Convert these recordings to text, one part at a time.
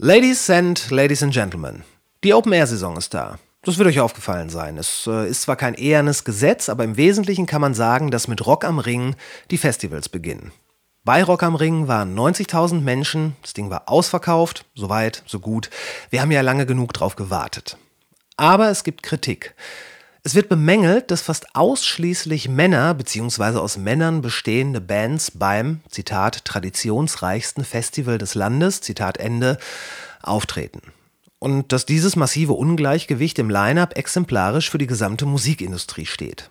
Ladies and Ladies and Gentlemen, die Open-Air-Saison ist da. Das wird euch aufgefallen sein. Es äh, ist zwar kein ehernes Gesetz, aber im Wesentlichen kann man sagen, dass mit Rock am Ring die Festivals beginnen. Bei Rock am Ring waren 90.000 Menschen, das Ding war ausverkauft, so weit, so gut. Wir haben ja lange genug drauf gewartet. Aber es gibt Kritik. Es wird bemängelt, dass fast ausschließlich Männer bzw. aus Männern bestehende Bands beim, Zitat, traditionsreichsten Festival des Landes, Zitat Ende, auftreten. Und dass dieses massive Ungleichgewicht im Line-up exemplarisch für die gesamte Musikindustrie steht.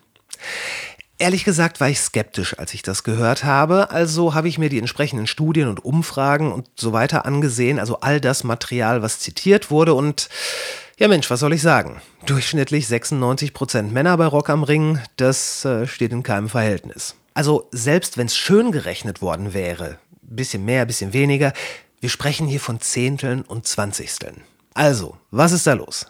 Ehrlich gesagt war ich skeptisch, als ich das gehört habe, also habe ich mir die entsprechenden Studien und Umfragen und so weiter angesehen, also all das Material, was zitiert wurde und ja Mensch, was soll ich sagen? Durchschnittlich 96% Männer bei Rock am Ring, das äh, steht in keinem Verhältnis. Also selbst wenn es schön gerechnet worden wäre, bisschen mehr, bisschen weniger, wir sprechen hier von Zehnteln und Zwanzigsteln. Also, was ist da los?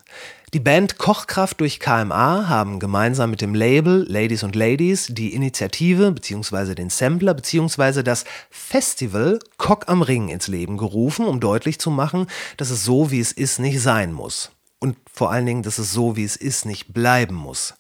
Die Band Kochkraft durch KMA haben gemeinsam mit dem Label Ladies und Ladies die Initiative bzw. den Sampler bzw. das Festival Cock am Ring ins Leben gerufen, um deutlich zu machen, dass es so wie es ist nicht sein muss. Und vor allen Dingen, dass es so, wie es ist, nicht bleiben muss.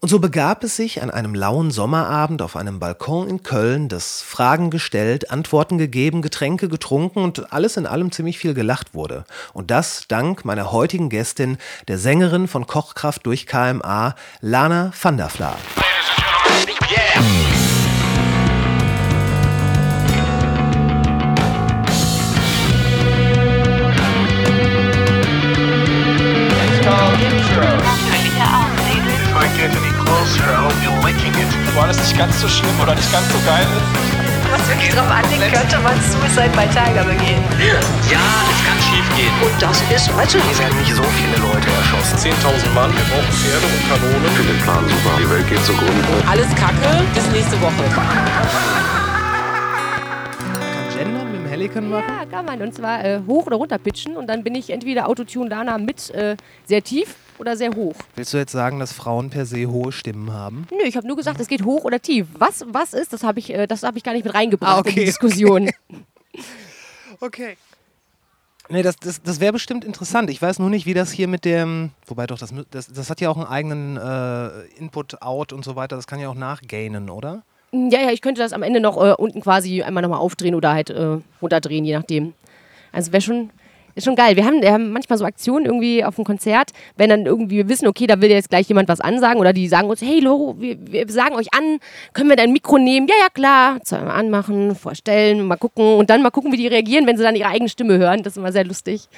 Und so begab es sich an einem lauen Sommerabend auf einem Balkon in Köln, dass Fragen gestellt, Antworten gegeben, Getränke getrunken und alles in allem ziemlich viel gelacht wurde. Und das dank meiner heutigen Gästin, der Sängerin von Kochkraft durch KMA, Lana van der Vla. Yeah. wo alles nicht ganz so schlimm oder nicht ganz so geil ist. Was wirklich drauf anlegt, könnte man Suicide bei Tiger begehen. Ja, es kann schief gehen. Und das ist, weißt du, hier werden nicht so viele Leute erschossen. 10.000 Mann, wir brauchen Pferde und Kanonen. Ich finde den Plan super. Die Welt geht zugrunde. Alles Kacke, bis nächste Woche. Machen? Ja, kann man. Und zwar äh, hoch oder runter pitchen. Und dann bin ich entweder Autotune Dana mit äh, sehr tief oder sehr hoch. Willst du jetzt sagen, dass Frauen per se hohe Stimmen haben? Nö, ich habe nur gesagt, es geht hoch oder tief. Was was ist, das habe ich, äh, hab ich gar nicht mit reingebracht ah, okay. in die Diskussion. okay. Nee, das, das, das wäre bestimmt interessant. Ich weiß nur nicht, wie das hier mit dem. Wobei doch, das, das, das hat ja auch einen eigenen äh, Input-Out und so weiter. Das kann ja auch nachgainen, oder? Ja, ja, ich könnte das am Ende noch äh, unten quasi einmal nochmal aufdrehen oder halt äh, runterdrehen, je nachdem. Also wäre schon, ist schon geil. Wir haben, wir haben manchmal so Aktionen irgendwie auf dem Konzert, wenn dann irgendwie wir wissen, okay, da will jetzt gleich jemand was ansagen oder die sagen uns, hey Loro, wir, wir sagen euch an, können wir dein Mikro nehmen? Ja, ja, klar. Zweimal anmachen, vorstellen, mal gucken und dann mal gucken, wie die reagieren, wenn sie dann ihre eigene Stimme hören. Das ist immer sehr lustig.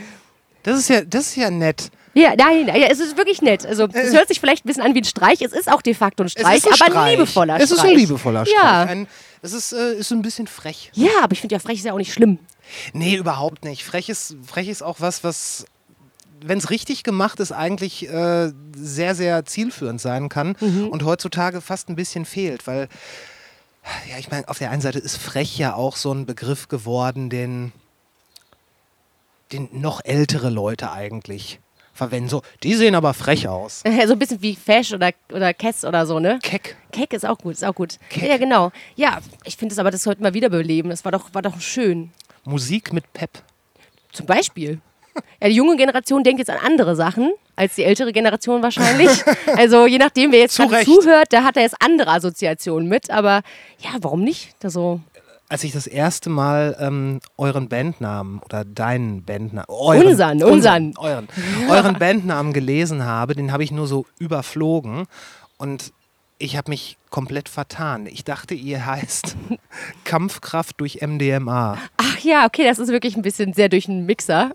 Das ist ja, das ist ja nett. Ja, nein, ja, es ist wirklich nett. Also es hört sich vielleicht ein bisschen an wie ein Streich. Es ist auch de facto ein Streich, ein aber ein liebevoller Streich. Es ist ein liebevoller Streich. Ja. Ein, es ist, äh, ist so ein bisschen frech. Ja, aber ich finde ja frech ist ja auch nicht schlimm. Nee, überhaupt nicht. Frech ist, frech ist auch was, was wenn es richtig gemacht ist, eigentlich äh, sehr, sehr zielführend sein kann mhm. und heutzutage fast ein bisschen fehlt, weil, ja, ich meine, auf der einen Seite ist frech ja auch so ein Begriff geworden, den, den noch ältere Leute eigentlich verwenden. So, die sehen aber frech aus. so ein bisschen wie Fesch oder, oder Kess oder so, ne? Keck. Keck ist auch gut, ist auch gut. Keck. Ja, genau. Ja, ich finde es aber, das sollten wir wiederbeleben. Das war doch, war doch schön. Musik mit Pep. Zum Beispiel. Ja, die junge Generation denkt jetzt an andere Sachen als die ältere Generation wahrscheinlich. also je nachdem, wer jetzt Zu zuhört, der hat da jetzt andere Assoziationen mit. Aber ja, warum nicht? Also als ich das erste Mal ähm, euren Bandnamen oder deinen Bandnamen, euren, unseren, unseren, euren, euren Bandnamen gelesen habe, den habe ich nur so überflogen und ich habe mich komplett vertan. Ich dachte, ihr heißt Kampfkraft durch MDMA. Ach ja, okay, das ist wirklich ein bisschen sehr durch einen Mixer.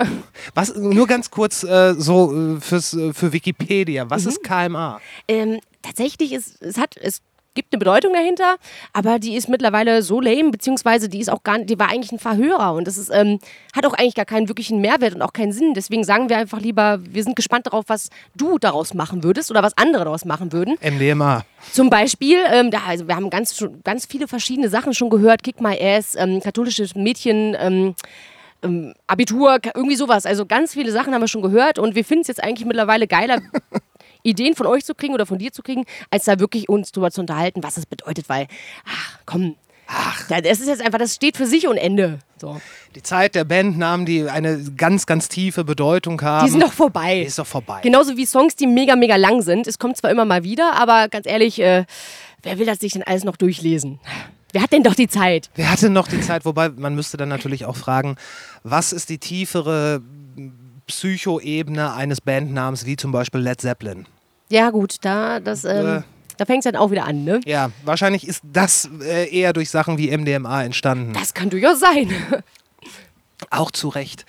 Was, nur ganz kurz äh, so äh, fürs, äh, für Wikipedia. Was mhm. ist KMA? Ähm, tatsächlich ist es hat es gibt eine Bedeutung dahinter, aber die ist mittlerweile so lame, beziehungsweise die ist auch gar die war eigentlich ein Verhörer und das ist, ähm, hat auch eigentlich gar keinen wirklichen Mehrwert und auch keinen Sinn. Deswegen sagen wir einfach lieber, wir sind gespannt darauf, was du daraus machen würdest oder was andere daraus machen würden. MDMA. Zum Beispiel, ähm, da, also wir haben ganz, ganz viele verschiedene Sachen schon gehört, Kick My Ass, ähm, katholisches Mädchen, ähm, Abitur, irgendwie sowas. Also ganz viele Sachen haben wir schon gehört und wir finden es jetzt eigentlich mittlerweile geiler, Ideen von euch zu kriegen oder von dir zu kriegen, als da wirklich uns drüber zu unterhalten, was es bedeutet, weil, ach komm, Ach. Das ist jetzt einfach, das steht für sich und Ende. So. Die Zeit der Bandnamen, die eine ganz, ganz tiefe Bedeutung haben. Die sind doch vorbei. Die ist doch vorbei. Genauso wie Songs, die mega, mega lang sind. Es kommt zwar immer mal wieder, aber ganz ehrlich, äh, wer will das sich denn alles noch durchlesen? Wer hat denn doch die Zeit? Wer hatte noch die Zeit? Wobei, man müsste dann natürlich auch fragen, was ist die tiefere Psychoebene eines Bandnamens, wie zum Beispiel Led Zeppelin? Ja, gut, da, das, ähm, Äh. da fängt es dann auch wieder an, ne? Ja, wahrscheinlich ist das äh, eher durch Sachen wie MDMA entstanden. Das kann durchaus sein. Auch zu Recht.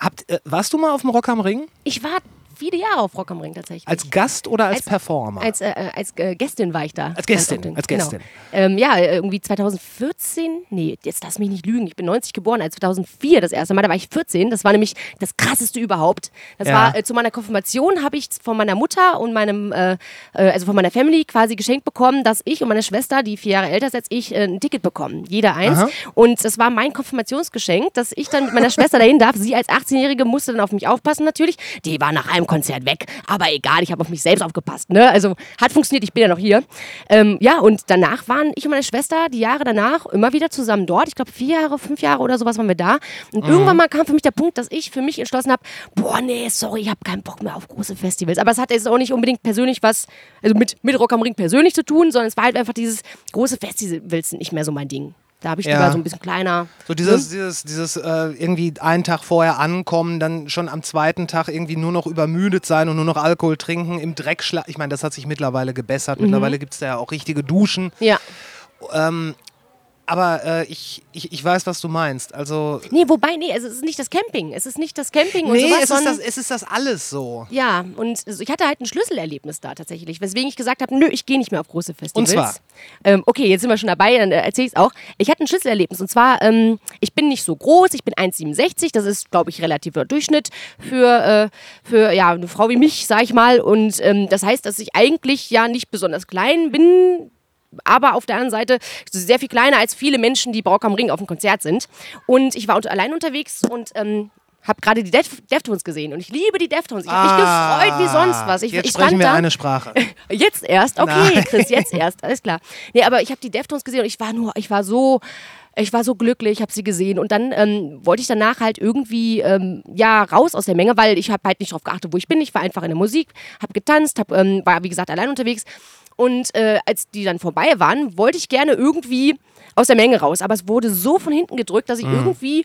Habt, äh, warst du mal auf dem Rock am Ring? Ich war viele Jahre auf Rock am Ring tatsächlich. Als Gast oder als, Als- Performer? Als, äh, äh, als äh, Gästin war ich da. Als Gästin, Genau. als Gästin. Ähm, ja, irgendwie 2014, nee, jetzt lass mich nicht lügen, ich bin 90 geboren, als 2004 das erste Mal, da war ich 14, das war nämlich das krasseste überhaupt. Das Ja. war, äh, zu meiner Konfirmation habe ich von meiner Mutter und meinem, äh, äh, also von meiner Family quasi geschenkt bekommen, dass ich und meine Schwester, die vier Jahre älter ist als ich, ein Ticket bekommen, jeder eins. Aha. Und das war mein Konfirmationsgeschenk, dass ich dann mit meiner Schwester dahin darf. Sie als 18-Jährige musste dann auf mich aufpassen natürlich. Die war nach einem Konzert weg. Aber egal, ich habe auf mich selbst aufgepasst. Ne? Also hat funktioniert, ich bin ja noch hier. Ähm, ja, und danach waren ich und meine Schwester die Jahre danach immer wieder zusammen dort. Ich glaube, vier Jahre, fünf Jahre oder sowas waren wir da. Und irgendwann mal kam für mich der Punkt, dass ich für mich entschlossen habe, boah, nee, sorry, ich habe keinen Bock mehr auf große Festivals. Aber es hat jetzt auch nicht unbedingt persönlich was, also mit, mit Rock am Ring persönlich zu tun, sondern es war halt einfach dieses große Festivals sind nicht mehr so mein Ding. Da habe ich Ja. lieber so ein bisschen kleiner. So dieses, dieses, dieses äh, irgendwie einen Tag vorher ankommen, dann schon am zweiten Tag irgendwie nur noch übermüdet sein und nur noch Alkohol trinken, im Dreck schlafen. Ich meine, das hat sich mittlerweile gebessert. Mittlerweile gibt es da ja auch richtige Duschen. Ja. Aber äh, ich, ich, ich weiß, was du meinst. Also, Nee, wobei, nee, also es ist nicht das Camping. Es ist nicht das Camping und nee, sowas, es ist, das, es ist das alles so. Ja, und ich hatte halt ein Schlüsselerlebnis da tatsächlich, weswegen ich gesagt habe, nö, ich gehe nicht mehr auf große Festivals. Und zwar? Ähm, okay, jetzt sind wir schon dabei, dann äh, erzähle ich es auch. Ich hatte ein Schlüsselerlebnis und zwar, ähm, ich bin nicht so groß, ich bin 1,67, das ist, glaube ich, relativer Durchschnitt für, äh, für ja, eine Frau wie mich, sag ich mal. Und ähm, das heißt, dass ich eigentlich ja nicht besonders klein bin, aber auf der anderen Seite sehr viel kleiner als viele Menschen, die Brock am Ring auf dem Konzert sind. Und ich war unter, allein unterwegs und ähm, habe gerade die Def Deftones gesehen und ich liebe die Deftones. Ich habe mich gefreut wie sonst was. Ich, Ah, Jetzt ich sprechen wir da, eine Sprache. Jetzt erst? Okay, Nein. Chris, jetzt erst. Alles klar. Nee, aber ich habe die Deftones gesehen und ich war nur, ich war so. Ich war so glücklich, ich habe sie gesehen und dann ähm, wollte ich danach halt irgendwie ähm, ja raus aus der Menge, weil ich habe halt nicht darauf geachtet, wo ich bin. Ich war einfach in der Musik, habe getanzt, hab, ähm, war wie gesagt allein unterwegs und äh, als die dann vorbei waren, wollte ich gerne irgendwie aus der Menge raus, aber es wurde so von hinten gedrückt, dass ich Mhm. irgendwie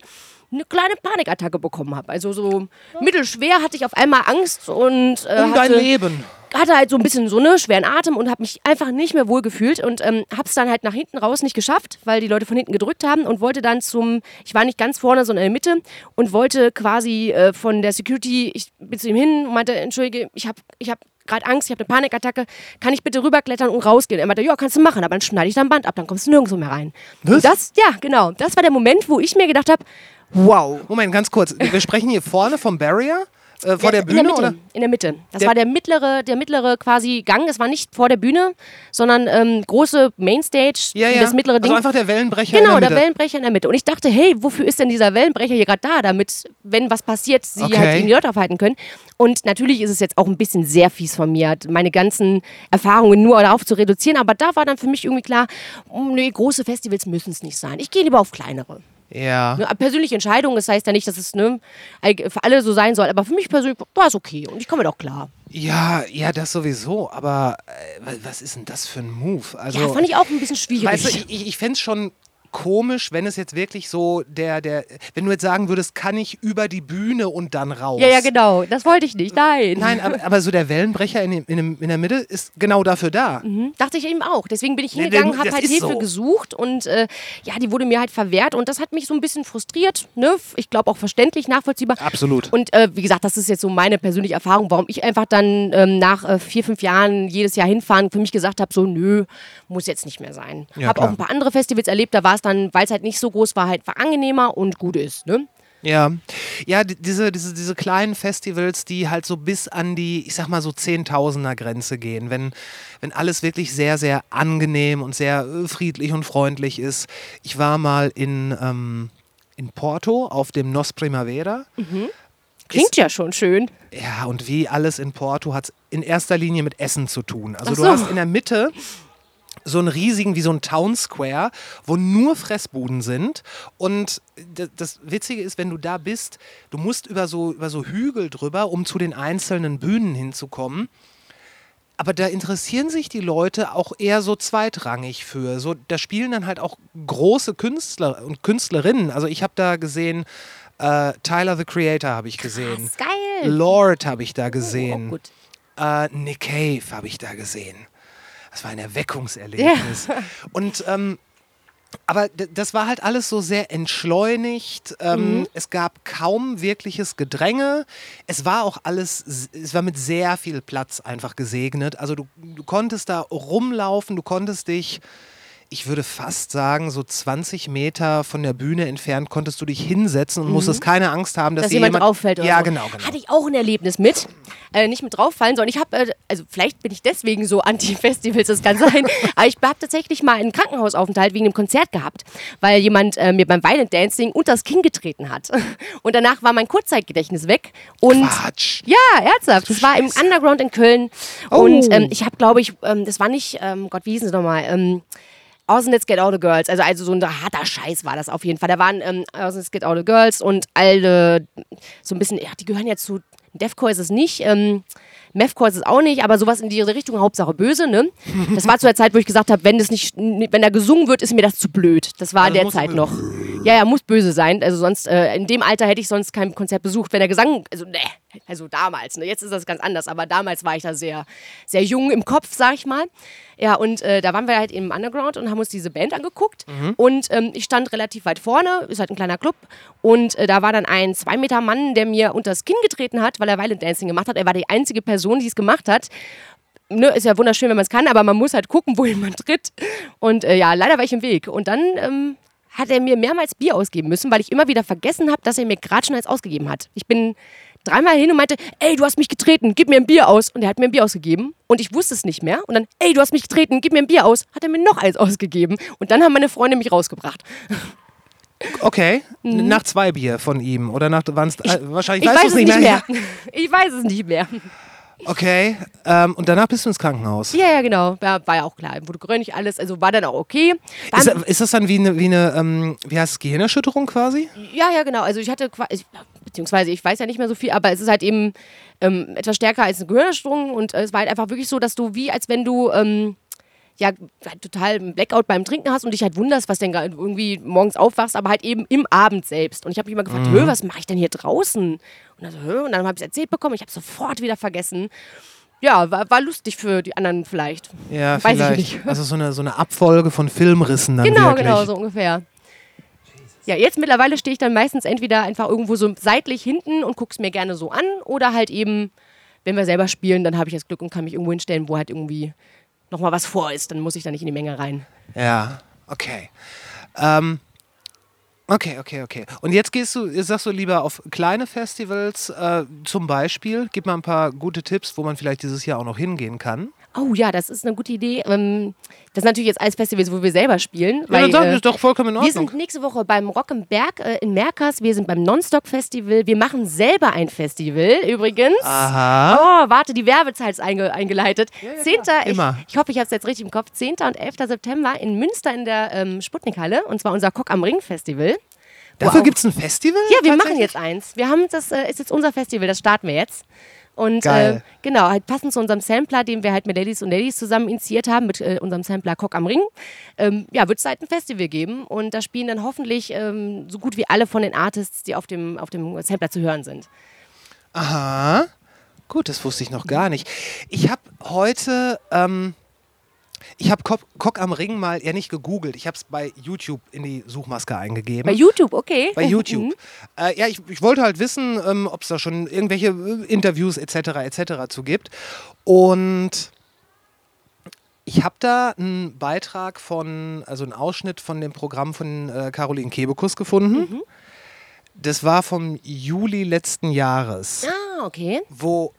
eine kleine Panikattacke bekommen habe. Also so mittelschwer hatte ich auf einmal Angst und äh, Um dein Leben. Hatte halt so ein bisschen so ne schweren Atem und habe mich einfach nicht mehr wohl gefühlt und ähm, habe es dann halt nach hinten raus nicht geschafft, weil die Leute von hinten gedrückt haben und wollte dann zum, ich war nicht ganz vorne, sondern in der Mitte und wollte quasi äh, von der Security, ich bin zu ihm hin und meinte, entschuldige, ich habe ich hab gerade Angst, ich habe eine Panikattacke, kann ich bitte rüberklettern und rausgehen? Er meinte, ja, kannst du machen, aber dann schneide ich dein Band ab, dann kommst du nirgendwo mehr rein. Was? Das, ja, genau, das war der Moment, wo ich mir gedacht habe, wow. Moment, ganz kurz. Wir sprechen hier vorne vom Barrier, äh, vor der in Bühne, der Mitte, oder? In der Mitte. Das Der- war der mittlere, der mittlere quasi Gang. Das war nicht vor der Bühne, sondern ähm, große Mainstage, Ja, ja. das mittlere Ding. Also einfach der Wellenbrecher in Genau, der der, Mitte. Wellenbrecher in der Mitte. Und ich dachte, hey, wofür ist denn dieser Wellenbrecher hier gerade da, damit, wenn was passiert, sie Okay. halt die Leute aufhalten können. Und natürlich ist es jetzt auch ein bisschen sehr fies von mir, meine ganzen Erfahrungen nur darauf zu reduzieren. Aber da war dann für mich irgendwie klar, oh, nee, große Festivals müssen es nicht sein. Ich gehe lieber auf kleinere. Ja. Ne, persönliche Entscheidung, das heißt ja nicht, dass es ne, für alle so sein soll, aber für mich persönlich war es okay und ich komme doch klar. Ja, ja, das sowieso. Aber äh, wa- was ist denn das für ein Move? Also, Ja, fand ich auch ein bisschen schwierig. Weißt du, ich, ich, ich fände es schon komisch, wenn es jetzt wirklich so der, der, wenn du jetzt sagen würdest, kann ich über die Bühne und dann raus. ja, ja, genau. Das wollte ich nicht. Nein. Nein, aber, aber so der Wellenbrecher in, dem, in, dem, in der Mitte ist genau dafür da. Mhm. Dachte ich eben auch. Deswegen bin ich hingegangen, habe halt Hilfe so. gesucht und äh, ja, die wurde mir halt verwehrt und das hat mich so ein bisschen frustriert. Ne? Ich glaube auch verständlich, nachvollziehbar. Absolut. Und äh, wie gesagt, das ist jetzt so meine persönliche Erfahrung, warum ich einfach dann ähm, nach äh, vier, fünf Jahren jedes Jahr hinfahren für mich gesagt habe, so nö, muss jetzt nicht mehr sein. Ja, habe auch ein paar andere Festivals erlebt, da war es dann, weil es halt nicht so groß war, halt war angenehmer und gut ist. Ne? Ja, ja, die- diese, diese, diese kleinen Festivals, die halt so bis an die, ich sag mal so Zehntausender Grenze gehen, wenn, wenn alles wirklich sehr, sehr angenehm und sehr äh, friedlich und freundlich ist. Ich war mal in, ähm, in Porto auf dem Nos Primavera. Klingt ja schon schön. Ja, und wie alles in Porto hat es in erster Linie mit Essen zu tun. Also Ach du so. hast in der Mitte so einen riesigen, wie so ein Town Square, wo nur Fressbuden sind. Und das Witzige ist, wenn du da bist, du musst über so, über so Hügel drüber, um zu den einzelnen Bühnen hinzukommen. Aber da interessieren sich die Leute auch eher so zweitrangig für. So, da spielen dann halt auch große Künstler und Künstlerinnen. Also ich habe da gesehen, äh, Tyler the Creator habe ich gesehen. Krass, geil. Lord habe ich da Oh, gesehen. gut. Äh, Nick Cave habe ich da gesehen. Das war ein Erweckungserlebnis. Und ähm, aber das war halt alles so sehr entschleunigt. Ähm, Mhm. Es gab kaum wirkliches Gedränge. Es war auch alles, es war mit sehr viel Platz einfach gesegnet. Also du, du konntest da rumlaufen, du konntest dich, ich würde fast sagen, so 20 Meter von der Bühne entfernt konntest du dich hinsetzen und musstest keine Angst haben, dass, Mhm. dass jemand jemand drauffällt oder Ja, so. genau, genau. Hatte ich auch ein Erlebnis mit. Äh, nicht mit drauffallen, sondern ich habe, äh, also vielleicht bin ich deswegen so anti-Festivals, das kann sein, aber ich habe tatsächlich mal einen Krankenhausaufenthalt wegen einem Konzert gehabt, weil jemand äh, mir beim Violent Dancing unter das Kinn getreten hat. Und danach war mein Kurzzeitgedächtnis weg. Und Quatsch. ja, ernsthaft. Das war im Underground in Köln. Und ähm, ich habe, glaube ich, ähm, das war nicht, ähm, Gott, wie hießen sie nochmal? Ähm, Awesome Let's Get All the Girls. Also, also so ein harter Scheiß war das auf jeden Fall. Da waren ähm, Awesome Let's Get All the Girls und alle so ein bisschen, ja, die gehören ja zu. Deathcore ist es nicht, ähm, Methcore ist es auch nicht, aber sowas in die Richtung, Hauptsache böse, ne? Das war zu der Zeit, wo ich gesagt habe, wenn das nicht, wenn da gesungen wird, ist mir das zu blöd. Das war Also in der Zeit noch. Ja, ja, muss böse sein. Also sonst, äh, in dem Alter hätte ich sonst kein Konzert besucht, wenn der Gesang, also ne, also damals, ne, jetzt ist das ganz anders, aber damals war ich da sehr, sehr jung im Kopf, sag ich mal. Ja, und äh, da waren wir halt im Underground und haben uns diese Band angeguckt. Und ähm, ich stand relativ weit vorne, ist halt ein kleiner Club. Und äh, da war dann ein zwei Meter Mann, der mir unter das Kinn getreten hat, weil er Violent Dancing gemacht hat. Er war die einzige Person, die es gemacht hat. Ne, ist ja wunderschön, wenn man es kann, aber man muss halt gucken, wohin man tritt. Und äh, ja, leider war ich im Weg. Und dann ähm, hat er mir mehrmals Bier ausgeben müssen, weil ich immer wieder vergessen habe, dass er mir gerade schon eins ausgegeben hat. Ich bin dreimal hin und meinte, ey, du hast mich getreten, gib mir ein Bier aus. Und er hat mir ein Bier ausgegeben und ich wusste es nicht mehr. Und dann, ey, du hast mich getreten, gib mir ein Bier aus. Hat er mir noch eins ausgegeben. Und dann haben meine Freunde mich rausgebracht. Okay, nach zwei Bier von ihm oder nach waren's, äh, wahrscheinlich Mhm. Ich weißt weiß es nicht mehr. Ich weiß es nicht mehr. Okay, ähm, und danach bist du ins Krankenhaus. Ja, ja, genau. War, war ja auch klar. Wurde geröntgt, alles. Also war dann auch okay. Dann, Ist, ist das dann wie eine, wie eine ähm, wie heißt es, Gehirnerschütterung quasi? Ja, ja, genau. Also ich hatte quasi, beziehungsweise ich weiß ja nicht mehr so viel, aber es ist halt eben ähm, etwas stärker als eine Gehirnerschütterung und äh, es war halt einfach wirklich so, dass du wie als wenn du ähm, ja halt total einen Blackout beim Trinken hast und dich halt wunderst, was denn irgendwie morgens aufwachst, aber halt eben im Abend selbst. Und ich habe mich immer gefragt, hö, was mache ich denn hier draußen? Und dann, so, und dann habe ich es erzählt bekommen, ich habe sofort wieder vergessen. Ja, war, war lustig für die anderen vielleicht. Ja, Weiß ich vielleicht. nicht. Also so eine, so eine Abfolge von Filmrissen dann Genau, wirklich. genau, so ungefähr. Ja, jetzt mittlerweile stehe ich dann meistens entweder einfach irgendwo so seitlich hinten und gucke es mir gerne so an oder halt eben, wenn wir selber spielen, dann habe ich das Glück und kann mich irgendwo hinstellen, wo halt irgendwie nochmal was vor ist. Dann muss ich da nicht in die Menge rein. Ja, okay. Ähm, okay, okay, okay. Und jetzt gehst du, sagst du lieber auf kleine Festivals äh, zum Beispiel. Gib mal ein paar gute Tipps, wo man vielleicht dieses Jahr auch noch hingehen kann. Oh ja, das ist eine gute Idee. Ähm, das ist natürlich jetzt alles Festivals, wo wir selber spielen. Ja, weil, dann sag, äh, ist doch vollkommen in Wir Ordnung. sind nächste Woche beim Rock im Berg äh, in Merkers. Wir sind beim Nonstop Festival. Wir machen selber ein Festival übrigens. Aha. Oh, warte, die Werbezeit ist einge eingeleitet. 10. Immer. Ich, ich hoffe, ich habe es jetzt richtig im Kopf. 10. und 11. September in Münster in der ähm, Sputnikhalle. Und zwar unser Cock am Ring Festival. Dafür Wow. gibt es ein Festival? Ja, wir machen jetzt eins. Wir haben das äh, ist jetzt unser Festival, das starten wir jetzt. Und. Äh, genau, halt passend zu unserem Sampler, den wir halt mit Ladies und Ladies zusammen initiiert haben, mit äh, unserem Sampler Cock am Ring, ähm, ja, wird es halt ein Festival geben. Und da spielen dann hoffentlich ähm, so gut wie alle von den Artists, die auf dem, auf dem Sampler zu hören sind. Aha. Gut, das wusste ich noch gar nicht. Ich habe heute, ähm, ich habe Cock, Cock am Ring mal ja nicht gegoogelt. Ich habe es bei YouTube in die Suchmaske eingegeben. Bei YouTube, okay. Bei YouTube. Mhm. äh, ja, ich, ich wollte halt wissen, ähm, ob es da schon irgendwelche äh, Interviews etc. etc. zu gibt. Und ich habe da einen Beitrag von, also einen Ausschnitt von dem Programm von äh, Caroline Kebekus gefunden. Mhm. Das war vom Juli letzten Jahres, Ah, okay. wo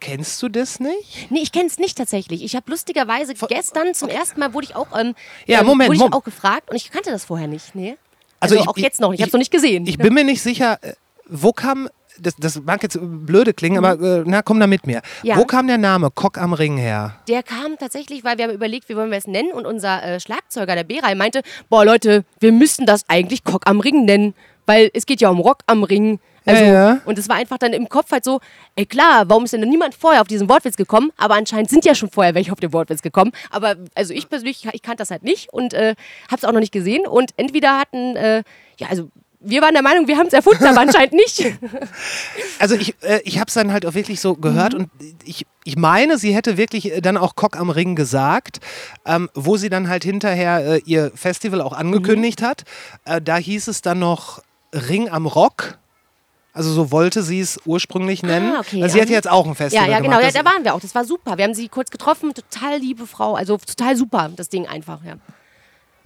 Kennst du das nicht? Nee, ich kenne es nicht tatsächlich. Ich habe lustigerweise gestern zum ersten Mal wurde ich auch, ähm, Ja, ähm, Moment, wurde ich Moment. auch gefragt und ich kannte das vorher nicht. Nee. Also Also, ich- auch jetzt noch nicht. Ich habe ich- es noch nicht gesehen. Ich bin mir nicht sicher, äh, wo kam das, das mag jetzt blöde klingen, aber äh, na, komm da mit mir. Mhm. Ja. Wo kam der Name Cock am Ring her? Der kam tatsächlich, weil wir haben überlegt, wie wollen wir es nennen und unser äh, Schlagzeuger, der Beray, meinte, boah Leute, wir müssten das eigentlich Cock am Ring nennen, weil es geht ja um Rock am Ring. Also, Ja, ja. Und es war einfach dann im Kopf halt so, ey klar, warum ist denn niemand vorher auf diesen Wortwitz gekommen? Aber anscheinend sind ja schon vorher welche auf den Wortwitz gekommen. Aber also ich persönlich, ich kannte das halt nicht und äh, hab's auch noch nicht gesehen. Und entweder hatten, äh, ja also wir waren der Meinung, wir haben es erfunden, aber anscheinend nicht. Also ich, äh, ich habe es dann halt auch wirklich so gehört Mhm. und ich, ich meine, sie hätte wirklich äh, dann auch Cock am Ring gesagt, ähm, wo sie dann halt hinterher äh, ihr Festival auch angekündigt Mhm. hat. Äh, da hieß es dann noch Ring am Rock. Also so wollte sie es ursprünglich nennen. Ah, okay, Weil sie hat ja jetzt auch ein Festival Ja, ja, genau, ja, da waren wir auch. Das war super. Wir haben sie kurz getroffen, total liebe Frau, also total super, das Ding einfach, ja.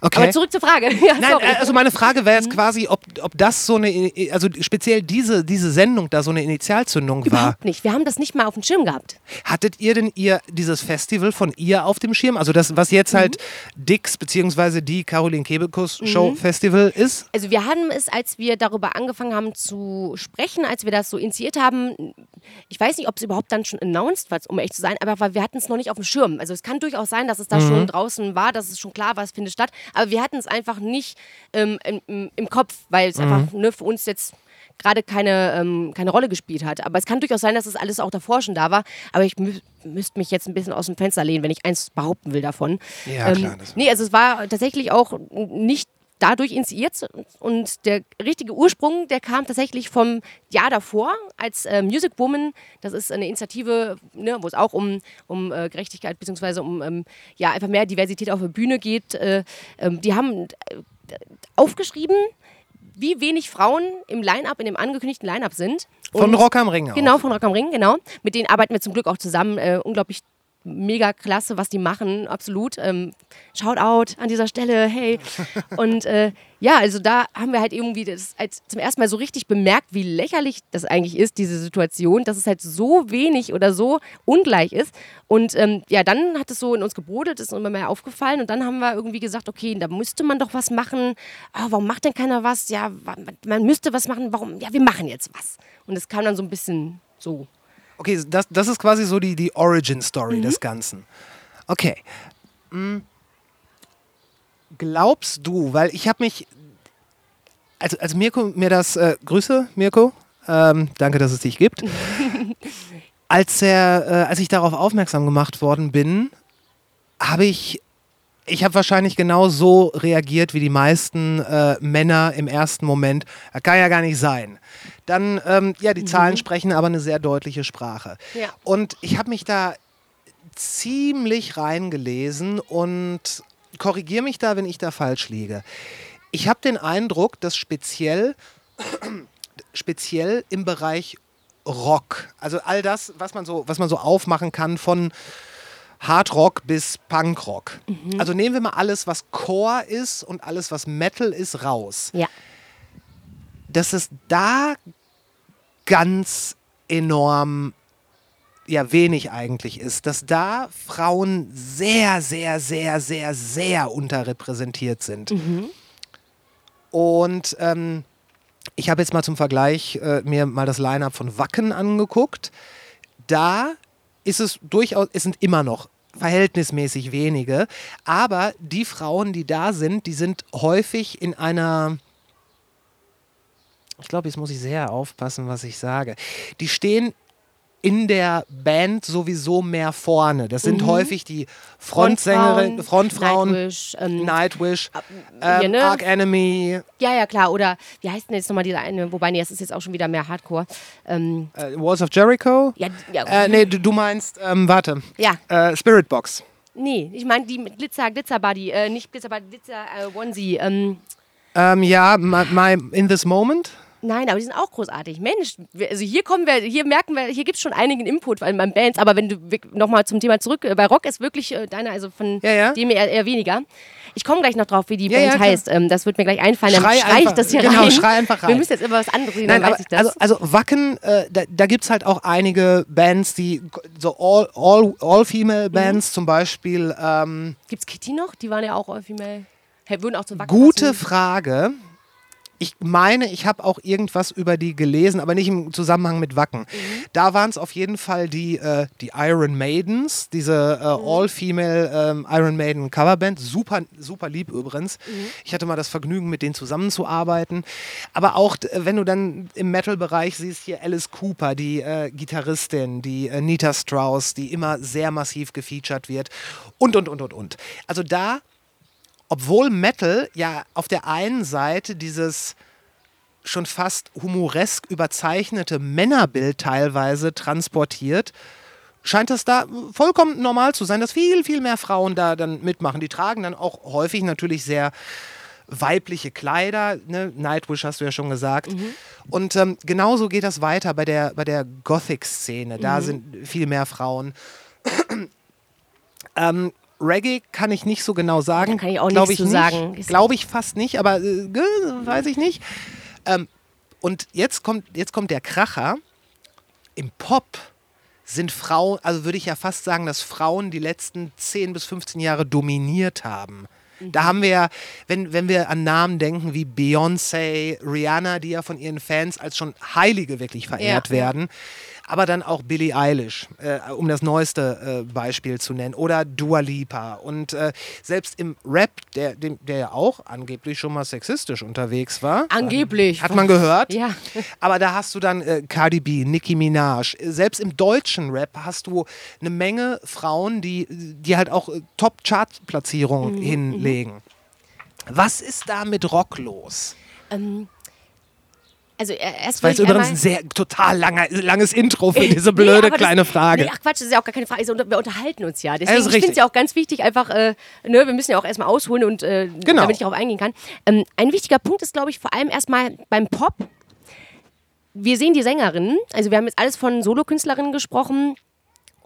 Okay. Aber zurück zur Frage. Ja, Nein, sorry. äh, also meine Frage wäre jetzt quasi, ob, ob das so eine, also speziell diese, diese Sendung da so eine Initialzündung war. Überhaupt nicht. Wir haben das nicht mal auf dem Schirm gehabt. Hattet ihr denn ihr dieses Festival von ihr auf dem Schirm? Also das, was jetzt halt Dix beziehungsweise die Caroline Kebekus Show Festival ist? Also wir haben es, als wir darüber angefangen haben zu sprechen, als wir das so initiiert haben, ich weiß nicht, ob es überhaupt dann schon announced war, um echt zu sein, aber wir hatten es noch nicht auf dem Schirm. Also es kann durchaus sein, dass es da schon draußen war, dass es schon klar war, es findet statt, aber wir hatten es einfach nicht ähm, im, im, Kopf, weil es einfach ne, für uns jetzt gerade keine, ähm, keine Rolle gespielt hat. Aber es kann durchaus sein, dass es alles auch davor schon da war. Aber ich mü müsste mich jetzt ein bisschen aus dem Fenster lehnen, wenn ich eins behaupten will davon. Ja, klar, das- nee, also es war tatsächlich auch nicht dadurch initiiert und der richtige Ursprung, der kam tatsächlich vom Jahr davor als äh, Music Woman. Das ist eine Initiative, ne, wo es auch um, um äh, Gerechtigkeit bzw. um ähm, ja, einfach mehr Diversität auf der Bühne geht. Äh, ähm, die haben äh, aufgeschrieben, wie wenig Frauen im Line-Up, in dem angekündigten Line-Up sind. Von Und- Rock am Ring auch. Genau, von Rock am Ring, genau. Mit denen arbeiten wir zum Glück auch zusammen. Äh, unglaublich mega klasse, was die machen, absolut. Ähm, Shoutout an dieser Stelle, hey. Und äh, ja, also da haben wir halt irgendwie das als zum ersten Mal so richtig bemerkt, wie lächerlich das eigentlich ist, diese Situation, dass es halt so wenig oder so ungleich ist. Und ähm, ja, dann hat es so in uns gebrodelt, ist uns immer mehr aufgefallen und dann haben wir irgendwie gesagt, okay, da müsste man doch was machen. Ah, warum macht denn keiner was? Ja, man müsste was machen. Warum? Ja, wir machen jetzt was. Und es kam dann so ein bisschen so. Okay, das, das ist quasi so die, die Origin-Story Mhm. des Ganzen. Okay. Hm. Glaubst du, weil ich habe mich, also als Mirko mir das, äh, Grüße Mirko, ähm, danke, dass es dich gibt. als, er, äh, als ich darauf aufmerksam gemacht worden bin, habe ich, ich habe wahrscheinlich genau so reagiert wie die meisten äh, Männer im ersten Moment. Das kann ja gar nicht sein. Dann, ähm, ja, die Zahlen sprechen aber eine sehr deutliche Sprache. Ja. Und ich habe mich da ziemlich reingelesen und korrigiere mich da, wenn ich da falsch liege. Ich habe den Eindruck, dass speziell, speziell im Bereich Rock, also all das, was man so, was man so aufmachen kann von Hardrock bis Punkrock. Also nehmen wir mal alles, was Core ist und alles, was Metal ist, raus. Ja. Dass es da ganz enorm ja wenig eigentlich ist, dass da Frauen sehr, sehr, sehr, sehr, sehr unterrepräsentiert sind. Und ähm, ich habe jetzt mal zum Vergleich äh, mir mal das Line-up von Wacken angeguckt. Da ist es durchaus, es sind immer noch verhältnismäßig wenige, aber die Frauen, die da sind, die sind häufig in einer ich glaube, jetzt muss ich sehr aufpassen, was ich sage. Die stehen in der Band sowieso mehr vorne. Das sind häufig die Frontsängerin, Frontfrauen, Nightwish, ähm, Nightwish, ähm, ne? Arc Enemy, ja, ja, klar. Oder wie heißt denn jetzt nochmal dieser eine? Wobei, nee, das ist jetzt auch schon wieder mehr Hardcore. Ähm, äh, Walls of Jericho. ja, ja, Äh, nee, du, du meinst, ähm, warte, ja, äh, Spirit Box. nee, ich meine die mit Glitzer, Glitzer Buddy, äh, nicht Glitzer Buddy, Glitzer äh, Onesie. Ähm, Ähm, ja, my, my, In This Moment. Nein, aber die sind auch großartig. Mensch, wir- also hier kommen wir, hier merken wir, hier gibt es schon einigen Input beim Bands, aber wenn du nochmal zum Thema zurück, äh, bei Rock ist wirklich äh, deiner, also von Ja, ja. dem eher, eher weniger. Ich komme gleich noch drauf, wie die Ja, Band heißt. Ähm, das wird mir gleich einfallen, dann Schrei ich einfach- das hier genau, rein. schrei einfach Wir rein. müssen jetzt immer was anderes reden, Nein, dann aber, weiß ich das. also, also Wacken, äh, da, da gibt es halt auch einige Bands, die so all, all, all Female Bands zum Beispiel. Ähm, Gibt's Kitty noch? Die waren ja auch all female. Hey, würden auch zum Wacken gute. Frage. Ich meine, ich habe auch irgendwas über die gelesen, aber nicht im Zusammenhang mit Wacken. Da waren es auf jeden Fall die, äh, die Iron Maidens, diese äh, All-Female ähm, Iron Maiden Coverband. Super, super lieb übrigens. Ich hatte mal das Vergnügen, mit denen zusammenzuarbeiten. Aber auch, wenn du dann im Metal-Bereich siehst, hier Alice Cooper, die äh, Gitarristin, die äh, Nita Strauss, die immer sehr massiv gefeatured wird und, und, und, und, und. Also da obwohl Metal ja auf der einen Seite dieses schon fast humoresk überzeichnete Männerbild teilweise transportiert, scheint das da vollkommen normal zu sein, dass viel, viel mehr Frauen da dann mitmachen. Die tragen dann auch häufig natürlich sehr weibliche Kleider, ne? Nightwish hast du ja schon gesagt. Und ähm, genauso geht das weiter bei der, bei der Gothic-Szene. Da sind viel mehr Frauen. ähm, Reggae kann ich nicht so genau sagen. Da kann ich auch Glaub nichts ich zu sagen. Glaube ich fast nicht, aber äh, weiß ich nicht. Ähm, und jetzt kommt, jetzt kommt der Kracher. Im Pop sind Frauen, also würde ich ja fast sagen, dass Frauen die letzten 10 bis 15 Jahre dominiert haben. Da haben wir ja, wenn, wenn wir an Namen denken wie Beyoncé, Rihanna, die ja von ihren Fans als schon Heilige wirklich verehrt Ja. werden, aber dann auch Billie Eilish, äh, um das neueste äh, Beispiel zu nennen, oder Dua Lipa. Und äh, selbst im Rap, der, dem, der ja auch angeblich schon mal sexistisch unterwegs war. Angeblich. Hat man gehört? Ja. Aber da hast du dann äh, Cardi B, Nicki Minaj. Selbst im deutschen Rap hast du eine Menge Frauen, die, die halt auch äh, Top-Chart-Platzierungen hinlegen. Was ist da mit Rock los? Also erst Weil es übrigens ein sehr total langer, langes Intro für diese blöde Nee, kleine das, Frage. Nee, ach Quatsch, das ist ja auch gar keine Frage. Also, wir unterhalten uns ja. Deswegen, ich finde es ja auch ganz wichtig, einfach, äh, ne, wir müssen ja auch erstmal ausholen und äh, Genau. damit ich darauf eingehen kann. Ähm, ein wichtiger Punkt ist, glaube ich, vor allem erstmal beim Pop. Wir sehen die Sängerinnen, also wir haben jetzt alles von Solokünstlerinnen gesprochen.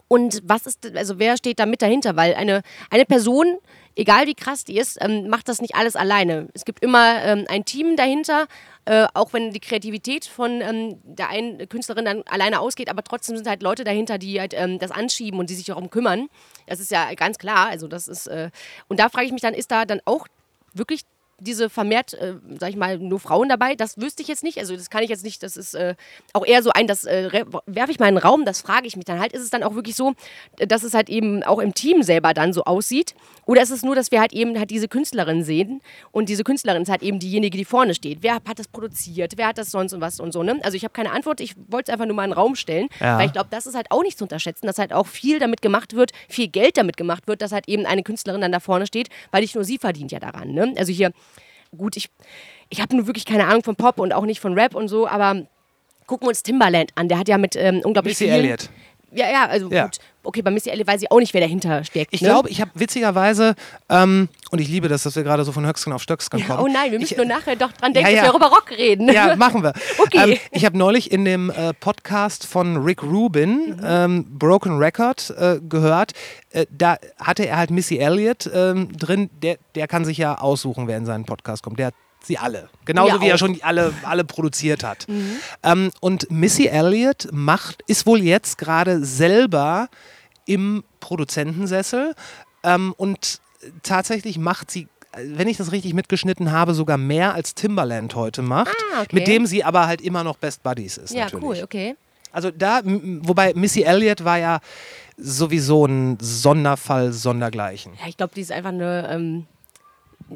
Und was ist, also wer steht da mit dahinter? Weil eine, eine Person, egal wie krass die ist, ähm, macht das nicht alles alleine. Es gibt immer ähm, ein Team dahinter, äh, auch wenn die Kreativität von ähm, der einen Künstlerin dann alleine ausgeht, aber trotzdem sind halt Leute dahinter, die halt ähm, das anschieben und die sich darum kümmern. Das ist ja ganz klar. Also das ist, äh, und da frage ich mich dann, ist da dann auch wirklich diese vermehrt, äh, sag ich mal, nur Frauen dabei, das wüsste ich jetzt nicht. Also das kann ich jetzt nicht, das ist äh, auch eher so ein, das äh, werfe ich mal in den Raum, das frage ich mich dann halt. Ist es dann auch wirklich so, dass es halt eben auch im Team selber dann so aussieht? Oder ist es nur, dass wir halt eben halt diese Künstlerin sehen und diese Künstlerin ist halt eben diejenige, die vorne steht? Wer hat das produziert? Wer hat das sonst und was und so, ne? Also ich habe keine Antwort, ich wollte es einfach nur mal in den Raum stellen, Ja. weil ich glaube, das ist halt auch nicht zu unterschätzen, dass halt auch viel damit gemacht wird, viel Geld damit gemacht wird, dass halt eben eine Künstlerin dann da vorne steht, weil nicht nur sie verdient ja daran, ne? Also hier gut, ich, ich habe nur wirklich keine Ahnung von Pop und auch nicht von Rap und so, aber gucken wir uns Timbaland an. Der hat ja mit ähm, unglaublich Missy vielen... Elliott. Ja, ja, also Ja. gut. Okay, bei Missy Elliott weiß ich auch nicht, wer dahinter steckt. Ich ne? glaube, ich habe witzigerweise, ähm, und ich liebe das, dass wir gerade so von Höchsken auf Stöcksken kommen. Oh nein, wir müssen ich, nur nachher doch dran denken, ja, ja. dass wir auch über Rock reden. Ja, machen wir. Okay. Ähm, ich habe neulich in dem äh, Podcast von Rick Rubin, ähm, Broken Record, äh, gehört. Äh, da hatte er halt Missy Elliott ähm, drin. Der, der kann sich ja aussuchen, wer in seinen Podcast kommt. Der hat sie alle. Genauso Ja, wie er schon alle, alle produziert hat. Ähm, und Missy Elliott macht, ist wohl jetzt gerade selber im Produzentensessel ähm, und tatsächlich macht sie, wenn ich das richtig mitgeschnitten habe, sogar mehr als Timbaland heute macht, Ah, okay. mit dem sie aber halt immer noch Best Buddies ist. Ja, natürlich. cool, okay. Also da, wobei Missy Elliott war ja sowieso ein Sonderfall sondergleichen. Ja, ich glaube, die ist einfach eine... Ähm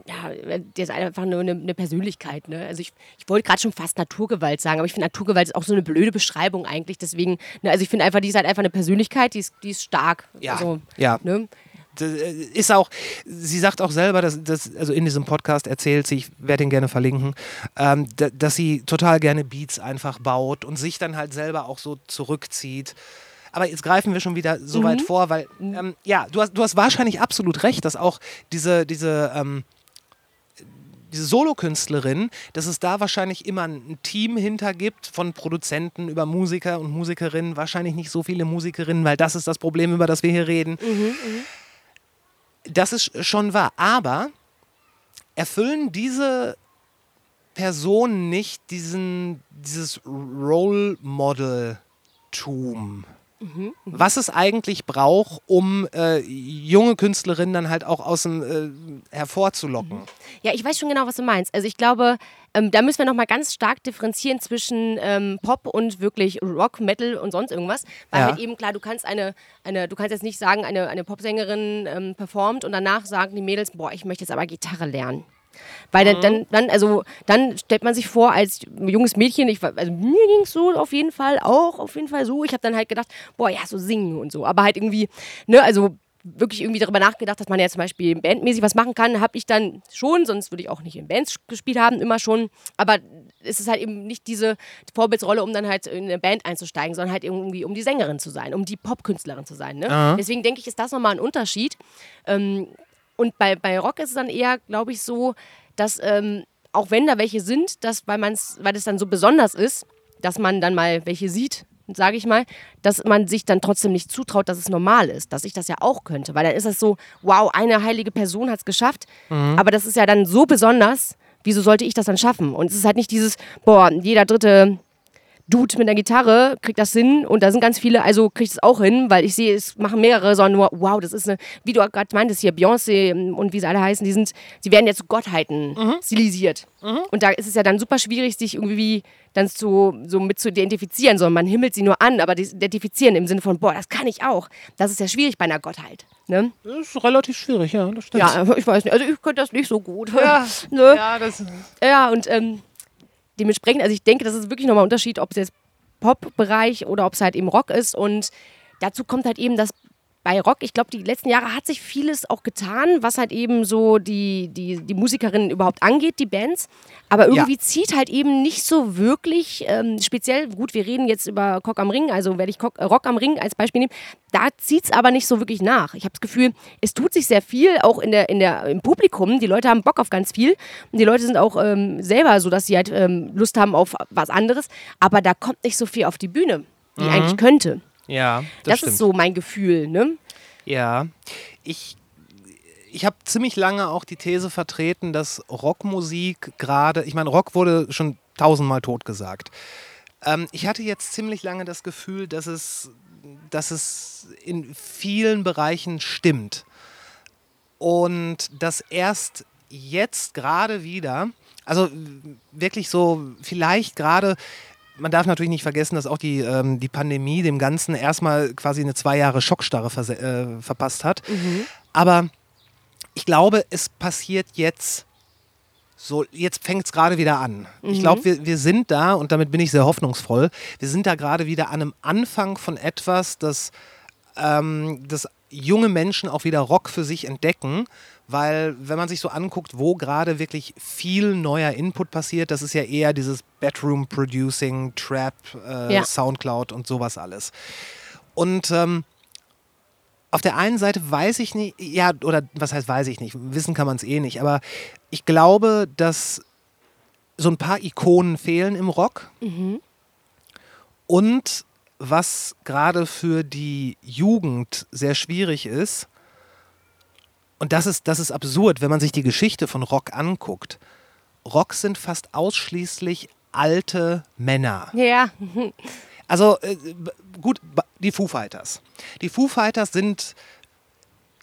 ja, die ist einfach eine, eine, eine Persönlichkeit. Ne? Also ich, ich wollte gerade schon fast Naturgewalt sagen, aber ich finde Naturgewalt ist auch so eine blöde Beschreibung eigentlich. Deswegen, ne, also ich finde einfach, die ist halt einfach eine Persönlichkeit, die ist, die ist stark. Ja, Also, ja. Ne? Das äh, ist auch, sie sagt auch selber, dass, dass also in diesem Podcast erzählt sie, ich werde ihn gerne verlinken, ähm, da, dass sie total gerne Beats einfach baut und sich dann halt selber auch so zurückzieht. Aber jetzt greifen wir schon wieder so weit vor, weil, ähm, ja, du hast, du hast wahrscheinlich absolut recht, dass auch diese, diese, ähm, diese Solokünstlerin, dass es da wahrscheinlich immer ein Team hinter gibt, von Produzenten über Musiker und Musikerinnen, wahrscheinlich nicht so viele Musikerinnen, weil das ist das Problem, über das wir hier reden. Das ist schon wahr. Aber erfüllen diese Personen nicht diesen, dieses Role Model-Tum? Was es eigentlich braucht, um äh, junge Künstlerinnen dann halt auch aus dem äh, hervorzulocken. Ja, ich weiß schon genau, was du meinst. Also ich glaube, ähm, da müssen wir nochmal ganz stark differenzieren zwischen ähm, Pop und wirklich Rock, Metal und sonst irgendwas. Weil Ja. halt eben klar, du kannst eine, eine, du kannst jetzt nicht sagen, eine, eine Popsängerin ähm, performt und danach sagen die Mädels, boah, ich möchte jetzt aber Gitarre lernen. Weil dann, dann, dann, also, dann stellt man sich vor, als junges Mädchen, ich, also mir ging es so auf jeden Fall auch, auf jeden Fall so. Ich habe dann halt gedacht, boah, ja, so singen und so. Aber halt irgendwie, ne, also wirklich irgendwie darüber nachgedacht, dass man ja zum Beispiel bandmäßig was machen kann, habe ich dann schon, sonst würde ich auch nicht in Bands gespielt haben, immer schon. Aber es ist halt eben nicht diese Vorbildsrolle, um dann halt in eine Band einzusteigen, sondern halt irgendwie um die Sängerin zu sein, um die Popkünstlerin zu sein. Ne? Deswegen denke ich, ist das nochmal ein Unterschied. Ähm, und bei, bei Rock ist es dann eher, glaube ich, so, dass ähm, auch wenn da welche sind, dass, weil, man's, weil es dann so besonders ist, dass man dann mal welche sieht, sage ich mal, dass man sich dann trotzdem nicht zutraut, dass es normal ist, dass ich das ja auch könnte. Weil dann ist es so, wow, eine heilige Person hat es geschafft, aber das ist ja dann so besonders, wieso sollte ich das dann schaffen? Und es ist halt nicht dieses, boah, jeder dritte Dude mit einer Gitarre kriegt das hin und da sind ganz viele, also kriegt es auch hin, weil ich sehe, es machen mehrere, sondern nur, wow, das ist eine, wie du gerade meintest hier, Beyoncé und wie sie alle heißen, die sind, die werden jetzt zu Gottheiten stilisiert. Und da ist es ja dann super schwierig, sich irgendwie dann zu, so mit zu identifizieren, sondern man himmelt sie nur an, aber identifizieren im Sinne von, boah, das kann ich auch. Das ist ja schwierig bei einer Gottheit. Ne? Das ist relativ schwierig, ja, das stimmt. Ja, ich weiß nicht, also ich könnte das nicht so gut. Ja, ne? ja das, Ja, und ähm, dementsprechend, also ich denke, das ist wirklich nochmal ein Unterschied, ob es jetzt Pop-Bereich oder ob es halt eben Rock ist. Und dazu kommt halt eben, dass bei Rock, ich glaube, die letzten Jahre hat sich vieles auch getan, was halt eben so die, die, die Musikerinnen überhaupt angeht, die Bands. Aber irgendwie Ja. zieht halt eben nicht so wirklich, ähm, speziell, gut, wir reden jetzt über Cock am Ring, also werde ich Cock, äh, Rock am Ring als Beispiel nehmen, da zieht es aber nicht so wirklich nach. Ich habe das Gefühl, es tut sich sehr viel, auch in der, in der, im Publikum. Die Leute haben Bock auf ganz viel. Und die Leute sind auch ähm, selber so, dass sie halt ähm, Lust haben auf was anderes. Aber da kommt nicht so viel auf die Bühne, wie eigentlich könnte. Ja, das, Das, stimmt. ist so mein Gefühl, ne? Ja, ich, ich habe ziemlich lange auch die These vertreten, dass Rockmusik gerade, ich meine, Rock wurde schon tausendmal totgesagt. Ähm, ich hatte jetzt ziemlich lange das Gefühl, dass es, dass es in vielen Bereichen stimmt. Und dass erst jetzt gerade wieder, also wirklich so, vielleicht gerade, man darf natürlich nicht vergessen, dass auch die, ähm, die Pandemie dem Ganzen erstmal quasi eine zwei Jahre Schockstarre äh, verpasst hat. Aber ich glaube, es passiert jetzt so, jetzt fängt es gerade wieder an. Ich glaube, wir, wir sind da, und damit bin ich sehr hoffnungsvoll, wir sind da gerade wieder an einem Anfang von etwas, das, ähm, das junge Menschen auch wieder Rock für sich entdecken. Weil, wenn man sich so anguckt, wo gerade wirklich viel neuer Input passiert, das ist ja eher dieses Bedroom-Producing, Trap, äh, Ja. Soundcloud und sowas alles. Und ähm, auf der einen Seite weiß ich nicht, ja, oder was heißt weiß ich nicht, wissen kann man es eh nicht, aber ich glaube, dass so ein paar Ikonen fehlen im Rock. Und was gerade für die Jugend sehr schwierig ist, und das ist, das ist absurd, wenn man sich die Geschichte von Rock anguckt. Rock sind fast ausschließlich alte Männer. Ja, Also äh, gut, die Foo Fighters. Die Foo Fighters sind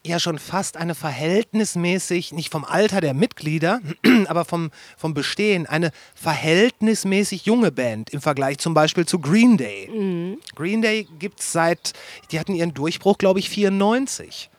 ja schon fast eine verhältnismäßig, nicht vom Alter der Mitglieder, aber vom, vom Bestehen, eine verhältnismäßig junge Band im Vergleich zum Beispiel zu Green Day. Green Day gibt es seit, die hatten ihren Durchbruch, glaube ich, 94.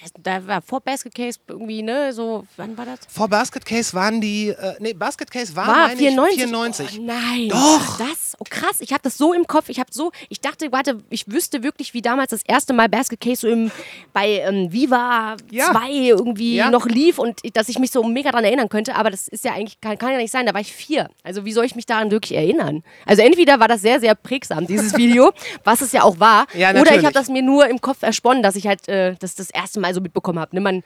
das, da war vor Basket Case irgendwie, ne? So, wann war das? Vor Basket Case waren die, äh, nee, Basket Case war, War meine 94. ich, 94. Oh, nein. Doch. Das, oh krass. Ich habe das so im Kopf. Ich habe so, ich dachte, warte, ich wüsste wirklich, wie damals das erste Mal Basket Case so im, bei ähm, Viva Ja. 2 irgendwie Ja. noch lief und dass ich mich so mega daran erinnern könnte. Aber das ist ja eigentlich, kann, kann ja nicht sein. Da war ich vier. Also wie soll ich mich daran wirklich erinnern? Also entweder war das sehr, sehr prägsam, dieses Video, was es ja auch war. Ja, oder ich habe das mir nur im Kopf ersponnen, dass ich halt äh, das das erste Mal so mitbekommen habe. Ne? Man,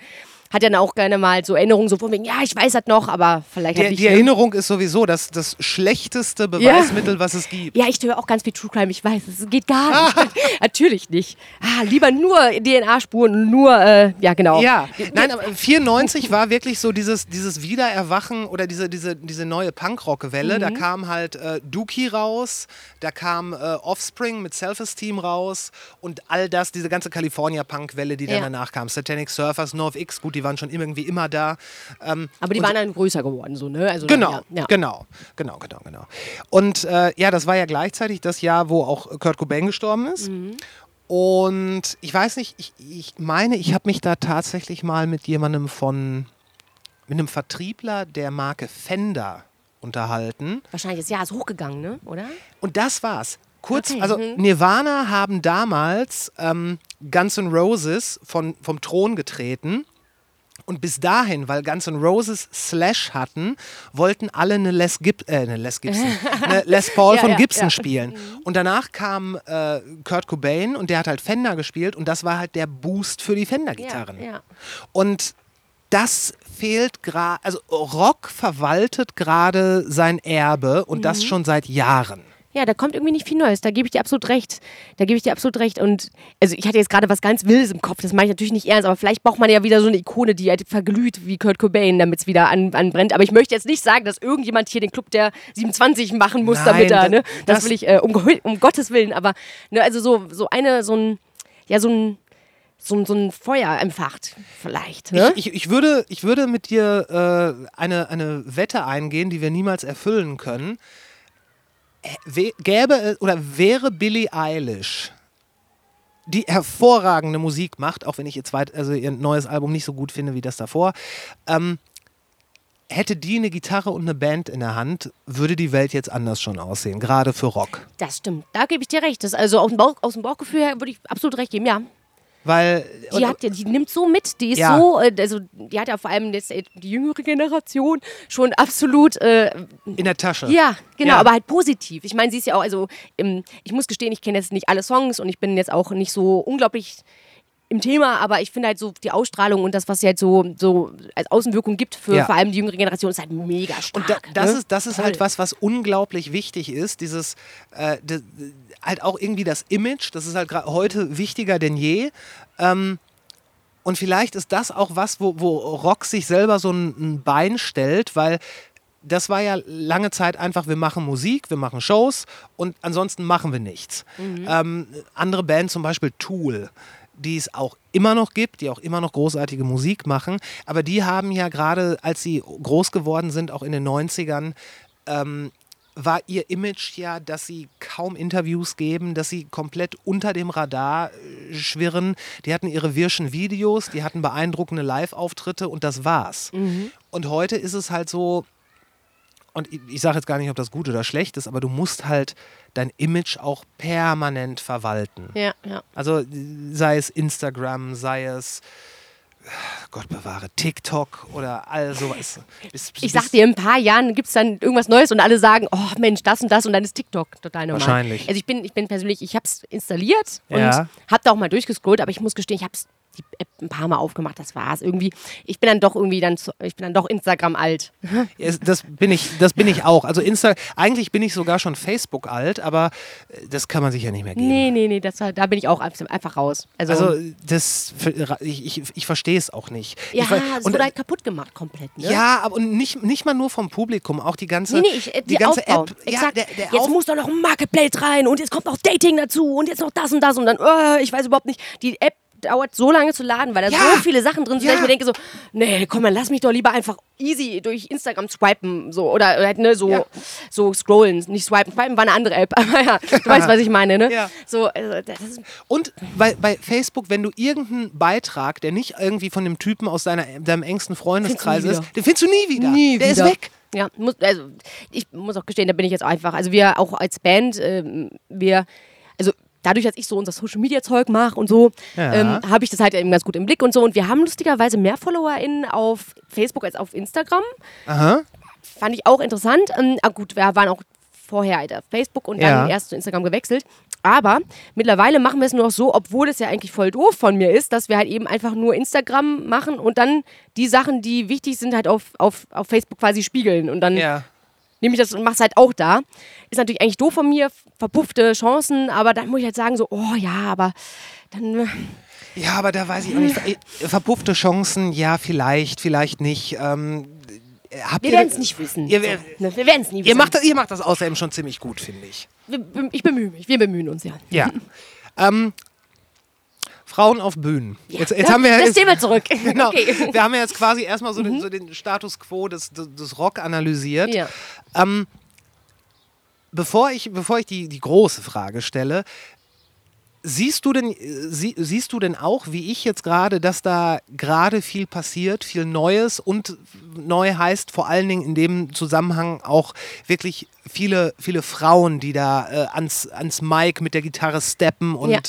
hat dann auch gerne mal so Erinnerungen, so von wegen, ja, ich weiß das noch, aber vielleicht hat Die, ich. die Erinnerung ist sowieso das, das schlechteste Beweismittel, was es gibt. Ja, ich höre auch ganz viel True Crime, ich weiß, es geht gar nicht. Natürlich nicht. Ah, lieber nur DNA-Spuren, nur, äh, ja, genau. Ja, nein, aber 94 war wirklich so dieses, dieses Wiedererwachen oder diese, diese, diese neue Punkrock-Welle. Mhm. Da kam halt äh, Dookie raus, da kam äh, Offspring mit Self-Esteem raus und all das, diese ganze California-Punk-Welle, die dann Ja. danach kam. Satanic Surfers, NoFX, gut, die waren schon irgendwie immer da. Ähm, Aber die waren dann größer geworden, so, ne? Also, Genau, ja, ja. genau, genau, genau, genau. Und äh, ja, das war ja gleichzeitig das Jahr, wo auch Kurt Cobain gestorben ist. Mhm. Und ich weiß nicht, ich, ich meine, ich habe mich da tatsächlich mal mit jemandem von, mit einem Vertriebler der Marke Fender unterhalten. Wahrscheinlich das Jahr ist hochgegangen, ne? Oder? Und das war's. Kurz, Okay, also mhm. Nirvana haben damals ähm, Guns N' Roses von, vom Thron getreten. Und bis dahin, weil Guns N' Roses Slash hatten, wollten alle eine Les, Gib äh, eine Les Gibson, eine Les Paul Ja, von ja, Gibson ja. spielen. Und danach kam äh, Kurt Cobain und der hat halt Fender gespielt und das war halt der Boost für die Fender-Gitarren. Und das fehlt gerade, also Rock verwaltet gerade sein Erbe und das Mhm. schon seit Jahren. Ja, da kommt irgendwie nicht viel Neues. Da gebe ich dir absolut recht. Da gebe ich dir absolut recht. Und also ich hatte jetzt gerade was ganz Wildes im Kopf. Das mache ich natürlich nicht ernst. Aber vielleicht braucht man ja wieder so eine Ikone, die halt verglüht wie Kurt Cobain, damit es wieder an, anbrennt. Aber ich möchte jetzt nicht sagen, dass irgendjemand hier den Club der 27 machen muss, Nein, damit er, ne? Das, das- will ich, äh, um, um Gottes Willen. Aber ne, also so, so eine, so ein, ja, so ein, so, so ein Feuer entfacht, vielleicht. Ne? Ich, ich, ich, würde, ich würde mit dir äh, eine, eine Wette eingehen, die wir niemals erfüllen können. Äh, Gäbe es oder wäre Billie Eilish, die hervorragende Musik macht, auch wenn ich ihr, zweit, also ihr neues Album nicht so gut finde wie das davor, ähm, hätte die eine Gitarre und eine Band in der Hand, würde die Welt jetzt anders schon aussehen, gerade für Rock. Das stimmt. Da gebe ich dir recht. Das, also aus dem, Bauch, aus dem Bauchgefühl her würde ich absolut recht geben, ja. Weil Die, hat, ja- die nimmt so mit, die ist Ja. so, äh, also die hat ja vor allem jetzt äh, die jüngere Generation schon absolut, äh, in der Tasche. ja, genau, Ja. aber halt positiv. Ich meine, sie ist ja auch, also ich muss gestehen, ich kenne jetzt nicht alle Songs und ich bin jetzt auch nicht so unglaublich im Thema, aber ich finde halt so die Ausstrahlung und das, was sie halt so, so als Außenwirkung gibt für Ja. vor allem die jüngere Generation, ist halt mega stark. Und da, das, ne? ist, das ist halt was, was unglaublich wichtig ist. Dieses, äh, d- halt auch irgendwie das Image, das ist halt heute wichtiger denn je. Ähm, und vielleicht ist das auch was, wo, wo Rock sich selber so ein, ein Bein stellt, weil das war ja lange Zeit einfach, wir machen Musik, wir machen Shows und ansonsten machen wir nichts. Ähm, andere Bands, zum Beispiel Tool, die es auch immer noch gibt, die auch immer noch großartige Musik machen, aber die haben ja gerade, als sie groß geworden sind, auch in den 90ern, ähm, war ihr Image ja, dass sie kaum Interviews geben, dass sie komplett unter dem Radar äh, schwirren. Die hatten ihre wirschen Videos, die hatten beeindruckende Live-Auftritte und das war's. Und heute ist es halt so, und ich, ich sage jetzt gar nicht, ob das gut oder schlecht ist, aber du musst halt dein Image auch permanent verwalten. Ja, ja. Also sei es Instagram, sei es Gott bewahre, TikTok oder all sowas. Bis- bis- Ich sag dir, in ein paar Jahren gibt es dann irgendwas Neues und alle sagen, oh Mensch, das und das und dann ist TikTok total normal. Wahrscheinlich. Also ich bin, ich bin persönlich, ich habe es installiert und Ja. habe da auch mal durchgescrollt, aber ich muss gestehen, ich habe die App ein paar Mal aufgemacht, das war's irgendwie. Ich bin dann doch irgendwie dann, zu, ich bin dann doch Instagram alt. Es- Das bin ich, das bin ich auch. Also Insta, eigentlich bin ich sogar schon Facebook alt, aber äh, das kann man sich ja nicht mehr geben. Nee, nee, nee, das, da bin ich auch einfach raus. Also, Also das, ich, ich, ich verstehe es auch nicht. ja, ich, und, wurde halt kaputt gemacht komplett. Ne? ja, aber und nicht, nicht mal nur vom Publikum, auch die ganze, Nee, nee, ich, äh, die ganze Aufbau. App. Ja, der, der jetzt Auf- muss da noch ein Marketplace rein und jetzt kommt noch Dating dazu und jetzt noch das und das und dann, äh, ich weiß überhaupt nicht. Die App dauert so lange zu laden, weil da Ja. so viele Sachen drin sind, Ja. dass ich mir denke so, nee, komm mal, lass mich doch lieber einfach easy durch Instagram swipen, so oder halt, ne, so, Ja. so scrollen, nicht swipen. Swipen war eine andere App, aber ja, du weißt, was ich meine, ne? Ja. So, also, das ist, Und bei, bei Facebook, wenn du irgendeinen Beitrag, der nicht irgendwie von dem Typen aus deiner, deinem engsten Freundeskreis ist, den findest du nie wieder. Nie der wieder. ist weg. Ja, muss, also ich muss auch gestehen, da bin ich jetzt einfach. Also wir auch als Band, ähm, wir, dadurch, dass ich so unser Social Media Zeug mache und so, Ja. ähm, habe ich das halt eben ganz gut im Blick und so. Und wir haben lustigerweise mehr FollowerInnen auf Facebook als auf Instagram. Aha. Fand ich auch interessant. Ähm, ah, gut, wir waren auch vorher halt auf Facebook und dann Ja. erst zu Instagram gewechselt. Aber mittlerweile machen wir es nur noch so, obwohl es ja eigentlich voll doof von mir ist, dass wir halt eben einfach nur Instagram machen und dann die Sachen, die wichtig sind, halt auf, auf, auf Facebook quasi spiegeln. Und dann Ja. Nehme ich das und mache es halt auch da. Ist natürlich eigentlich doof von mir, verpuffte Chancen, aber dann muss ich halt sagen, so, oh ja, aber dann. äh, Ja, aber da weiß ich auch nicht. Ver- Verpuffte Chancen, ja, vielleicht, vielleicht nicht. Ähm, habt Wir werden es nicht wissen. Ihr, so, ne, wir werden es nie wissen. ihr, macht das, ihr macht das außerdem schon ziemlich gut, finde ich. Wir- Ich bemühe mich, wir bemühen uns ja. Ja. ähm, Frauen auf Bühnen. Jetzt, jetzt Ja, haben wir das jetzt, Thema zurück. Genau. Okay. Mhm. Wir haben ja jetzt quasi erstmal so, den, so den Status quo des, des, Rock analysiert. Ja. Ähm, bevor ich, bevor ich die, die große Frage stelle, siehst du denn, sie, siehst du denn auch, wie ich jetzt gerade, dass da gerade viel passiert, viel Neues und neu heißt vor allen Dingen in dem Zusammenhang auch wirklich viele, viele Frauen, die da äh, ans, ans Mic mit der Gitarre steppen und Ja.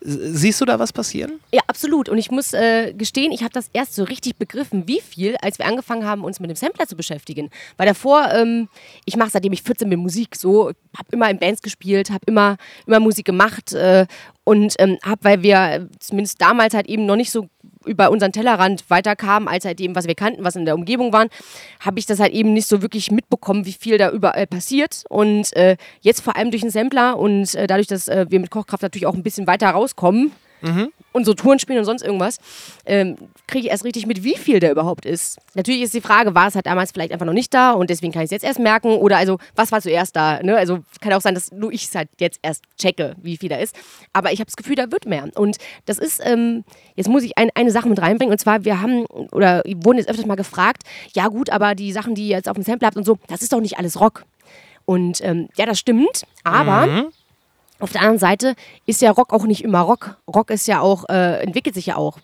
Siehst du da was passieren? Ja, absolut. Und ich muss äh, gestehen, ich habe das erst so richtig begriffen, wie viel, als wir angefangen haben, uns mit dem Sampler zu beschäftigen. Weil davor, ähm, ich mache seitdem ich 14 bin Musik so, habe immer in Bands gespielt, habe immer, immer Musik gemacht äh, und ähm, habe, weil wir äh, zumindest damals halt eben noch nicht so über unseren Tellerrand weiterkamen, als halt eben, was wir kannten, was in der Umgebung waren, habe ich das halt eben nicht so wirklich mitbekommen, wie viel da überall passiert. Und äh, jetzt vor allem durch den Sampler und äh, dadurch, dass äh, wir mit Kochkraft natürlich auch ein bisschen weiter rauskommen, und so Touren spielen und sonst irgendwas, ähm, kriege ich erst richtig mit, wie viel der überhaupt ist. Natürlich ist die Frage, war es halt damals vielleicht einfach noch nicht da und deswegen kann ich es jetzt erst merken oder also, was war zuerst da? Ne? Also kann auch sein, dass nur ich es halt jetzt erst checke, wie viel da ist. Aber ich habe das Gefühl, da wird mehr. Und das ist, ähm, jetzt muss ich ein, eine Sache mit reinbringen und zwar, wir haben oder wurden jetzt öfters mal gefragt, ja gut, aber die Sachen, die ihr jetzt auf dem Sample habt und so, das ist doch nicht alles Rock. Und ähm, ja, das stimmt, aber auf der anderen Seite ist ja Rock auch nicht immer Rock. Rock ist ja auch, äh, entwickelt sich ja auch.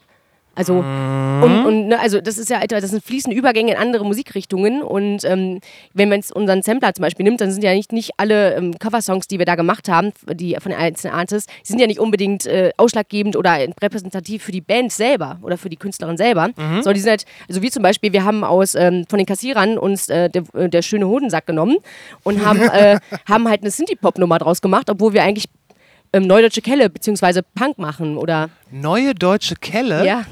Also, und, und ne, also das ist ja, das sind fließende Übergänge in andere Musikrichtungen. Und ähm, wenn man jetzt unseren Sampler zum Beispiel nimmt, dann sind ja nicht, nicht alle ähm, Coversongs, die wir da gemacht haben, die von den einzelnen Artists, die sind ja nicht unbedingt äh, ausschlaggebend oder repräsentativ für die Band selber oder für die Künstlerin selber. Sondern die sind halt, also wie zum Beispiel, wir haben aus ähm, von den Kassierern uns äh, der, äh, der schöne Hodensack genommen und haben, äh, haben halt eine Synthie-Pop-Nummer draus gemacht, obwohl wir eigentlich ähm, Neudeutsche Kelle beziehungsweise Punk machen oder Neue deutsche Kelle? ja.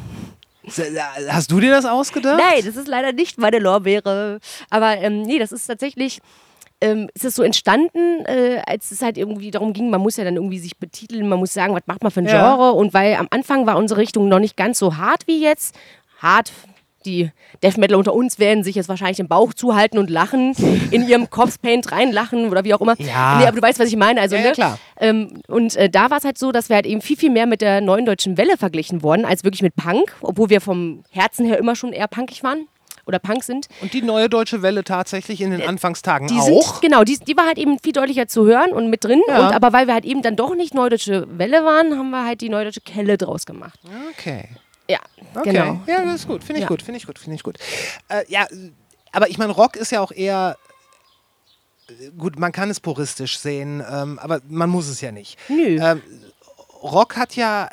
Hast du dir das ausgedacht? Nein, das ist leider nicht meine Lorbeere. Aber ähm, nee, das ist tatsächlich. Ähm, ist es so entstanden, äh, als es halt irgendwie darum ging, man muss ja dann irgendwie sich betiteln, man muss sagen, was macht man für ein Ja. Genre und weil am Anfang war unsere Richtung noch nicht ganz so hart wie jetzt. Hart, die Death Metal unter uns werden sich jetzt wahrscheinlich den Bauch zuhalten und lachen, in ihrem Corpse Paint reinlachen oder wie auch immer. Ja. Nee, aber du weißt, was ich meine. Also, Ja, ja, ne? klar. Ähm, und äh, da war es halt so, dass wir halt eben viel, viel mehr mit der neuen deutschen Welle verglichen wurden, als wirklich mit Punk, obwohl wir vom Herzen her immer schon eher punkig waren oder Punk sind. Und die neue deutsche Welle tatsächlich in den Anfangstagen Äh, Die auch? sind, genau, die, die war halt eben viel deutlicher zu hören und mit drin. Ja. Und, aber weil wir halt eben dann doch nicht neudeutsche Welle waren, haben wir halt die neudeutsche Kelle draus gemacht. Okay. Ja, Okay. genau. Ja, das ist gut. Finde ich Ja. gut. Finde ich gut. Finde ich gut. Äh, ja, aber ich meine, Rock ist ja auch eher. äh, Gut, man kann es puristisch sehen, ähm, aber man muss es ja nicht. Nö. Ähm, Rock hat ja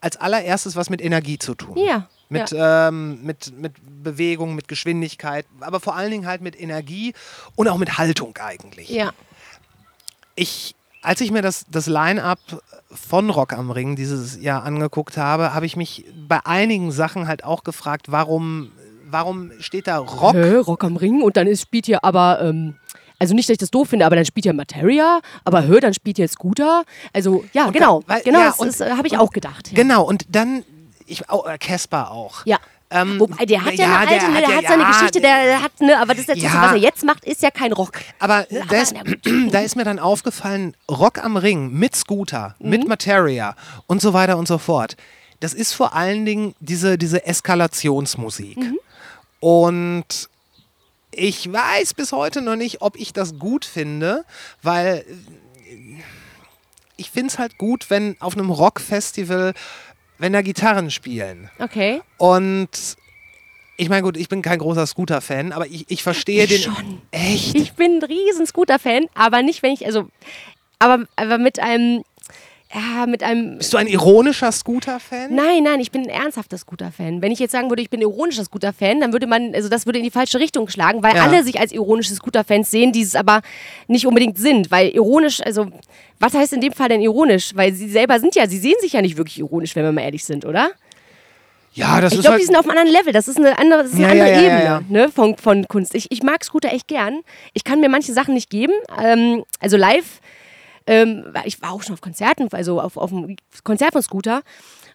als allererstes was mit Energie zu tun. Ja, Mit, ähm, mit, mit Bewegung, mit Geschwindigkeit, aber vor allen Dingen halt mit Energie und auch mit Haltung eigentlich. Ja. ich, als ich mir das, das Line-Up von Rock am Ring dieses Jahr angeguckt habe, habe ich mich bei einigen Sachen halt auch gefragt, warum, warum steht da Rock? Hä, Rock am Ring und dann ist, spielt hier aber, ähm, also nicht, dass ich das doof finde, aber dann spielt hier Materia, aber hör, dann spielt hier Scooter. Also, ja, Und genau. da- weil- genau, ja, das, das äh, habe ich und- auch gedacht. Ja. Genau, und dann, ich, oh, äh, Casper auch. Ja. Ähm, Wobei, der hat ja, ja, eine der alte, ne, hat der ja- hat seine ja, Geschichte, der, der hat, ne, aber das ist Ja. was er jetzt macht, ist ja kein Rock. Aber, ist, aber- na da ist mir dann aufgefallen, Rock am Ring mit Scooter, Mhm. mit Materia und so weiter und so fort. Das ist vor allen Dingen diese, diese Eskalationsmusik. Mhm. Und ich weiß bis heute noch nicht, ob ich das gut finde, weil ich finde es halt gut, wenn auf einem Rockfestival, wenn da Gitarren spielen. Okay. Und ich meine, gut, ich bin kein großer Scooter-Fan, aber ich, ich verstehe den. schon. Echt? Ich bin ein riesen Scooter-Fan, aber nicht, wenn ich, also, aber, aber mit einem, ja, mit einem. Bist du ein ironischer Scooter-Fan? Nein, nein, ich bin ein ernsthafter Scooter-Fan. Wenn ich jetzt sagen würde, ich bin ein ironischer Scooter-Fan, dann würde man, also das würde in die falsche Richtung schlagen, weil Ja. alle sich als ironische Scooter-Fans sehen, die es aber nicht unbedingt sind. Weil ironisch, also, was heißt in dem Fall denn ironisch? Weil sie selber sind ja, sie sehen sich ja nicht wirklich ironisch, wenn wir mal ehrlich sind, oder? Ja, das Ich ist glaube, halt. die sind auf einem anderen Level. Das ist eine andere, ist eine Ja, andere ja, ja, Ebene. Ne, von, von Kunst. Ich, ich mag Scooter echt gern. Ich kann mir manche Sachen nicht geben. Ähm, also live, ähm, ich war auch schon auf Konzerten, also auf, auf einem Konzert von Scooter.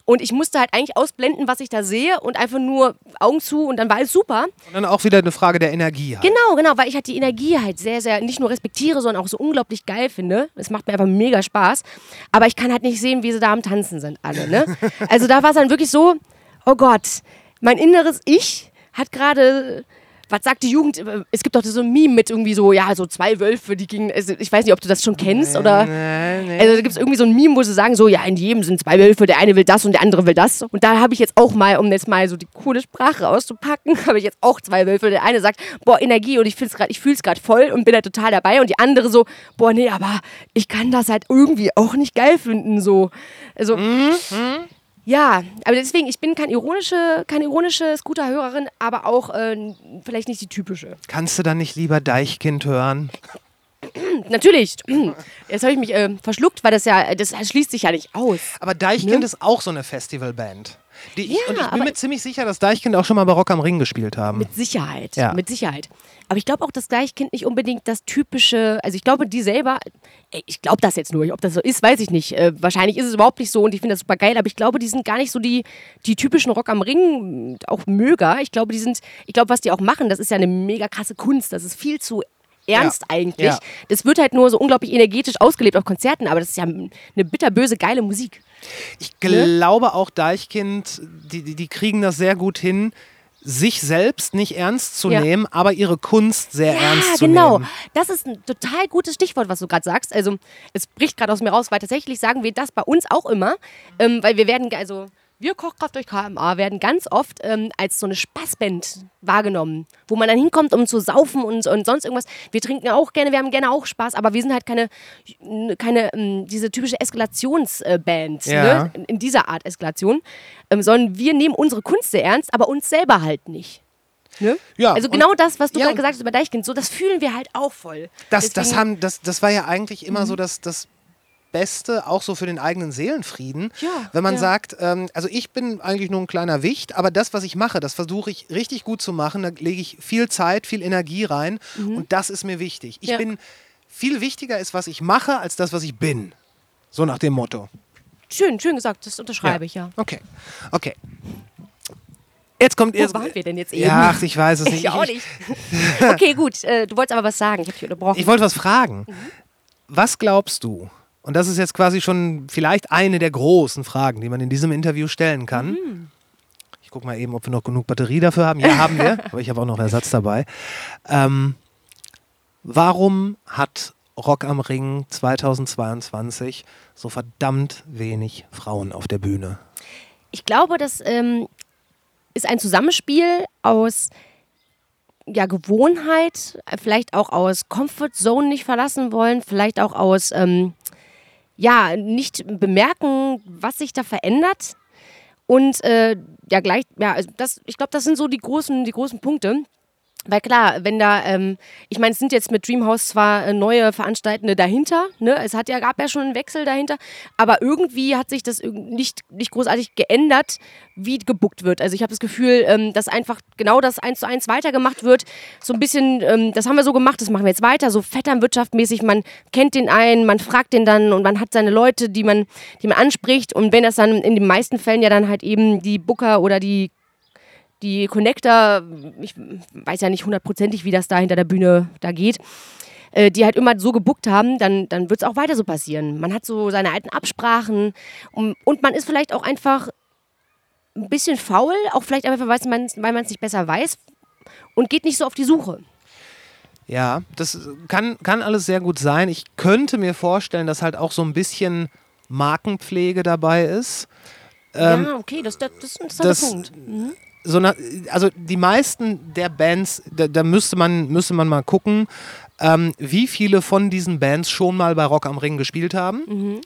Und ich musste halt eigentlich ausblenden, was ich da sehe und einfach nur Augen zu und dann war alles super. und dann auch wieder eine Frage der Energie. Halt. Genau, genau, weil ich halt die Energie halt sehr, sehr nicht nur respektiere, sondern auch so unglaublich geil finde. Es macht mir einfach mega Spaß. Aber ich kann halt nicht sehen, wie sie da am Tanzen sind, alle. Ne? Also da war es dann wirklich so, oh Gott, mein inneres Ich hat gerade. Was sagt die Jugend? Es gibt doch so ein Meme mit irgendwie so, ja, so zwei Wölfe, die gingen. Also ich weiß nicht, ob du das schon kennst oder. Also da gibt es irgendwie so ein Meme, wo sie sagen, so, ja, in jedem sind zwei Wölfe, der eine will das und der andere will das. Und da habe ich jetzt auch mal, um jetzt mal so die coole Sprache auszupacken, habe ich jetzt auch zwei Wölfe. Der eine sagt, boah, Energie und ich, find's grad- ich fühle es gerade voll und bin da total dabei. Und die andere so, boah, nee, aber ich kann das halt irgendwie auch nicht geil finden. So. Also. Ja, aber deswegen, ich bin kein ironische, keine ironische Scooter-Hörerin, aber auch äh, vielleicht nicht die typische. Kannst du dann nicht lieber Deichkind hören? Natürlich, jetzt habe ich mich äh, verschluckt, weil das ja, das schließt sich ja nicht aus. Aber Deichkind ist auch so eine Festivalband. Die ich, Ja, und ich bin mir ziemlich sicher, dass Deichkind auch schon mal bei Rock am Ring gespielt haben. Mit Sicherheit, Ja. mit Sicherheit. Aber ich glaube auch, dass Deichkind nicht unbedingt das typische, also ich glaube, die selber, ich glaube das jetzt nur, ob das so ist, weiß ich nicht. Äh, wahrscheinlich ist es überhaupt nicht so und ich finde das super geil, aber ich glaube, die sind gar nicht so die, die typischen Rock am Ring, mh, auch Möger. Ich glaube, die sind, ich glaube, was die auch machen, das ist ja eine mega krasse Kunst, das ist viel zu ernst Ja. eigentlich. Ja. Das wird halt nur so unglaublich energetisch ausgelebt auf Konzerten, aber das ist ja eine bitterböse, geile Musik. Ich glaube auch Deichkind, die, die, die kriegen das sehr gut hin, sich selbst nicht ernst zu Ja. nehmen, aber ihre Kunst sehr ernst zu genau. nehmen. Das ist ein total gutes Stichwort, was du gerade sagst. Also, es bricht gerade aus mir raus, weil tatsächlich sagen wir das bei uns auch immer, ähm, weil wir werden, also wir Kochkraft durch KMA werden ganz oft ähm, als so eine Spaßband wahrgenommen, wo man dann hinkommt, um zu saufen und, und sonst irgendwas. Wir trinken auch gerne, wir haben gerne auch Spaß, aber wir sind halt keine, keine ähm, diese typische Eskalationsband, Ja. ne? in, in dieser Art Eskalation, ähm, sondern wir nehmen unsere Kunst sehr ernst, aber uns selber halt nicht. Ne? Ja, also genau das, was du ja, gerade gesagt hast über Deichkind, so das fühlen wir halt auch voll. Das, das, Deswegen- haben, das, das war ja eigentlich immer Mhm. so das, das Beste, auch so für den eigenen Seelenfrieden. Ja, wenn man ja. sagt, ähm, also ich bin eigentlich nur ein kleiner Wicht, aber das, was ich mache, das versuche ich richtig gut zu machen. Da lege ich viel Zeit, viel Energie rein und das ist mir wichtig. Ich Mhm. Ja. bin, viel wichtiger ist, was ich mache, als das, was ich bin. So nach dem Motto. Schön, schön gesagt, das unterschreibe ich ja. Okay, okay. Jetzt kommt Wo jetzt. waren wir denn jetzt eben? Ja, ach, ich weiß es nicht. Ich auch nicht. okay, gut. Äh, du wolltest aber was sagen. Ich habe dich unterbrochen. Ich wollte was fragen. Was glaubst du? Und das ist jetzt quasi schon vielleicht eine der großen Fragen, die man in diesem Interview stellen kann. Mhm. Ich gucke mal eben, ob wir noch genug Batterie dafür haben. Ja, haben wir. Aber ich habe auch noch Ersatz dabei. Ähm, warum hat Rock am Ring 2022 so verdammt wenig Frauen auf der Bühne? Ich glaube, das ähm, ist ein Zusammenspiel aus ja, Gewohnheit, vielleicht auch aus Comfort Zone nicht verlassen wollen, vielleicht auch aus ähm, ja, nicht bemerken, was sich da verändert. Und äh, ja, gleich, ja, also das, ich glaube, das sind so die großen, die großen Punkte. Weil klar, wenn da, ähm, ich meine, es sind jetzt mit Dreamhouse zwar äh, neue Veranstaltende dahinter, ne? Es hat ja, gab ja schon einen Wechsel dahinter, aber irgendwie hat sich das nicht, nicht großartig geändert, wie gebuckt wird. Also ich habe das Gefühl, ähm, dass einfach genau das eins zu eins weitergemacht wird. So ein bisschen, ähm, das haben wir so gemacht, das machen wir jetzt weiter, so vetternwirtschaftmäßig, man kennt den einen, man fragt den dann und man hat seine Leute, die man, die man anspricht und wenn das dann in den meisten Fällen ja dann halt eben die Booker oder die die Connector, ich weiß ja nicht hundertprozentig, wie das da hinter der Bühne da geht, äh, die halt immer so gebuckt haben, dann, dann wird es auch weiter so passieren. Man hat so seine alten Absprachen und, und man ist vielleicht auch einfach ein bisschen faul, auch vielleicht einfach, weil man es nicht besser weiß und geht nicht so auf die Suche. Ja, das kann, kann alles sehr gut sein. Ich könnte mir vorstellen, dass halt auch so ein bisschen Markenpflege dabei ist. Ähm, ja, okay, das, das, das ist ein interessanter Punkt. So na, also die meisten der Bands, da, da müsste, man, müsste man mal gucken, ähm, wie viele von diesen Bands schon mal bei Rock am Ring gespielt haben.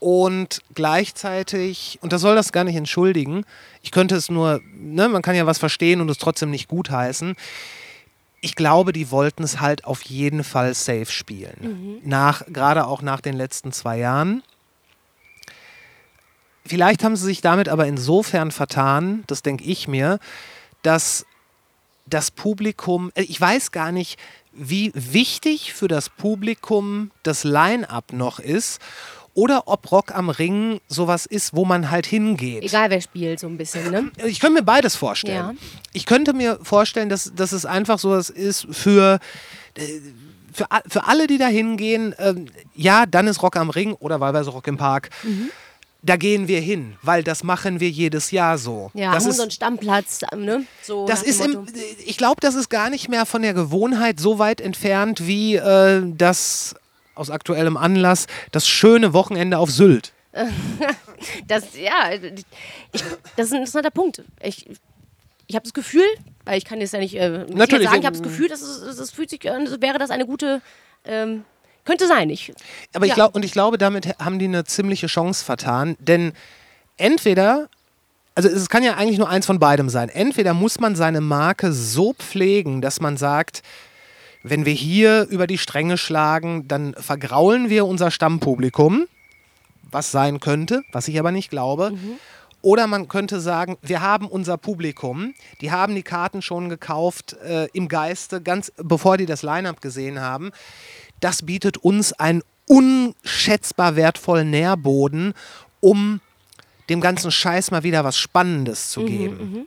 Und gleichzeitig, und das soll das gar nicht entschuldigen, ich könnte es nur, ne, man kann ja was verstehen und es trotzdem nicht gutheißen. Ich glaube, die wollten es halt auf jeden Fall safe spielen. Nach, gerade auch nach den letzten zwei Jahren. Vielleicht haben sie sich damit aber insofern vertan, das denke ich mir, dass das Publikum, äh, ich weiß gar nicht, wie wichtig für das Publikum das Line-up noch ist oder ob Rock am Ring sowas ist, wo man halt hingeht. Egal wer spielt, so ein bisschen, ne? Ich könnte mir beides vorstellen. Ja. Ich könnte mir vorstellen, dass, dass es einfach sowas ist für, äh, für, für alle, die da hingehen. Ähm, ja, dann ist Rock am Ring oder wahlweise Rock im Park. Mhm. Da gehen wir hin, weil das machen wir jedes Jahr so. Ja, das haben ist, so einen Stammplatz, ne? So das ist im, Motto. ich glaube, das ist gar nicht mehr von der Gewohnheit so weit entfernt wie äh, das aus aktuellem Anlass das schöne Wochenende auf Sylt. Das, ja, ich, das ist ein interessanter Punkt. Ich, ich habe das Gefühl, weil ich kann jetzt ja nicht äh, Natürlich, sagen, ich habe das ähm, Gefühl, dass es, es fühlt sich, an, als wäre das eine gute, ähm, könnte sein. Ich, Aber ich Ja. glaube, und ich glaube, damit haben die eine ziemliche Chance vertan, denn entweder, also es kann ja eigentlich nur eins von beidem sein. Entweder muss man seine Marke so pflegen, dass man sagt, wenn wir hier über die Stränge schlagen, dann vergraulen wir unser Stammpublikum, was sein könnte, was ich aber nicht glaube. Oder man könnte sagen, wir haben unser Publikum, die haben die Karten schon gekauft äh, im Geiste, ganz bevor die das Line-up gesehen haben. Das bietet uns einen unschätzbar wertvollen Nährboden, um dem ganzen Scheiß mal wieder was Spannendes zu geben.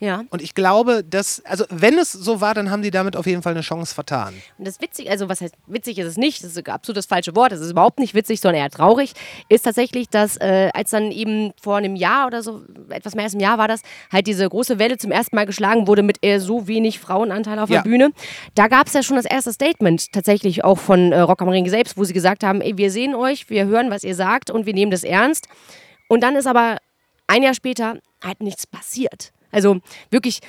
Ja. Und ich glaube, dass, also wenn es so war, dann haben die damit auf jeden Fall eine Chance vertan. Und das witzig, also was heißt witzig ist es nicht, das ist absolut das falsche Wort, das ist überhaupt nicht witzig, sondern eher traurig, ist tatsächlich, dass äh, als dann eben vor einem Jahr oder so, etwas mehr als einem Jahr war das, halt diese große Welle zum ersten Mal geschlagen wurde mit eher so wenig Frauenanteil auf Ja. der Bühne. Da gab es ja schon das erste Statement tatsächlich auch von äh, Rock am Ring selbst, wo sie gesagt haben, ey, wir sehen euch, wir hören, was ihr sagt und wir nehmen das ernst. Und dann ist aber ein Jahr später halt nichts passiert. Also wirklich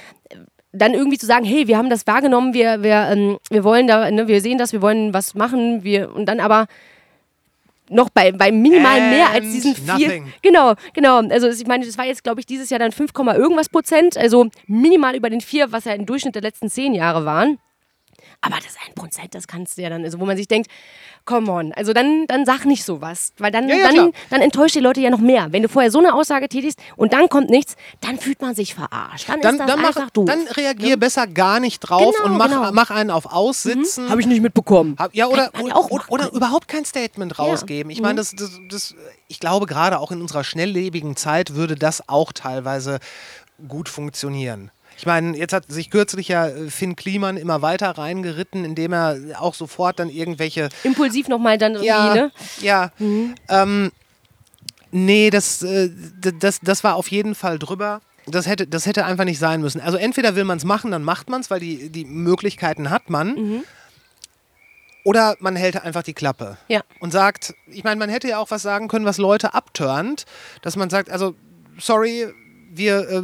dann irgendwie zu sagen, hey, wir haben das wahrgenommen, wir, wir, ähm, wir wollen da, ne, wir sehen das, wir wollen was machen, wir und dann aber noch bei, bei minimal mehr als And diesen vier. nothing. Genau, genau. Also ich meine, das war jetzt, glaube ich, dieses Jahr dann 5, Komma irgendwas Prozent, also minimal über den vier, was ja im Durchschnitt der letzten zehn Jahre waren. Aber das ein Prozent, das kannst du ja dann, also wo man sich denkt, come on, also dann, dann sag nicht sowas, weil dann, Ja, ja, dann, dann enttäuscht die Leute ja noch mehr. Wenn du vorher so eine Aussage tätigst und dann kommt nichts, dann fühlt man sich verarscht. Dann, Dann, ist das dann, mach, einfach doof. dann reagier besser gar nicht drauf Genau, und mach, genau. mach einen auf Aussitzen. Habe ich nicht mitbekommen. Hab- Ja, oder, oder, ja oder, oder überhaupt kein Statement rausgeben. Ich meine, Mhm. das, das, das, ich glaube, gerade auch in unserer schnelllebigen Zeit würde das auch teilweise gut funktionieren. Ich meine, jetzt hat sich kürzlich ja äh, Finn Kliman immer weiter reingeritten, indem er auch sofort dann irgendwelche Impulsiv nochmal dann irgendwie, ja, ne? ja. Ähm, nee, das, äh, das, das war auf jeden Fall drüber. Das hätte, das hätte einfach nicht sein müssen. Also entweder will man es machen, dann macht man es, weil die, die Möglichkeiten hat man. Mhm. Oder man hält einfach die Klappe. Ja. Und sagt, ich meine, man hätte ja auch was sagen können, was Leute abturnt, dass man sagt, also, sorry, wir, äh,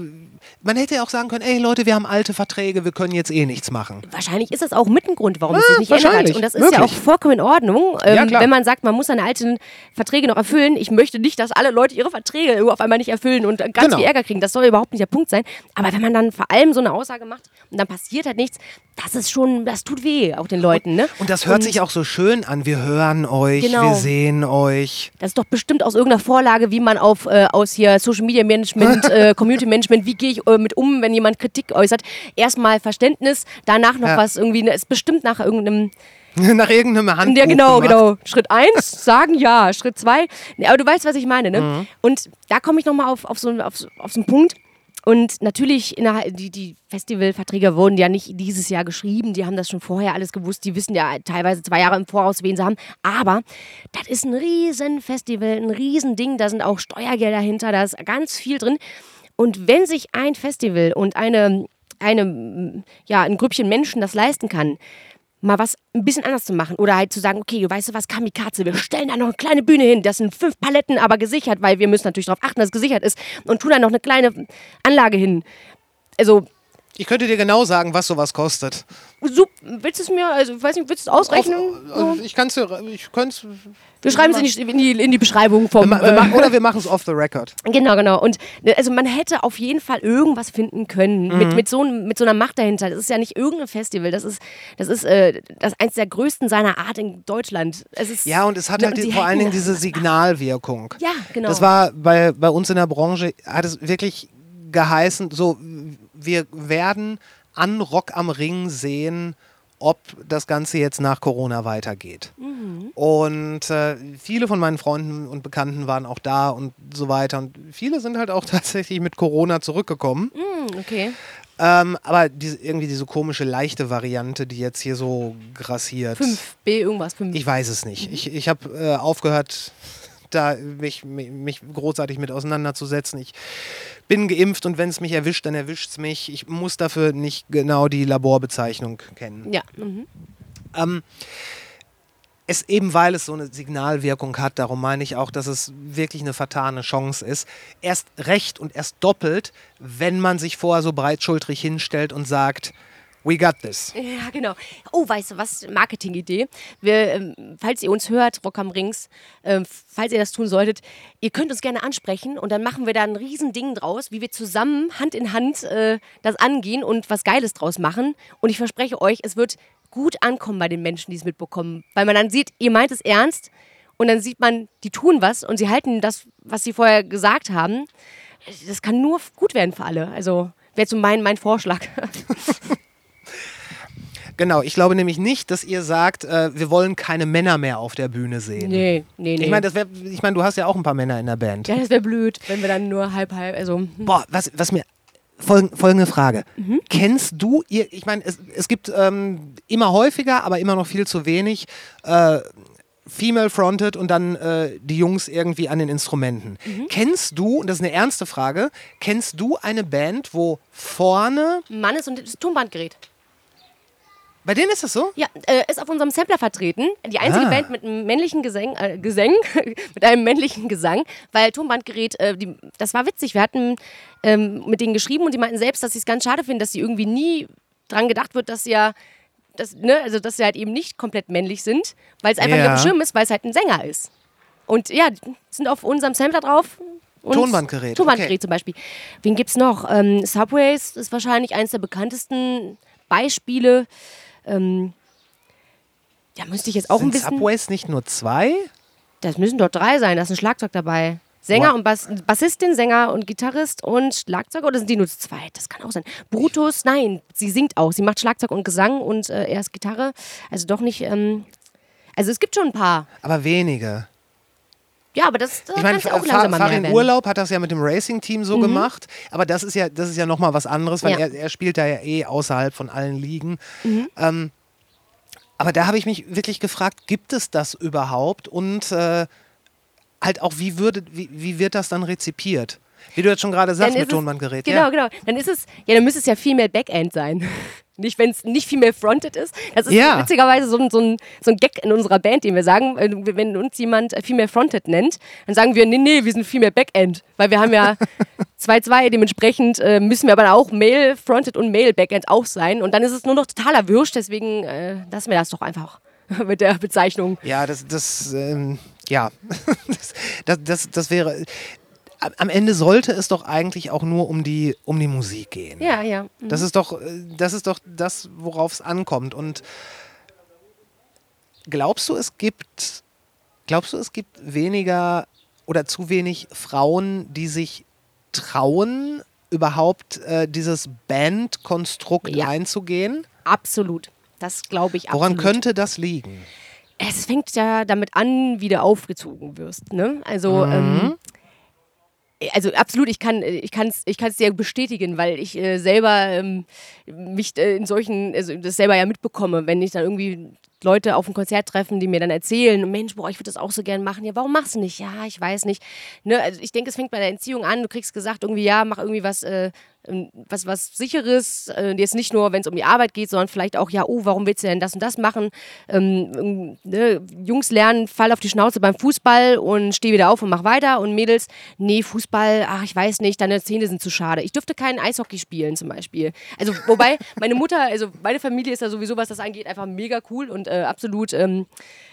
man hätte ja auch sagen können, ey Leute, wir haben alte Verträge, wir können jetzt eh nichts machen. Wahrscheinlich ist das auch mit ein Grund, warum es Ja, sich nicht ändert. Und das ist ja auch Möglich. vollkommen in Ordnung, ähm, Ja, wenn man sagt, man muss seine alten Verträge noch erfüllen. Ich möchte nicht, dass alle Leute ihre Verträge auf einmal nicht erfüllen und ganz Genau. viel Ärger kriegen. Das soll überhaupt nicht der Punkt sein. Aber wenn man dann vor allem so eine Aussage macht und dann passiert halt nichts, das ist schon, das tut weh, auch den Leuten. Ne? Und das hört sich auch so schön an. Wir hören euch, Genau. wir sehen euch. Das ist doch bestimmt aus irgendeiner Vorlage, wie man auf äh, aus hier Social Media Management, äh, Community Management, wie gehe ich äh, mit um, wenn jemand Kritik äußert. Erstmal Verständnis, danach noch Ja. was irgendwie, ne, ist bestimmt nach irgendeinem Nach irgendeinem Handbuch Ja, genau, gemacht. genau. Schritt eins, sagen ja. Schritt zwei, nee, aber du weißt, was ich meine, ne? Mhm. Und da komme ich nochmal auf, auf, so, auf, auf so einen Punkt. Und natürlich, die, die Festivalverträge wurden ja nicht dieses Jahr geschrieben, die haben das schon vorher alles gewusst, die wissen ja teilweise zwei Jahre im Voraus, wen sie haben. Aber das ist ein riesen Festival, ein riesen Ding, da sind auch Steuergelder hinter, da ist ganz viel drin. Und wenn sich ein Festival und eine, eine, ja, ein Grüppchen Menschen das leisten kann, mal was ein bisschen anders zu machen. Oder halt zu sagen, okay, weißt du was, Kamikaze, wir stellen da noch eine kleine Bühne hin. Das sind fünf Paletten, aber gesichert, weil wir müssen natürlich darauf achten, dass es gesichert ist. Und tun da noch eine kleine Anlage hin. Also, Ich könnte dir genau sagen, was sowas kostet. Sup, willst du es mir, also ich weiß nicht, willst du es ausrechnen? Auf, ich kann es ich könnte wir schreiben es in die, in, die, in die Beschreibung vom. wir, äh, Oder wir machen es off the record. Genau, genau. Und ne, also man hätte auf jeden Fall irgendwas finden können Mhm. mit, mit, so, mit so einer Macht dahinter. Das ist ja nicht irgendein Festival, das ist, das ist äh, das eins der größten seiner Art in Deutschland. Es ist, Ja, und es hat halt die, vor allen Dingen diese Signalwirkung. Ja, genau. Das war bei, bei uns in der Branche, hat es wirklich geheißen, so, wir werden an Rock am Ring sehen, ob das Ganze jetzt nach Corona weitergeht. Mhm. Und äh, viele von meinen Freunden und Bekannten waren auch da und so weiter. Und viele sind halt auch tatsächlich mit Corona zurückgekommen. Hm, okay. Ähm, aber diese, irgendwie diese komische, leichte Variante, die jetzt hier so grassiert. 5B, irgendwas, 5. Ich weiß es nicht. Ich, ich habe äh, aufgehört, da mich, mich, mich großartig mit auseinanderzusetzen. Ich bin geimpft und wenn es mich erwischt, dann erwischt es mich. Ich muss dafür nicht genau die Laborbezeichnung kennen. Ja. Mhm. Ähm, es eben weil es so eine Signalwirkung hat, darum meine ich auch, dass es wirklich eine vertane Chance ist. Erst recht und erst doppelt, wenn man sich vorher so breitschultrig hinstellt und sagt, we got this. Ja, genau. Oh, weißt du was? Marketingidee. Ähm, falls ihr uns hört, Rock am Rings, ähm, falls ihr das tun solltet, ihr könnt uns gerne ansprechen und dann machen wir da ein Riesending draus, wie wir zusammen Hand in Hand äh, das angehen und was Geiles draus machen. Und ich verspreche euch, es wird gut ankommen bei den Menschen, die es mitbekommen. Weil man dann sieht, ihr meint es ernst und dann sieht man, die tun was und sie halten das, was sie vorher gesagt haben. Das kann nur gut werden für alle. Also wäre so mein, mein Vorschlag. Genau, ich glaube nämlich nicht, dass ihr sagt, äh, wir wollen keine Männer mehr auf der Bühne sehen. nee, nee, nee. Ich meine, ich meine, du hast ja auch ein paar Männer in der Band. Ja, das wäre blöd, wenn wir dann nur halb, halb, also. hm. Boah, was, was mir. Folg, folgende Frage. Mhm. Kennst du, ihr, ich meine, es, es gibt ähm, immer häufiger, aber immer noch viel zu wenig, äh, Female-Fronted und dann äh, die Jungs irgendwie an den Instrumenten. Mhm. Kennst du, und das ist eine ernste Frage, kennst du eine Band, wo vorne, Mann ist und das Tonbandgerät. Bei denen ist das so? Ja, äh, ist auf unserem Sampler vertreten. Die einzige Ah. Band mit einem männlichen Gesang, äh, Gesang mit einem männlichen Gesang, weil Tonbandgerät, äh, die, das war witzig. Wir hatten ähm, mit denen geschrieben und die meinten selbst, dass sie es ganz schade finden, dass sie irgendwie nie dran gedacht wird, dass sie ja, dass, ne, also dass sie halt eben nicht komplett männlich sind, weil es einfach Ja. dem Schirm ist, weil es halt ein Sänger ist. Und ja, sind auf unserem Sampler drauf. Tonbandgerät, Tonbandgerät okay. zum Beispiel. Wen gibt's noch? Ähm, Subways ist wahrscheinlich eines der bekanntesten Beispiele. Ähm, ja, müsste ich jetzt auch ein Sind bisschen. Subways nicht nur zwei? Das müssen dort drei sein. Da ist ein Schlagzeug dabei. Sänger Wow. und Bass, Bassistin, Sänger und Gitarrist und Schlagzeuger oder sind die nur zu zweit? Das kann auch sein. Brutus, nein, sie singt auch. Sie macht Schlagzeug und Gesang und äh, er ist Gitarre. Also doch nicht. Ähm, also es gibt schon ein paar. Aber wenige. Ja, aber das, das Ich meine, auch langsam mehr Farin. Mhm. Urlaub hat das ja mit dem Racing-Team so gemacht, aber das ist ja, das ist ja nochmal was anderes, weil Ja. er, er spielt da ja eh außerhalb von allen Ligen. Mhm. Ähm, aber da habe ich mich wirklich gefragt, gibt es das überhaupt und äh, halt auch, wie, würde, wie, wie wird das dann rezipiert? Wie du jetzt schon gerade sagst mit ist Tonbandgerät. Genau, ja. genau. Dann ist es, ja, dann müsste es ja Female Backend sein. Nicht, wenn es nicht Female Fronted ist. Das ist Ja. witzigerweise so ein, so, ein, so ein Gag in unserer Band, den wir sagen, äh, wenn uns jemand äh, Female Fronted nennt, dann sagen wir, nee, nee, wir sind Female Backend. Weil wir haben ja 2-2, dementsprechend äh, müssen wir aber auch Male Fronted und Male Backend auch sein. Und dann ist es nur noch totaler Würsch, deswegen äh, lassen wir das doch einfach mit der Bezeichnung. Ja, das, das, ähm, ja, das, das, das wäre. Am- Ende sollte es doch eigentlich auch nur um die, um die Musik gehen. Ja, ja. Das ist doch, äh, das ist doch das, worauf es ankommt. Und glaubst du, es gibt, glaubst du, es gibt weniger oder zu wenig Frauen, die sich trauen, überhaupt äh, dieses Bandkonstrukt Ja. einzugehen? Absolut. Das glaube ich absolut. Woran könnte das liegen? Es fängt ja damit an, wie du aufgezogen wirst. Ne? Also, ähm, also absolut, ich kann ich kann's, ich kann's dir bestätigen, weil ich äh, selber ähm, mich äh, in solchen, also das selber ja mitbekomme, wenn ich dann irgendwie Leute auf ein Konzert treffen, die mir dann erzählen, Mensch, boah, ich würde das auch so gern machen. Ja, warum machst du nicht? Ja, ich weiß nicht. Ne? Also ich denke, es fängt bei der Entziehung an. Du kriegst gesagt, irgendwie, ja, mach irgendwie was, äh, was, was sicheres, äh, jetzt nicht nur, wenn es um die Arbeit geht, sondern vielleicht auch, ja, oh, warum willst du denn das und das machen? Ähm, ähm, ne, Jungs lernen, fall auf die Schnauze beim Fußball und steh wieder auf und mach weiter und Mädels, nee, Fußball, ach, ich weiß nicht, deine Zähne sind zu schade. Ich dürfte kein Eishockey spielen zum Beispiel. Also, wobei, meine Mutter, also meine Familie ist ja sowieso, was das angeht, einfach mega cool und äh, absolut ähm,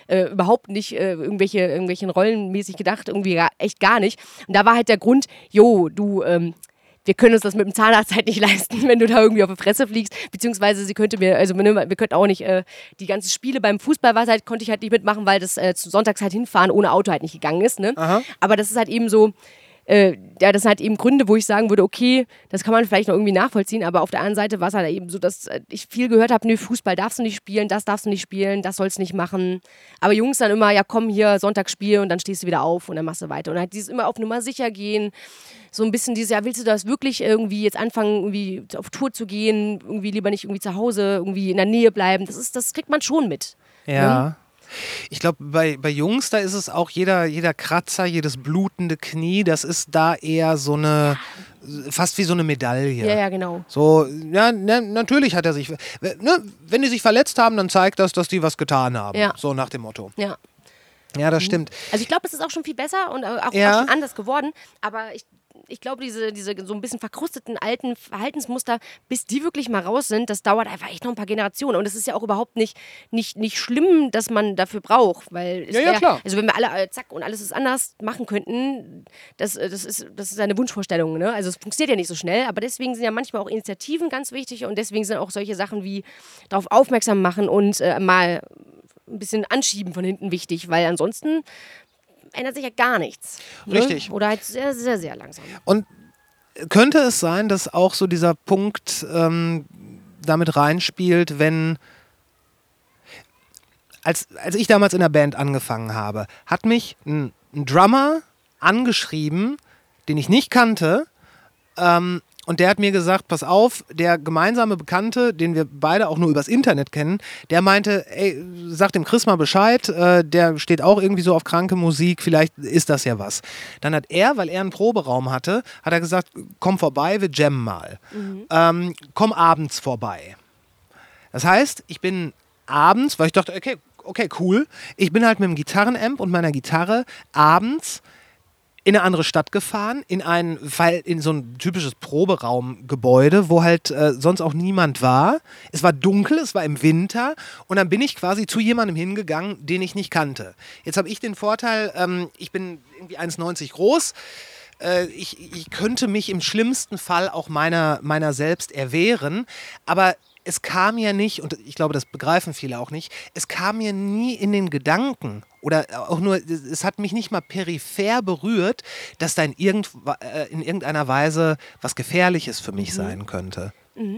äh, überhaupt nicht äh, irgendwelche, irgendwelchen Rollenmäßig gedacht, irgendwie gar, echt gar nicht. Und da war halt der Grund, jo, du, ähm, wir können uns das mit dem Zahnarzt halt nicht leisten, wenn du da irgendwie auf die Fresse fliegst. Beziehungsweise sie könnte mir, also ne, wir könnten auch nicht äh, die ganzen Spiele beim Fußball, was halt, konnte ich halt nicht mitmachen, weil das äh, sonntags halt hinfahren ohne Auto halt nicht gegangen ist. Ne? Aber das ist halt eben so, äh, ja, das sind halt eben Gründe, wo ich sagen würde, okay, das kann man vielleicht noch irgendwie nachvollziehen, aber auf der anderen Seite war es halt eben so, dass äh, ich viel gehört habe, nö, Fußball darfst du nicht spielen, das darfst du nicht spielen, das sollst du nicht machen. Aber Jungs dann immer, ja komm hier, Sonntag spielen und dann stehst du wieder auf und dann machst du weiter. Und halt dieses immer auf Nummer sicher gehen, so ein bisschen dieses, ja, willst du das wirklich irgendwie jetzt anfangen, irgendwie auf Tour zu gehen, irgendwie lieber nicht irgendwie zu Hause, irgendwie in der Nähe bleiben, das ist, das kriegt man schon mit. Ja. Ich glaube, bei, bei Jungs, da ist es auch jeder, jeder Kratzer, jedes blutende Knie, das ist da eher so eine, fast wie so eine Medaille. Ja, ja, genau. So, ja, ne, natürlich hat er sich, ne, wenn die sich verletzt haben, dann zeigt das, dass die was getan haben. Ja. So nach dem Motto. Ja. Ja, das stimmt. Also ich glaube, es ist auch schon viel besser und auch, Ja. auch schon anders geworden. Aber ich, ich glaube, diese, diese so ein bisschen verkrusteten alten Verhaltensmuster, bis die wirklich mal raus sind, das dauert einfach echt noch ein paar Generationen. Und es ist ja auch überhaupt nicht, nicht, nicht schlimm, dass man dafür braucht. Weil es Ja, ja, wär- klar. Also wenn wir alle äh, zack und alles ist anders machen könnten, das, äh, das, ist, das ist eine Wunschvorstellung. Ne? Also es funktioniert ja nicht so schnell, aber deswegen sind ja manchmal auch Initiativen ganz wichtig und deswegen sind auch solche Sachen wie darauf aufmerksam machen und äh, mal ein bisschen anschieben von hinten wichtig, weil ansonsten ändert sich ja gar nichts. Ne? Richtig. Oder halt sehr, sehr, sehr langsam. Und könnte es sein, dass auch so dieser Punkt ähm, damit reinspielt, wenn als, als ich damals in der Band angefangen habe, hat mich ein, ein Drummer angeschrieben, den ich nicht kannte, ähm, und der hat mir gesagt, pass auf, der gemeinsame Bekannte, den wir beide auch nur übers Internet kennen, der meinte, ey, sag dem Chris mal Bescheid, äh, der steht auch irgendwie so auf kranke Musik, vielleicht ist das ja was. Dann hat er, weil er einen Proberaum hatte, hat er gesagt, komm vorbei, wir jammen mal. Ähm, komm abends vorbei. Das heißt, ich bin abends, weil ich dachte, okay, okay, cool, ich bin halt mit dem Gitarrenamp und meiner Gitarre abends in eine andere Stadt gefahren, in ein, Fall- in so ein typisches Proberaumgebäude, wo halt äh, sonst auch niemand war. Es war dunkel, es war im Winter und dann bin ich quasi zu jemandem hingegangen, den ich nicht kannte. Jetzt habe ich den Vorteil, ähm, ich bin irgendwie 1,90 groß. Äh, ich, ich könnte mich im schlimmsten Fall auch meiner, meiner selbst erwehren, aber es kam mir nicht, und ich glaube, das begreifen viele auch nicht, es kam mir nie in den Gedanken oder auch nur, es hat mich nicht mal peripher berührt, dass da in, irgend, äh, in irgendeiner Weise was Gefährliches für mich sein könnte.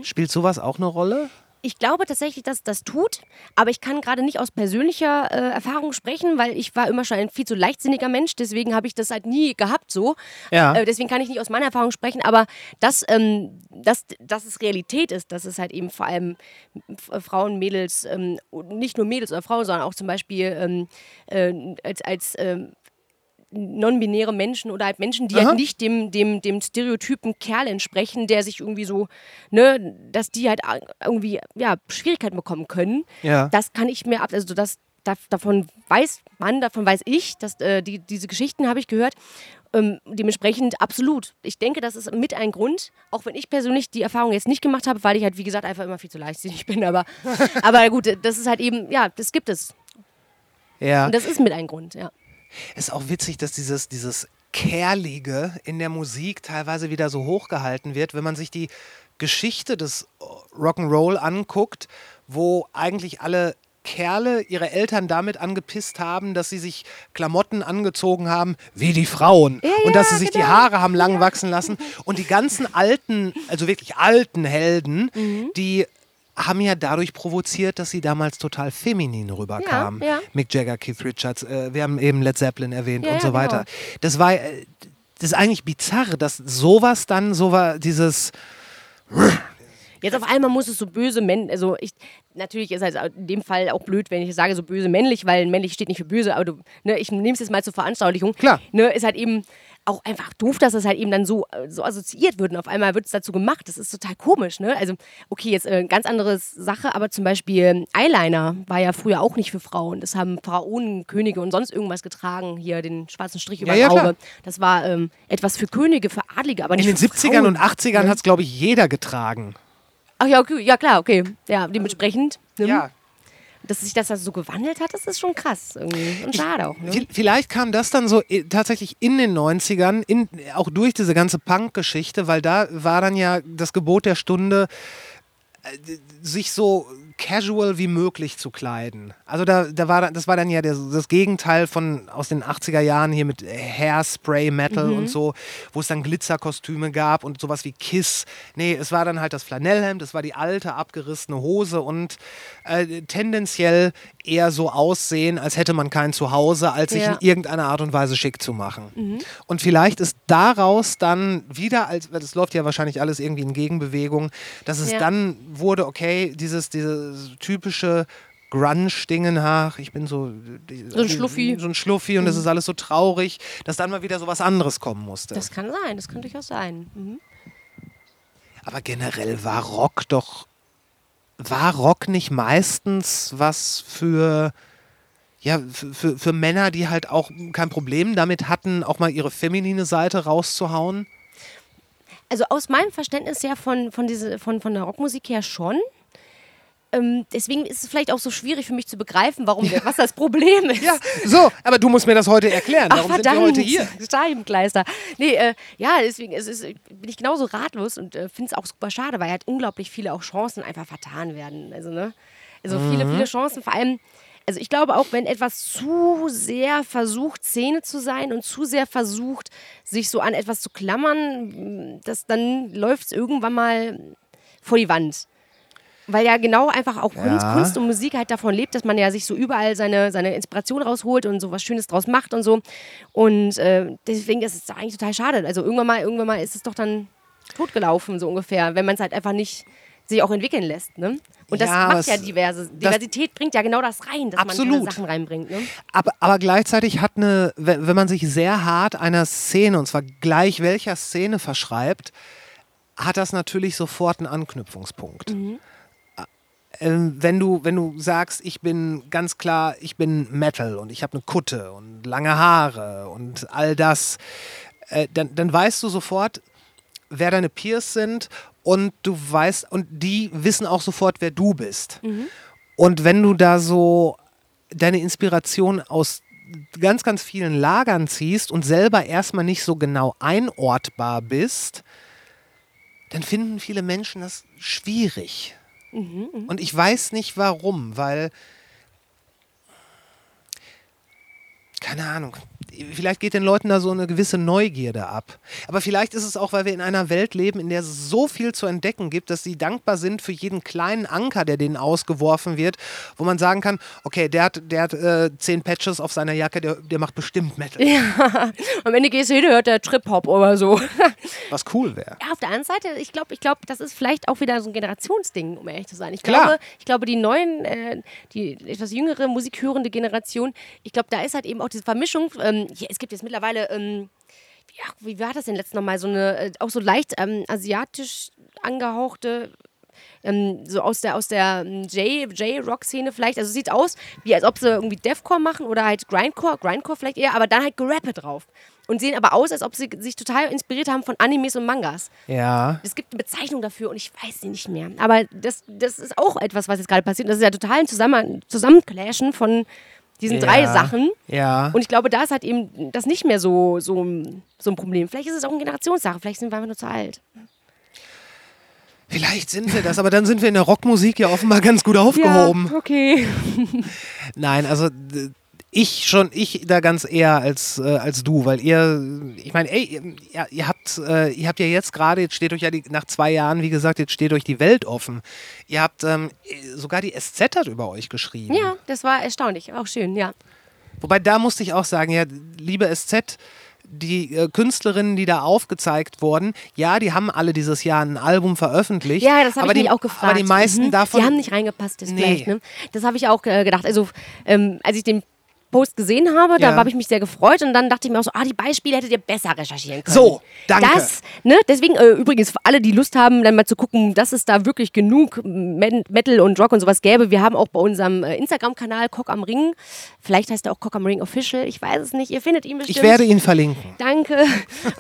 Spielt sowas auch eine Rolle? Ich glaube tatsächlich, dass das tut, aber ich kann gerade nicht aus persönlicher äh, Erfahrung sprechen, weil ich war immer schon ein viel zu leichtsinniger Mensch, deswegen habe ich das halt nie gehabt so. Ja. Äh, deswegen kann ich nicht aus meiner Erfahrung sprechen, aber dass, ähm, dass, dass es Realität ist, dass es halt eben vor allem F- Frauen, Mädels, ähm, nicht nur Mädels oder Frauen, sondern auch zum Beispiel ähm, äh, als, als ähm, non-binäre Menschen oder halt Menschen, die Aha. halt nicht dem, dem, dem Stereotypen Kerl entsprechen, der sich irgendwie so, ne, dass die halt irgendwie, ja, Schwierigkeiten bekommen können. Ja. Das kann ich mir ab, also das, da, davon weiß man, davon weiß ich, dass äh, die, diese Geschichten habe ich gehört. Ähm, dementsprechend absolut. Ich denke, das ist mit ein Grund, auch wenn ich persönlich die Erfahrung jetzt nicht gemacht habe, weil ich halt, wie gesagt, einfach immer viel zu leichtsinnig bin. Aber, aber gut, das ist halt eben, ja, das gibt es. Ja. Und das ist mit ein Grund, ja. Ist auch witzig, dass dieses, dieses Kerlige in der Musik teilweise wieder so hochgehalten wird, wenn man sich die Geschichte des Rock'n'Roll anguckt, wo eigentlich alle Kerle ihre Eltern damit angepisst haben, dass sie sich Klamotten angezogen haben wie die Frauen. Und dass sie sich die Haare haben lang wachsen lassen. Und die ganzen alten, also wirklich alten Helden, die haben ja dadurch provoziert, dass sie damals total feminin rüberkamen. Ja, ja. Mick Jagger, Keith Richards, äh, wir haben eben Led Zeppelin erwähnt Ja, und so genau. weiter. Das war, äh, das ist eigentlich bizarr, dass sowas dann, so war dieses, Jetzt auf einmal muss es so böse männlich, also ich, natürlich ist es in dem Fall auch blöd, wenn ich sage so böse männlich, weil männlich steht nicht für böse, aber du, ne, ich nehme es jetzt mal zur Veranschaulichung. Klar. Ne, ist halt eben, auch einfach doof, dass das halt eben dann so, äh, so assoziiert wird und auf einmal wird es dazu gemacht. Das ist total komisch, ne? Also, okay, jetzt äh, ganz andere Sache, aber zum Beispiel Eyeliner war ja früher auch nicht für Frauen. Das haben Pharaonen, Könige und sonst irgendwas getragen. Hier den schwarzen Strich über Ja, das ja. Auge. Das war ähm, etwas für Könige, für Adlige, aber In nicht den für 70ern Frauen. und 80ern hat es, glaube ich, jeder getragen. Ach ja, okay, ja klar, okay. Ja, dementsprechend. Ne? Ja. Dass sich das also so gewandelt hat, das ist schon krass irgendwie. Und schade auch. Ne? Vi- Vielleicht kam das dann so i- tatsächlich in den 90ern, in, auch durch diese ganze Punk-Geschichte, weil da war dann ja das Gebot der Stunde, äh, sich so casual wie möglich zu kleiden. Also da, da war das war dann ja das, das Gegenteil von aus den 80er Jahren hier mit Hairspray Metal und so, wo es dann Glitzerkostüme gab und sowas wie Kiss. Nee, es war dann halt das Flanellhemd, es war die alte abgerissene Hose und äh, tendenziell eher so aussehen, als hätte man kein Zuhause, als sich Ja. in irgendeiner Art und Weise schick zu machen. Und vielleicht ist daraus dann wieder, als weil das läuft ja wahrscheinlich alles irgendwie in Gegenbewegung, dass es Ja. dann wurde, okay, dieses, dieses typische Grunge-Dingen nach, ich bin so, So ein Schluffi. so ein Schluffi und das ist alles so traurig, dass dann mal wieder so was anderes kommen musste. Das kann sein, das kann durchaus sein. Mhm. Aber generell war Rock doch, war Rock nicht meistens was für, ja, für, für, Männer, die halt auch kein Problem damit hatten, auch mal ihre feminine Seite rauszuhauen? Also aus meinem Verständnis ja von, von, diese, von, von der Rockmusik her schon. Ähm, deswegen ist es vielleicht auch so schwierig für mich zu begreifen, warum, was das Problem ist. Ja, so, aber du musst mir das heute erklären. Ach, Darum verdammt. sind wir heute hier. Scheibenkleister. Nee, äh, ja, deswegen ist, ist, bin ich genauso ratlos und äh, finde es auch super schade, weil halt unglaublich viele auch Chancen einfach vertan werden. Also, ne? Also viele, viele Chancen, vor allem, also ich glaube auch, wenn etwas zu sehr versucht, Szene zu sein und zu sehr versucht, sich so an etwas zu klammern, das, dann läuft es irgendwann mal vor die Wand. Weil ja genau einfach auch Kunst, Ja. Kunst und Musik halt davon lebt, dass man ja sich so überall seine, seine Inspiration rausholt und so was Schönes draus macht und so. Und äh, deswegen ist es eigentlich total schade. Also irgendwann mal, irgendwann mal ist es doch dann totgelaufen, so ungefähr, wenn man es halt einfach nicht sich auch entwickeln lässt. Ne? Und das Ja, macht ja diverse. Diversität bringt ja genau das rein, dass man Absolut. diese Sachen reinbringt. Ne? Aber, aber gleichzeitig hat eine, wenn wenn man sich sehr hart einer Szene, und zwar gleich welcher Szene verschreibt, hat das natürlich sofort einen Anknüpfungspunkt. Ähm, wenn, du, wenn du sagst, ich bin ganz klar, ich bin Metal und ich habe eine Kutte und lange Haare und all das, äh, dann, dann weißt du sofort, wer deine Peers sind und du weißt, und die wissen auch sofort, wer du bist. Und wenn du da so deine Inspiration aus ganz, ganz vielen Lagern ziehst und selber erstmal nicht so genau einortbar bist, dann finden viele Menschen das schwierig. Und ich weiß nicht warum, weil, keine Ahnung, vielleicht geht den Leuten da so eine gewisse Neugierde ab. Aber vielleicht ist es auch, weil wir in einer Welt leben, in der es so viel zu entdecken gibt, dass sie dankbar sind für jeden kleinen Anker, der denen ausgeworfen wird, wo man sagen kann, okay, der hat, der hat äh, zehn Patches auf seiner Jacke, der, der macht bestimmt Metal. Am Ende gehst du hin, hört der Trip-Hop oder so. Was cool wäre. Ja, auf der anderen Seite, ich glaube, ich glaub, das ist vielleicht auch wieder so ein Generationsding, um ehrlich zu sein. Ich Klar. glaube, ich glaube, die neuen, äh, die etwas jüngere musikhörende Generation, ich glaube, da ist halt eben auch diese Vermischung. Ähm, ja, es gibt jetzt mittlerweile, ähm, ja, wie war das denn letztes Mal so eine, äh, auch so leicht ähm, asiatisch angehauchte. Ähm, so aus der, aus der ähm, J-Rock-Szene vielleicht. Also sieht aus, wie als ob sie irgendwie Deathcore machen oder halt Grindcore, Grindcore vielleicht eher, aber dann halt Gerappe drauf. Und sehen aber aus, als ob sie sich total inspiriert haben von Animes und Mangas. Ja. Es gibt eine Bezeichnung dafür und ich weiß sie nicht mehr. Aber das, das ist auch etwas, was jetzt gerade passiert. Das ist ja total ein Zusammen Zusammenclashen von diesen drei Ja. Sachen. Ja. Und ich glaube, da ist halt eben das nicht mehr so, so, so ein Problem. Vielleicht ist es auch eine Generationssache. Vielleicht sind wir einfach nur zu alt. Vielleicht sind wir das, aber dann sind wir in der Rockmusik ja offenbar ganz gut aufgehoben. Ja, okay. Nein, also ich schon, ich da ganz eher als, äh, als du, weil ihr, ich meine, ey, ihr, ihr habt, äh, ihr habt ja jetzt gerade, jetzt steht euch ja die, nach zwei Jahren, wie gesagt, jetzt steht euch die Welt offen. Ihr habt ähm, sogar die SZ hat über euch geschrieben. Ja, das war erstaunlich. Auch schön, ja. Wobei da musste ich auch sagen, ja, liebe SZ, die äh, Künstlerinnen, die da aufgezeigt wurden, ja, die haben alle dieses Jahr ein Album veröffentlicht. Ja, das habe ich die, mich auch gefragt. Aber die meisten Mhm. davon. Die haben nicht reingepasst, das Nee. vielleicht. Ne? Das habe ich auch äh, gedacht. Also, ähm, als ich den Post gesehen habe. Da Ja. habe ich mich sehr gefreut und dann dachte ich mir auch so, ah, die Beispiele hättet ihr besser recherchieren können. So, danke. Das, ne, deswegen äh, übrigens für alle, die Lust haben, dann mal zu gucken, dass es da wirklich genug Metal und Rock und sowas gäbe. Wir haben auch bei unserem äh, Instagram-Kanal Cock am Ring, vielleicht heißt er auch Cock am Ring Official, ich weiß es nicht, ihr findet ihn bestimmt. Ich werde ihn verlinken. Danke.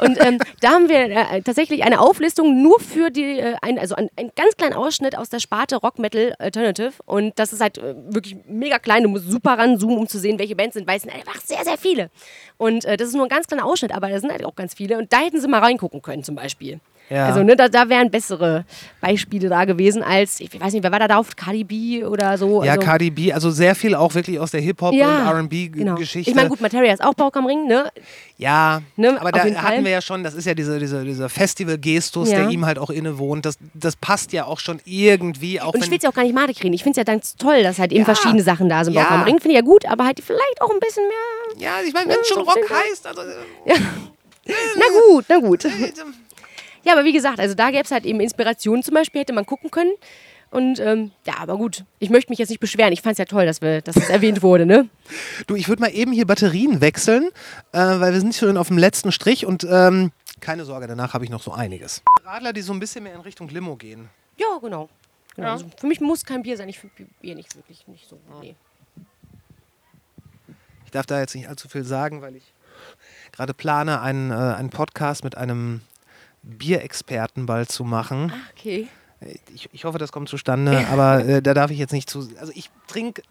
Und ähm, da haben wir äh, tatsächlich eine Auflistung nur für die, äh, ein, also ein, ein ganz kleinen Ausschnitt aus der Sparte Rock Metal Alternative. Und das ist halt äh, wirklich mega klein. Du musst super ranzoomen, um zu sehen, welche Bands sind, weil es sind einfach sehr, sehr viele. Und äh, das ist nur ein ganz kleiner Ausschnitt, aber da sind halt auch ganz viele. Und da hätten sie mal reingucken können, zum Beispiel. Ja. Also, ne, da, da wären bessere Beispiele da gewesen als, ich weiß nicht, wer war da drauf? Cardi B oder so? Ja, also, Cardi B, also sehr viel auch wirklich aus der Hip-Hop- ja, und genau. RB-Geschichte. Ich meine, gut, Materia ist auch Bock am Ring, ne? Ja, Ne, aber da hatten Fall. wir ja schon, das ist ja diese, diese, dieser Festival-Gestus, Ja. der ihm halt auch innewohnt. Das, das passt ja auch schon irgendwie, auch Und ich will es ja auch gar nicht madig reden. Ich finde es ja ganz toll, dass halt eben verschiedene Sachen da sind. Bock am Ring finde ich ja gut, aber halt vielleicht auch ein bisschen mehr. Ja, ich meine, wenn es schon Rock heißt, also Na gut, na gut. Ja, aber wie gesagt, also da gäbe es halt eben Inspirationen zum Beispiel, hätte man gucken können. Und ähm, ja, aber gut, ich möchte mich jetzt nicht beschweren. Ich fand es ja toll, dass, wir, dass das erwähnt wurde, ne? du, ich würde mal eben hier Batterien wechseln, äh, weil wir sind schon auf dem letzten Strich und ähm, keine Sorge, danach habe ich noch so einiges. Radler, die so ein bisschen mehr in Richtung Limo gehen. Ja, genau. genau. Also für mich muss kein Bier sein. Ich finde Bier nicht wirklich nicht so. Nee. Ich darf da jetzt nicht allzu viel sagen, weil ich gerade plane, einen, äh, einen Podcast mit einem Bierexperten bald zu machen. Ah, okay. Ich, ich hoffe, das kommt zustande, aber äh, da darf ich jetzt nicht zu. Also ich trinke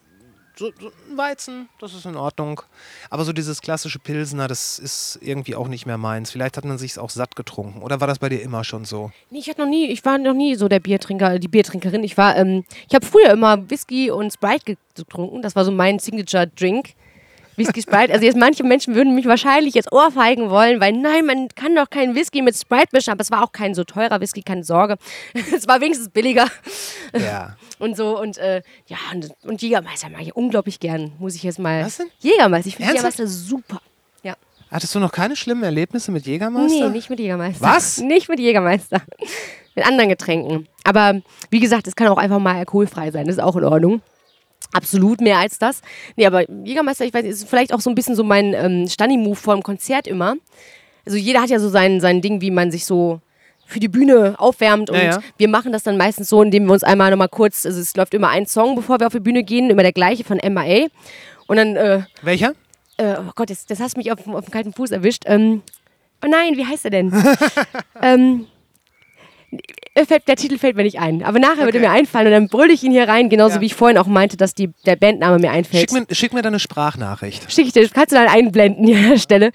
so, so Weizen, das ist in Ordnung. Aber so dieses klassische Pilsener, das ist irgendwie auch nicht mehr meins. Vielleicht hat man sich auch satt getrunken. Oder war das bei dir immer schon so? Nee, ich hatte noch nie, ich war noch nie so der Biertrinker, die Biertrinkerin. Ich war, ähm, ich habe früher immer Whisky und Sprite ge- getrunken. Das war so mein Signature-Drink. Whisky Sprite. Also jetzt manche Menschen würden mich wahrscheinlich jetzt ohrfeigen wollen, weil nein, man kann doch keinen Whisky mit Sprite mischen. Aber es war auch kein so teurer Whisky, keine Sorge. es war wenigstens billiger Ja. und so und äh, ja und, und Jägermeister mag ich unglaublich gern. Muss ich jetzt mal. Was denn? Jägermeister. Ich finde? Jägermeister super. Ja. Hattest du noch keine schlimmen Erlebnisse mit Jägermeister? Nee, nicht mit Jägermeister. Was? Nicht mit Jägermeister. mit anderen Getränken. Aber wie gesagt, es kann auch einfach mal alkoholfrei sein. Das ist auch in Ordnung. Absolut mehr als das. Nee, aber Jägermeister, ich weiß, ist vielleicht auch so ein bisschen so mein ähm, Stani-Move vor dem Konzert immer. Also jeder hat ja so sein, sein Ding, wie man sich so für die Bühne aufwärmt und Ja, ja. wir machen das dann meistens so, indem wir uns einmal nochmal kurz, also es läuft immer ein Song, bevor wir auf die Bühne gehen, immer der gleiche von MIA. Und dann äh, Welcher? äh, oh Gott, das, das hast mich auf, auf dem kalten Fuß erwischt. Ähm, oh nein, wie heißt er denn? ähm, fällt, der Titel fällt mir nicht ein. Aber nachher wird er Okay. mir einfallen und dann brülle ich ihn hier rein, genauso Ja. wie ich vorhin auch meinte, dass die, der Bandname mir einfällt. Schick mir, schick mir deine Sprachnachricht. Schick ich dir, kannst du dann einblenden hier an der Stelle.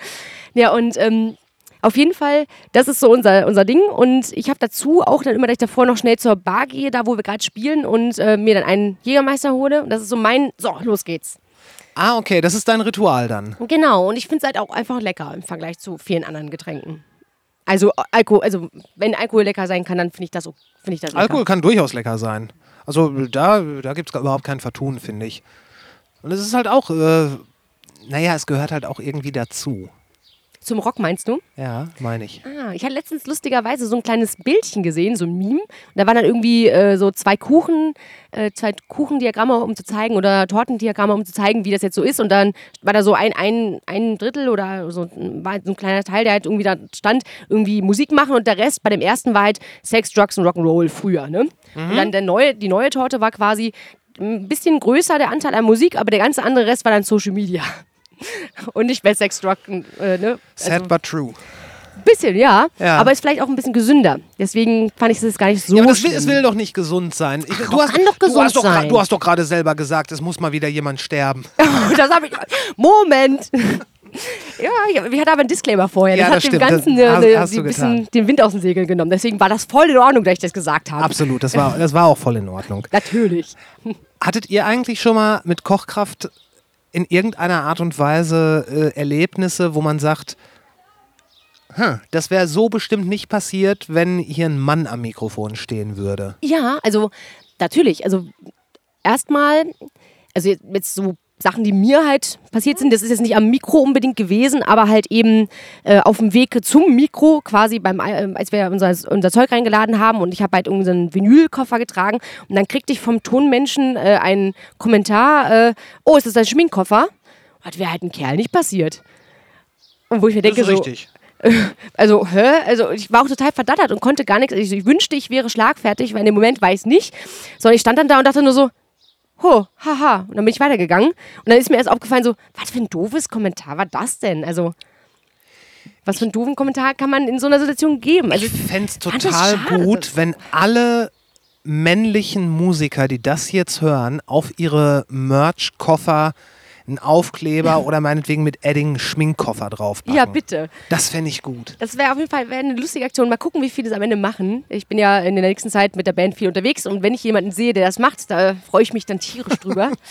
Ja, und ähm, auf jeden Fall, das ist so unser, unser Ding. Und ich habe dazu auch dann immer, dass ich davor noch schnell zur Bar gehe, da wo wir gerade spielen und äh, mir dann einen Jägermeister hole. Und das ist so mein, so, los geht's. Ah, okay, das ist dein Ritual dann. Genau, und ich finde es halt auch einfach lecker im Vergleich zu vielen anderen Getränken. Also, Alkohol, also wenn Alkohol lecker sein kann, dann finde ich das, finde ich das lecker. Alkohol kann durchaus lecker sein. Also da, da gibt es überhaupt kein Vertun, finde ich. Und es ist halt auch, äh, naja, es gehört halt auch irgendwie dazu. Zum Rock meinst du? Ja, meine ich. Ah, ich hatte letztens lustigerweise so ein kleines Bildchen gesehen, so ein Meme. Und da waren dann irgendwie äh, so zwei Kuchen, äh, zwei Kuchendiagramme, um zu zeigen, oder Tortendiagramme, um zu zeigen, wie das jetzt so ist. Und dann war da so ein, ein, ein Drittel oder so, ein- war so ein kleiner Teil, der halt irgendwie da stand, irgendwie Musik machen und der Rest bei dem ersten war halt Sex, Drugs und Rock'n'Roll früher. Ne? Und dann der neue, die neue Torte war quasi ein bisschen größer, der Anteil an Musik, aber der ganze andere Rest war dann Social Media. Und nicht mehr Sex, Drug, äh, ne? Sad Also- but true. Bisschen, ja, Ja. Aber ist vielleicht auch ein bisschen gesünder. Deswegen fand ich es gar nicht so Ja, aber das will, es will doch nicht gesund sein. Ich, doch, kann doch du gesund hast doch, sein. Du hast doch gerade selber gesagt, es muss mal wieder jemand sterben. das habe ich. Moment! ja, ich, ich hatte aber einen Disclaimer vorher. Ja, das das hat dem. Ganzen Das eine, hast- eine, hast du ein bisschen den Wind aus den Segeln genommen. Deswegen war das voll in Ordnung, dass ich das gesagt habe. Absolut, das war, das war auch voll in Ordnung. Natürlich. Hattet ihr eigentlich schon mal mit Kochkraft in irgendeiner Art und Weise äh, Erlebnisse, wo man sagt, das wäre so bestimmt nicht passiert, wenn hier ein Mann am Mikrofon stehen würde? Ja, also natürlich. Also erstmal, also jetzt so Sachen, die mir halt passiert sind, das ist jetzt nicht am Mikro unbedingt gewesen, aber halt eben äh, auf dem Weg zum Mikro, quasi beim, äh, als wir unser, unser Zeug reingeladen haben und ich habe halt unseren Vinylkoffer getragen und dann kriegte ich vom Tonmenschen äh, einen Kommentar, äh, oh, ist das dein Schminkkoffer? das wäre halt ein Kerl nicht passiert. Und wo ich mir denke, so, richtig. also, hä? Also, ich war auch total verdattert und konnte gar nichts. Ich, ich wünschte, ich wäre schlagfertig, weil in dem Moment war ich es nicht. Sondern ich stand dann da und dachte nur so, ho, haha. Und dann bin ich weitergegangen. Und dann ist mir erst aufgefallen, so, was für ein doofes Kommentar war das denn? Also, was für einen doofen Kommentar kann man in so einer Situation geben? Also, Ich fände es total gut, wenn alle männlichen Musiker, die das jetzt hören, auf ihre Merch-Koffer einen Aufkleber oder meinetwegen mit Edding einen Schminkkoffer draufpacken. ja, bitte. Das fände ich gut. Das wäre auf jeden Fall eine lustige Aktion. Mal gucken, wie viele das am Ende machen. Ich bin ja in der nächsten Zeit mit der Band viel unterwegs und wenn ich jemanden sehe, der das macht, da freue ich mich dann tierisch drüber.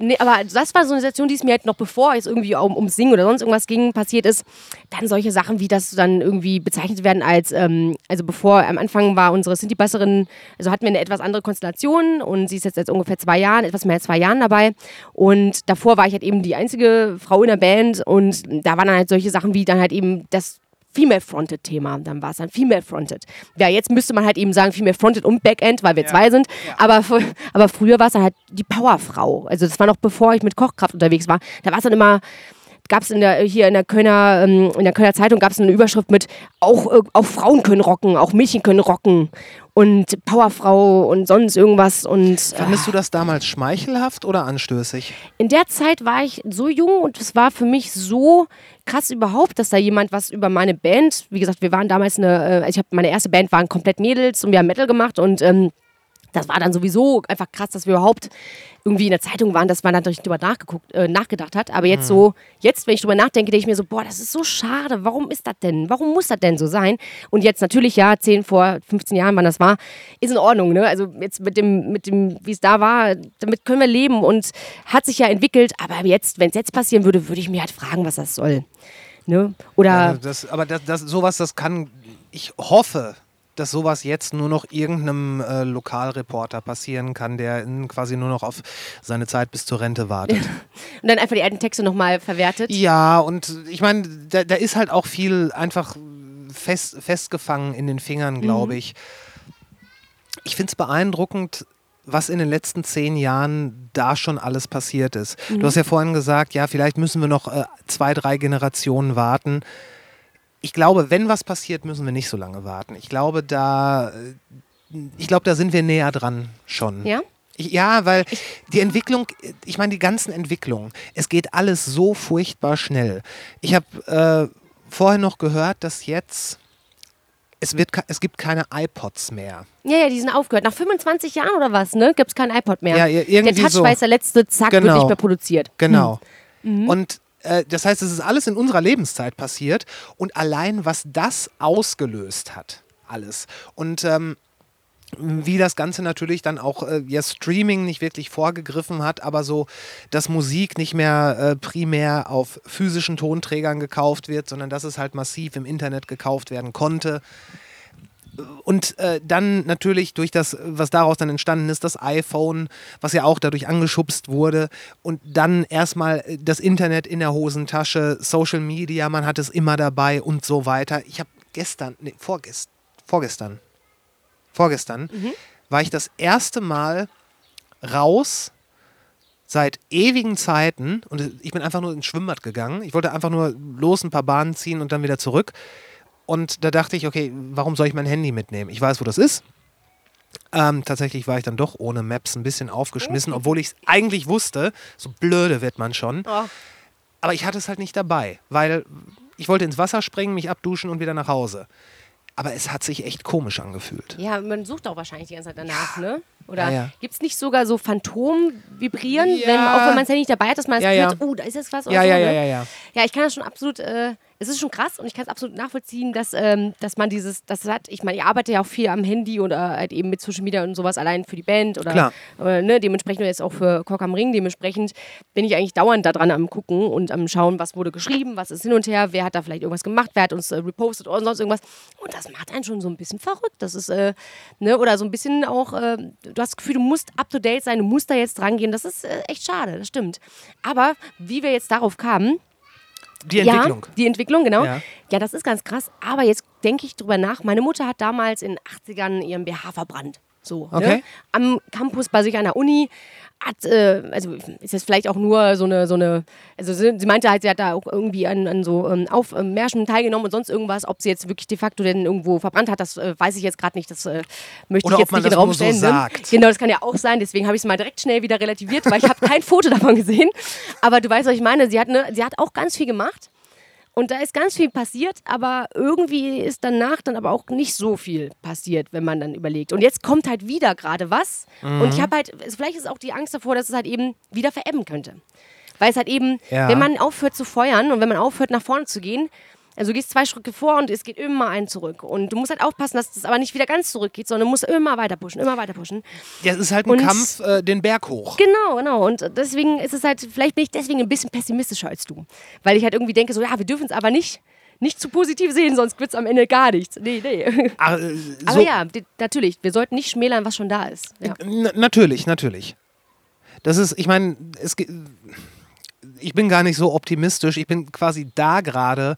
Nee, aber das war so eine Situation, die es mir halt noch bevor es irgendwie um, um Singen oder sonst irgendwas ging, passiert ist. Dann solche Sachen, wie das dann irgendwie bezeichnet werden als, ähm, also bevor am Anfang war unsere Sinti-Basserin, also hatten wir eine etwas andere Konstellation und sie ist jetzt seit ungefähr zwei Jahren, etwas mehr als zwei Jahren dabei. Und davor war ich halt eben die einzige Frau in der Band und da waren dann halt solche Sachen wie dann halt eben das Female-Fronted-Thema. Dann war es dann Female-Fronted. Ja, jetzt müsste man halt eben sagen Female-Fronted und Backend, weil wir zwei sind. Aber, fr- aber früher war es dann halt die Powerfrau. Also das war noch bevor ich mit Kochkraft unterwegs war. Da war es dann immer gab es in der, hier in der Kölner, ähm, in der Kölner Zeitung gab es eine Überschrift mit auch, äh, auch Frauen können rocken, auch Mädchen können rocken und Powerfrau und sonst irgendwas und äh, Fandest du das damals schmeichelhaft oder anstößig? in der Zeit war ich so jung und es war für mich so krass überhaupt, dass da jemand was über meine Band, wie gesagt, wir waren damals eine, äh, ich habe meine erste Band waren komplett Mädels und wir haben Metal gemacht und ähm, das war dann sowieso einfach krass, dass wir überhaupt irgendwie in der Zeitung waren, dass man dann darüber nachgeguckt, äh, nachgedacht hat. Aber jetzt so, jetzt, wenn ich drüber nachdenke, denke ich mir so, boah, das ist so schade. Warum ist das denn? Warum muss das denn so sein? Und jetzt natürlich, ja, 10 vor 15 Jahren, wann das war, ist in Ordnung. Ne? Also jetzt mit dem, mit dem, wie es da war, damit können wir leben und hat sich ja entwickelt. Aber jetzt, wenn es jetzt passieren würde, würde ich mir halt fragen, was das soll. Ne? Oder Ja, das, aber das, das, sowas, das kann, ich hoffe, dass sowas jetzt nur noch irgendeinem äh, Lokalreporter passieren kann, der in, quasi nur noch auf seine Zeit bis zur Rente wartet. und dann einfach die alten Texte nochmal verwertet. Ja, und ich meine, da, da ist halt auch viel einfach fest, festgefangen in den Fingern, glaube ich. Ich finde es beeindruckend, was in den letzten zehn Jahren da schon alles passiert ist. Du hast ja vorhin gesagt, ja, vielleicht müssen wir noch äh, zwei, drei Generationen warten. Ich glaube, wenn was passiert, müssen wir nicht so lange warten. Ich glaube, da, äh, ich glaube, da sind wir näher dran schon. Ja? Ja, weil die Entwicklung, ich meine, die ganzen Entwicklungen, es geht alles so furchtbar schnell. Ich habe äh, vorher noch gehört, dass jetzt, es, wird, es gibt keine iPods mehr. Ja, ja, die sind aufgehört. Nach 25 Jahren oder was, ne? Gibt es kein iPod mehr. Ja, ir- irgendwie der Touch so. war jetzt der letzte, zack, wird Genau. nicht mehr produziert. Genau. Mhm. Und äh, das heißt, es ist alles in unserer Lebenszeit passiert und allein, was das ausgelöst hat, alles. Und ähm, wie das Ganze natürlich dann auch äh, ja, Streaming nicht wirklich vorgegriffen hat, aber so, dass Musik nicht mehr äh, primär auf physischen Tonträgern gekauft wird, sondern dass es halt massiv im Internet gekauft werden konnte. Und äh, dann natürlich durch das, was daraus dann entstanden ist, das iPhone, was ja auch dadurch angeschubst wurde. Und dann erstmal äh, das Internet in der Hosentasche, Social Media, man hat es immer dabei und so weiter. Ich habe gestern, nee, vorgest, vorgestern, vorgestern, war ich das erste Mal raus seit ewigen Zeiten und ich bin einfach nur ins Schwimmbad gegangen. Ich wollte einfach nur los ein paar Bahnen ziehen und dann wieder zurück. Und da dachte ich, okay, warum soll ich mein Handy mitnehmen? Ich weiß, wo das ist. Ähm, tatsächlich war ich dann doch ohne Maps ein bisschen aufgeschmissen, obwohl ich es eigentlich wusste. So blöde wird man schon. Oh. Aber ich hatte es halt nicht dabei, weil ich wollte ins Wasser springen, mich abduschen und wieder nach Hause. Aber es hat sich echt komisch angefühlt. Ja, man sucht auch wahrscheinlich die ganze Zeit danach, ne? Oder Ja, ja. gibt es nicht sogar so Phantom-Vibrieren, Ja. wenn, auch wenn man es ja nicht dabei hat, dass man das Ja, ja. oh, da ist jetzt was oder Ja, so, ja, ne? ja, ja, ja. Ja, ich kann das schon absolut, äh, es ist schon krass und ich kann es absolut nachvollziehen, dass, ähm, dass man dieses, das hat, ich meine, ich arbeite ja auch viel am Handy oder halt eben mit Social Media und sowas allein für die Band oder äh, ne, dementsprechend jetzt auch für Cock am Ring, dementsprechend bin ich eigentlich dauernd da dran am gucken und am schauen, was wurde geschrieben, was ist hin und her, wer hat da vielleicht irgendwas gemacht, wer hat uns äh, repostet oder sonst irgendwas. Und das macht einen schon so ein bisschen verrückt, das ist, äh, ne, oder so ein bisschen auch, äh, du hast das Gefühl, du musst up to date sein, du musst da jetzt dran gehen, das ist äh, echt schade, das stimmt. Aber wie wir jetzt darauf kamen, Die Entwicklung. ja, die Entwicklung, genau. Ja. Ja. das ist ganz krass. Aber jetzt denke ich drüber nach. Meine Mutter hat damals in den 80ern ihren BH verbrannt. So, Okay. ne? Am Campus bei sich an der Uni. Hat, äh, also ist das vielleicht auch nur so eine, so eine, also sie, sie meinte halt, sie hat da auch irgendwie an, an so ähm, Aufmärschen teilgenommen und sonst irgendwas. Ob sie jetzt wirklich de facto denn irgendwo verbrannt hat, das äh, weiß ich jetzt gerade nicht. Das äh, möchte Oder ich jetzt nicht in den Raum so stellen. ne? sagt. Genau, das kann ja auch sein. Deswegen habe ich es mal direkt schnell wieder relativiert, weil ich habe kein Foto davon gesehen. Aber du weißt, was ich meine. Sie hat, ne, sie hat auch ganz viel gemacht. Und da ist ganz viel passiert, aber irgendwie ist danach dann aber auch nicht so viel passiert, wenn man dann überlegt. Und jetzt kommt halt wieder gerade was. Und Mhm. ich habe halt, es- vielleicht ist auch die Angst davor, dass es halt eben wieder verebben könnte. Weil es halt eben, Ja. wenn man aufhört zu feuern und wenn man aufhört nach vorne zu gehen, also du gehst zwei Schritte vor und es geht immer ein zurück. Und du musst halt aufpassen, dass das aber nicht wieder ganz zurückgeht, sondern du musst immer weiter pushen, immer weiter pushen. Ja, es ist halt ein Und- Kampf äh, den Berg hoch. Genau, genau. Und deswegen ist es halt, vielleicht bin ich deswegen ein bisschen pessimistischer als du. Weil ich halt irgendwie denke, so, ja, wir dürfen es aber nicht, nicht zu positiv sehen, sonst wird es am Ende gar nichts. Nee, nee. Ah, äh, Aber so- ja, di- natürlich, wir sollten nicht schmälern, was schon da ist. Ja. Natürlich, natürlich. Das ist, ich meine, es ich bin gar nicht so optimistisch. Ich bin quasi da gerade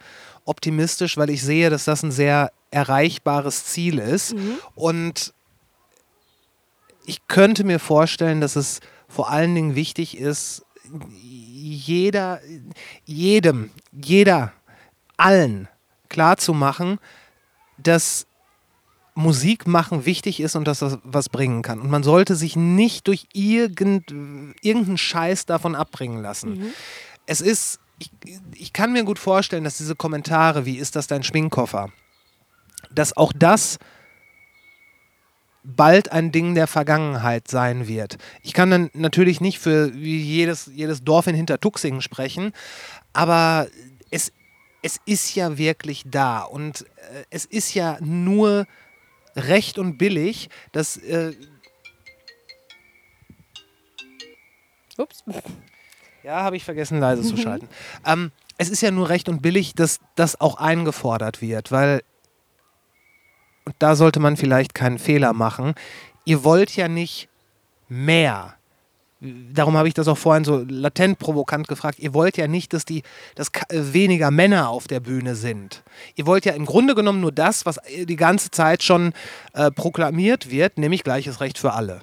optimistisch, weil ich sehe, dass das ein sehr erreichbares Ziel ist. Und ich könnte mir vorstellen, dass es vor allen Dingen wichtig ist, jeder, jedem, jeder, allen klarzumachen, dass Musik machen wichtig ist und dass das was bringen kann. Und man sollte sich nicht durch irgend, irgendeinen Scheiß davon abbringen lassen. Es ist, ich, ich kann mir gut vorstellen, dass diese Kommentare, wie ist das dein Schminkkoffer, dass auch das bald ein Ding der Vergangenheit sein wird. Ich kann dann natürlich nicht für jedes, jedes Dorf in Hintertuxingen sprechen, aber es, es ist ja wirklich da und äh, es ist ja nur recht und billig, dass äh, Ups. Ja, habe ich vergessen, leise zu schalten. Ähm, es ist ja nur recht und billig, dass das auch eingefordert wird, weil, und da sollte man vielleicht keinen Fehler machen, ihr wollt ja nicht mehr. Darum habe ich das auch vorhin so latent provokant gefragt. Ihr wollt ja nicht, dass die, dass äh, weniger Männer auf der Bühne sind. Ihr wollt ja im Grunde genommen nur das, was äh, die ganze Zeit schon äh, proklamiert wird, nämlich gleiches Recht für alle.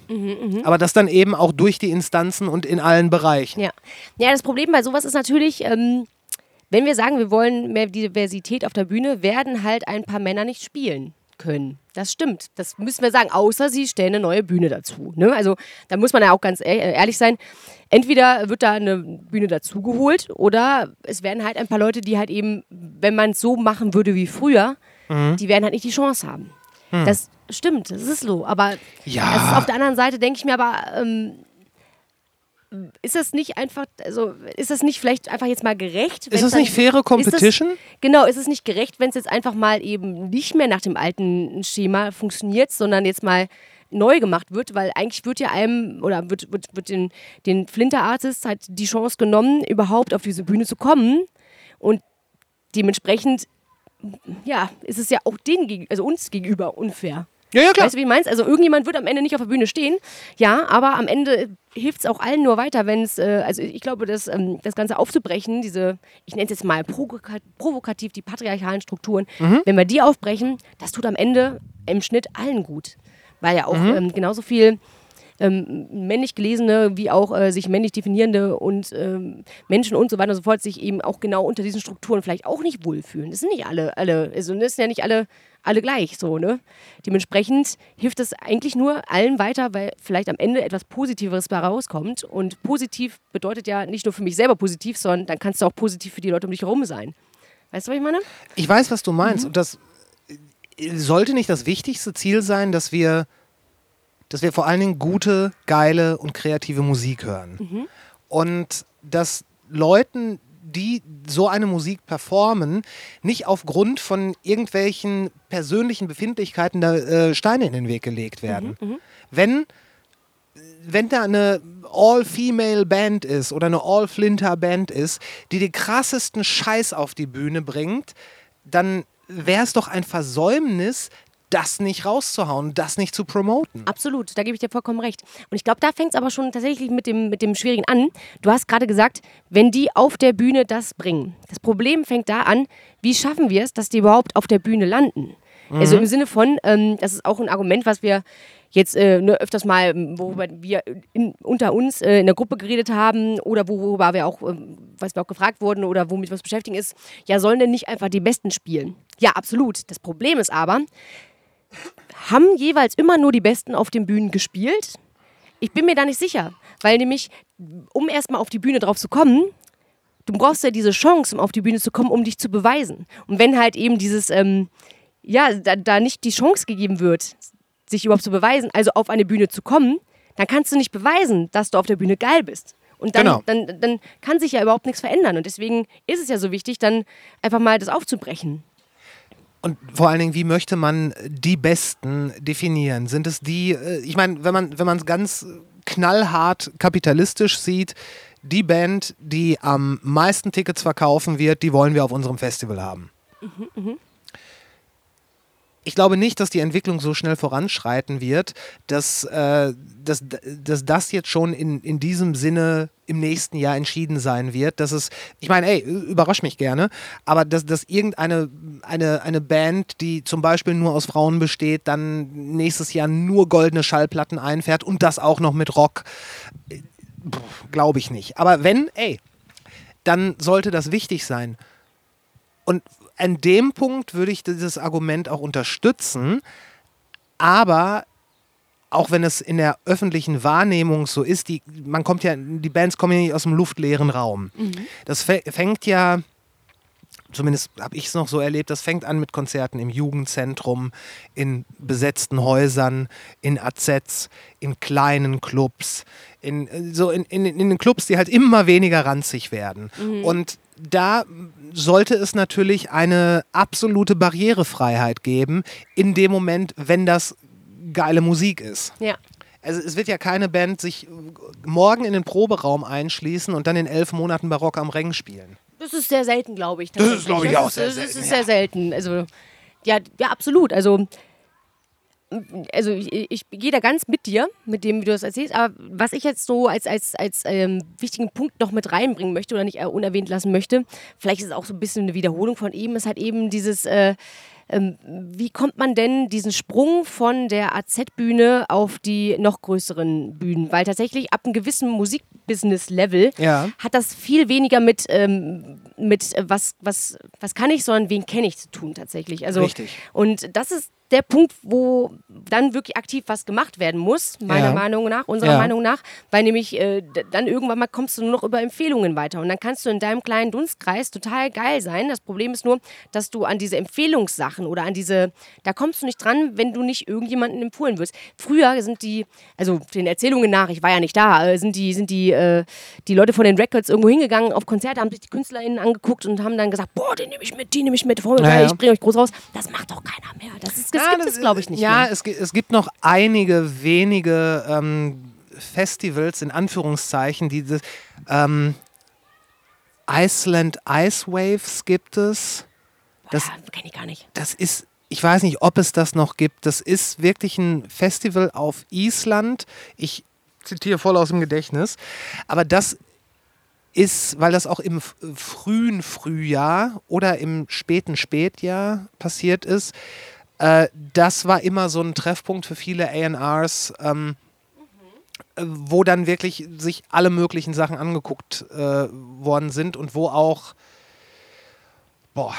Aber das dann eben auch durch die Instanzen und in allen Bereichen. Ja. ja, das Problem bei sowas ist natürlich, ähm, wenn wir sagen, wir wollen mehr Diversität auf der Bühne, werden halt ein paar Männer nicht spielen können. Das stimmt. Das müssen wir sagen, außer sie stellen eine neue Bühne dazu. Ne? Also da muss man ja auch ganz ehr- ehrlich sein. Entweder wird da eine Bühne dazugeholt oder es werden halt ein paar Leute, die halt eben, wenn man es so machen würde wie früher, die werden halt nicht die Chance haben. Das stimmt, das ist so. Aber Ja. ist auf der anderen Seite denke ich mir aber, ähm, ist das nicht einfach, also ist das nicht vielleicht einfach jetzt mal gerecht? wenn's das dann- nicht faire Competition? Ist das, genau, ist es nicht gerecht, wenn es jetzt einfach mal eben nicht mehr nach dem alten Schema funktioniert, sondern jetzt mal neu gemacht wird, weil eigentlich wird ja einem oder wird, wird, wird den, den Flinter Artists halt die Chance genommen, überhaupt auf diese Bühne zu kommen und dementsprechend ja, ist es ja auch denen, also uns gegenüber unfair. Ja, ja, klar. Weißt du, wie ich meinst? Also irgendjemand wird am Ende nicht auf der Bühne stehen, ja, aber am Ende hilft es auch allen nur weiter, wenn es, äh, also ich glaube, dass, ähm, das Ganze aufzubrechen, diese, ich nenne es jetzt mal provoka provokativ, die patriarchalen Strukturen, wenn wir die aufbrechen, das tut am Ende im Schnitt allen gut. Weil ja auch ähm, genauso viel ähm, männlich gelesene wie auch äh, sich männlich definierende und ähm, Menschen und so weiter und so fort sich eben auch genau unter diesen Strukturen vielleicht auch nicht wohlfühlen. Das sind nicht alle, alle, also das sind ja nicht alle, alle gleich so, ne? Dementsprechend hilft es eigentlich nur allen weiter, weil vielleicht am Ende etwas Positiveres bei rauskommt. Und positiv bedeutet ja nicht nur für mich selber positiv, sondern dann kannst du auch positiv für die Leute um dich herum sein. Weißt du, was ich meine? Ich weiß, was du meinst. Und das äh, sollte nicht das wichtigste Ziel sein, dass wir, dass wir vor allen Dingen gute, geile und kreative Musik hören. Und dass Leuten, die so eine Musik performen, nicht aufgrund von irgendwelchen persönlichen Befindlichkeiten da äh, Steine in den Weg gelegt werden. Wenn wenn da eine All-Female-Band ist oder eine All-Flinter-Band ist, die den krassesten Scheiß auf die Bühne bringt, dann wäre es doch ein Versäumnis, das nicht rauszuhauen, das nicht zu promoten. Absolut, da gebe ich dir vollkommen recht. Und ich glaube, da fängt es aber schon tatsächlich mit dem, mit dem Schwierigen an. Du hast gerade gesagt, wenn die auf der Bühne das bringen. Das Problem fängt da an, wie schaffen wir es, dass die überhaupt auf der Bühne landen? Also im Sinne von, ähm, das ist auch ein Argument, was wir jetzt äh, ne, öfters mal, worüber wir in, unter uns äh, in der Gruppe geredet haben oder worüber wir auch, ähm, was wir auch gefragt wurden oder womit wir uns beschäftigen, ist, ja, sollen denn nicht einfach die Besten spielen? Ja, absolut. Das Problem ist aber, haben jeweils immer nur die Besten auf den Bühnen gespielt? Ich bin mir da nicht sicher, weil nämlich, um erstmal auf die Bühne drauf zu kommen, du brauchst ja diese Chance, um auf die Bühne zu kommen, um dich zu beweisen. Und wenn halt eben dieses, ähm, ja, da, da nicht die Chance gegeben wird, sich überhaupt zu beweisen, also auf eine Bühne zu kommen, dann kannst du nicht beweisen, dass du auf der Bühne geil bist. Und dann, Genau. dann, dann kann sich ja überhaupt nichts verändern. Und deswegen ist es ja so wichtig, dann einfach mal das aufzubrechen. Und vor allen Dingen, wie möchte man die Besten definieren? Sind es die, äh, ich meine, wenn man wenn man es ganz knallhart kapitalistisch sieht, die Band, die am meisten Tickets verkaufen wird, die wollen wir auf unserem Festival haben. Ich glaube nicht, dass die Entwicklung so schnell voranschreiten wird, dass, äh, dass, dass das jetzt schon in, in diesem Sinne im nächsten Jahr entschieden sein wird. Dass es, ich meine, ey, überrasch mich gerne, aber dass, dass irgendeine eine, eine Band, die zum Beispiel nur aus Frauen besteht, dann nächstes Jahr nur goldene Schallplatten einfährt und das auch noch mit Rock, glaube ich nicht. Aber wenn, ey, dann sollte das wichtig sein. Und an dem Punkt würde ich dieses Argument auch unterstützen, aber auch wenn es in der öffentlichen Wahrnehmung so ist, die, man kommt ja, die Bands kommen ja nicht aus dem luftleeren Raum. Das fä- fängt ja, zumindest habe ich es noch so erlebt, das fängt an mit Konzerten im Jugendzentrum, in besetzten Häusern, in AZs, in kleinen Clubs, in, äh, so in, in, in den Clubs, die halt immer weniger ranzig werden. Und da sollte es natürlich eine absolute Barrierefreiheit geben, in dem Moment, wenn das geile Musik ist. Ja. Also es wird ja keine Band sich morgen in den Proberaum einschließen und dann in elf Monaten Barock am Ring spielen. Das ist sehr selten, glaube ich. Das ist, glaube ich, Das auch ist- sehr Das selten, ist ja. sehr selten. Also, ja, ja, absolut. Also, also ich, ich gehe da ganz mit dir, mit dem, wie du das erzählst. Aber was ich jetzt so als, als, als ähm, wichtigen Punkt noch mit reinbringen möchte oder nicht äh, unerwähnt lassen möchte, vielleicht ist es auch so ein bisschen eine Wiederholung von eben, ist halt eben dieses. Äh, ähm, wie kommt man denn diesen Sprung von der AZ-Bühne auf die noch größeren Bühnen? Weil tatsächlich ab einem gewissen Musikbusiness-Level Ja. hat das viel weniger mit, ähm, mit äh, was, was, was kann ich, sondern wen kenne ich zu tun tatsächlich. Also, Richtig. Und das ist der Punkt, wo dann wirklich aktiv was gemacht werden muss, meiner Ja. Meinung nach, unserer Ja. Meinung nach, weil nämlich äh, dann irgendwann mal kommst du nur noch über Empfehlungen weiter und dann kannst du in deinem kleinen Dunstkreis total geil sein. Das Problem ist nur, dass du an diese Empfehlungssachen oder an diese, da kommst du nicht dran, wenn du nicht irgendjemanden empfohlen wirst. Früher sind die, also den Erzählungen nach, ich war ja nicht da, äh, sind die, sind die, äh, die Leute von den Records irgendwo hingegangen auf Konzerte, haben sich die KünstlerInnen angeguckt und haben dann gesagt, boah, den nehme ich mit, die nehme ich mit, geil, ja. ich bringe euch groß raus. Das macht doch keiner mehr. Das, ist, das gibt es, glaube ich, nicht Ja, mehr. es, es gibt noch einige wenige ähm, Festivals, in Anführungszeichen, die das, ähm, Iceland Ice Waves gibt es. das- ja, kenne ich gar nicht. Das ist, ich weiß nicht, ob es das noch gibt. Das ist wirklich ein Festival auf Island. Ich zitiere voll aus dem Gedächtnis. Aber das ist, weil das auch im frühen Frühjahr oder im späten Spätjahr passiert ist, äh, das war immer so ein Treffpunkt für viele ARs, ähm, äh, wo dann wirklich sich alle möglichen Sachen angeguckt äh, worden sind und wo auch, boah,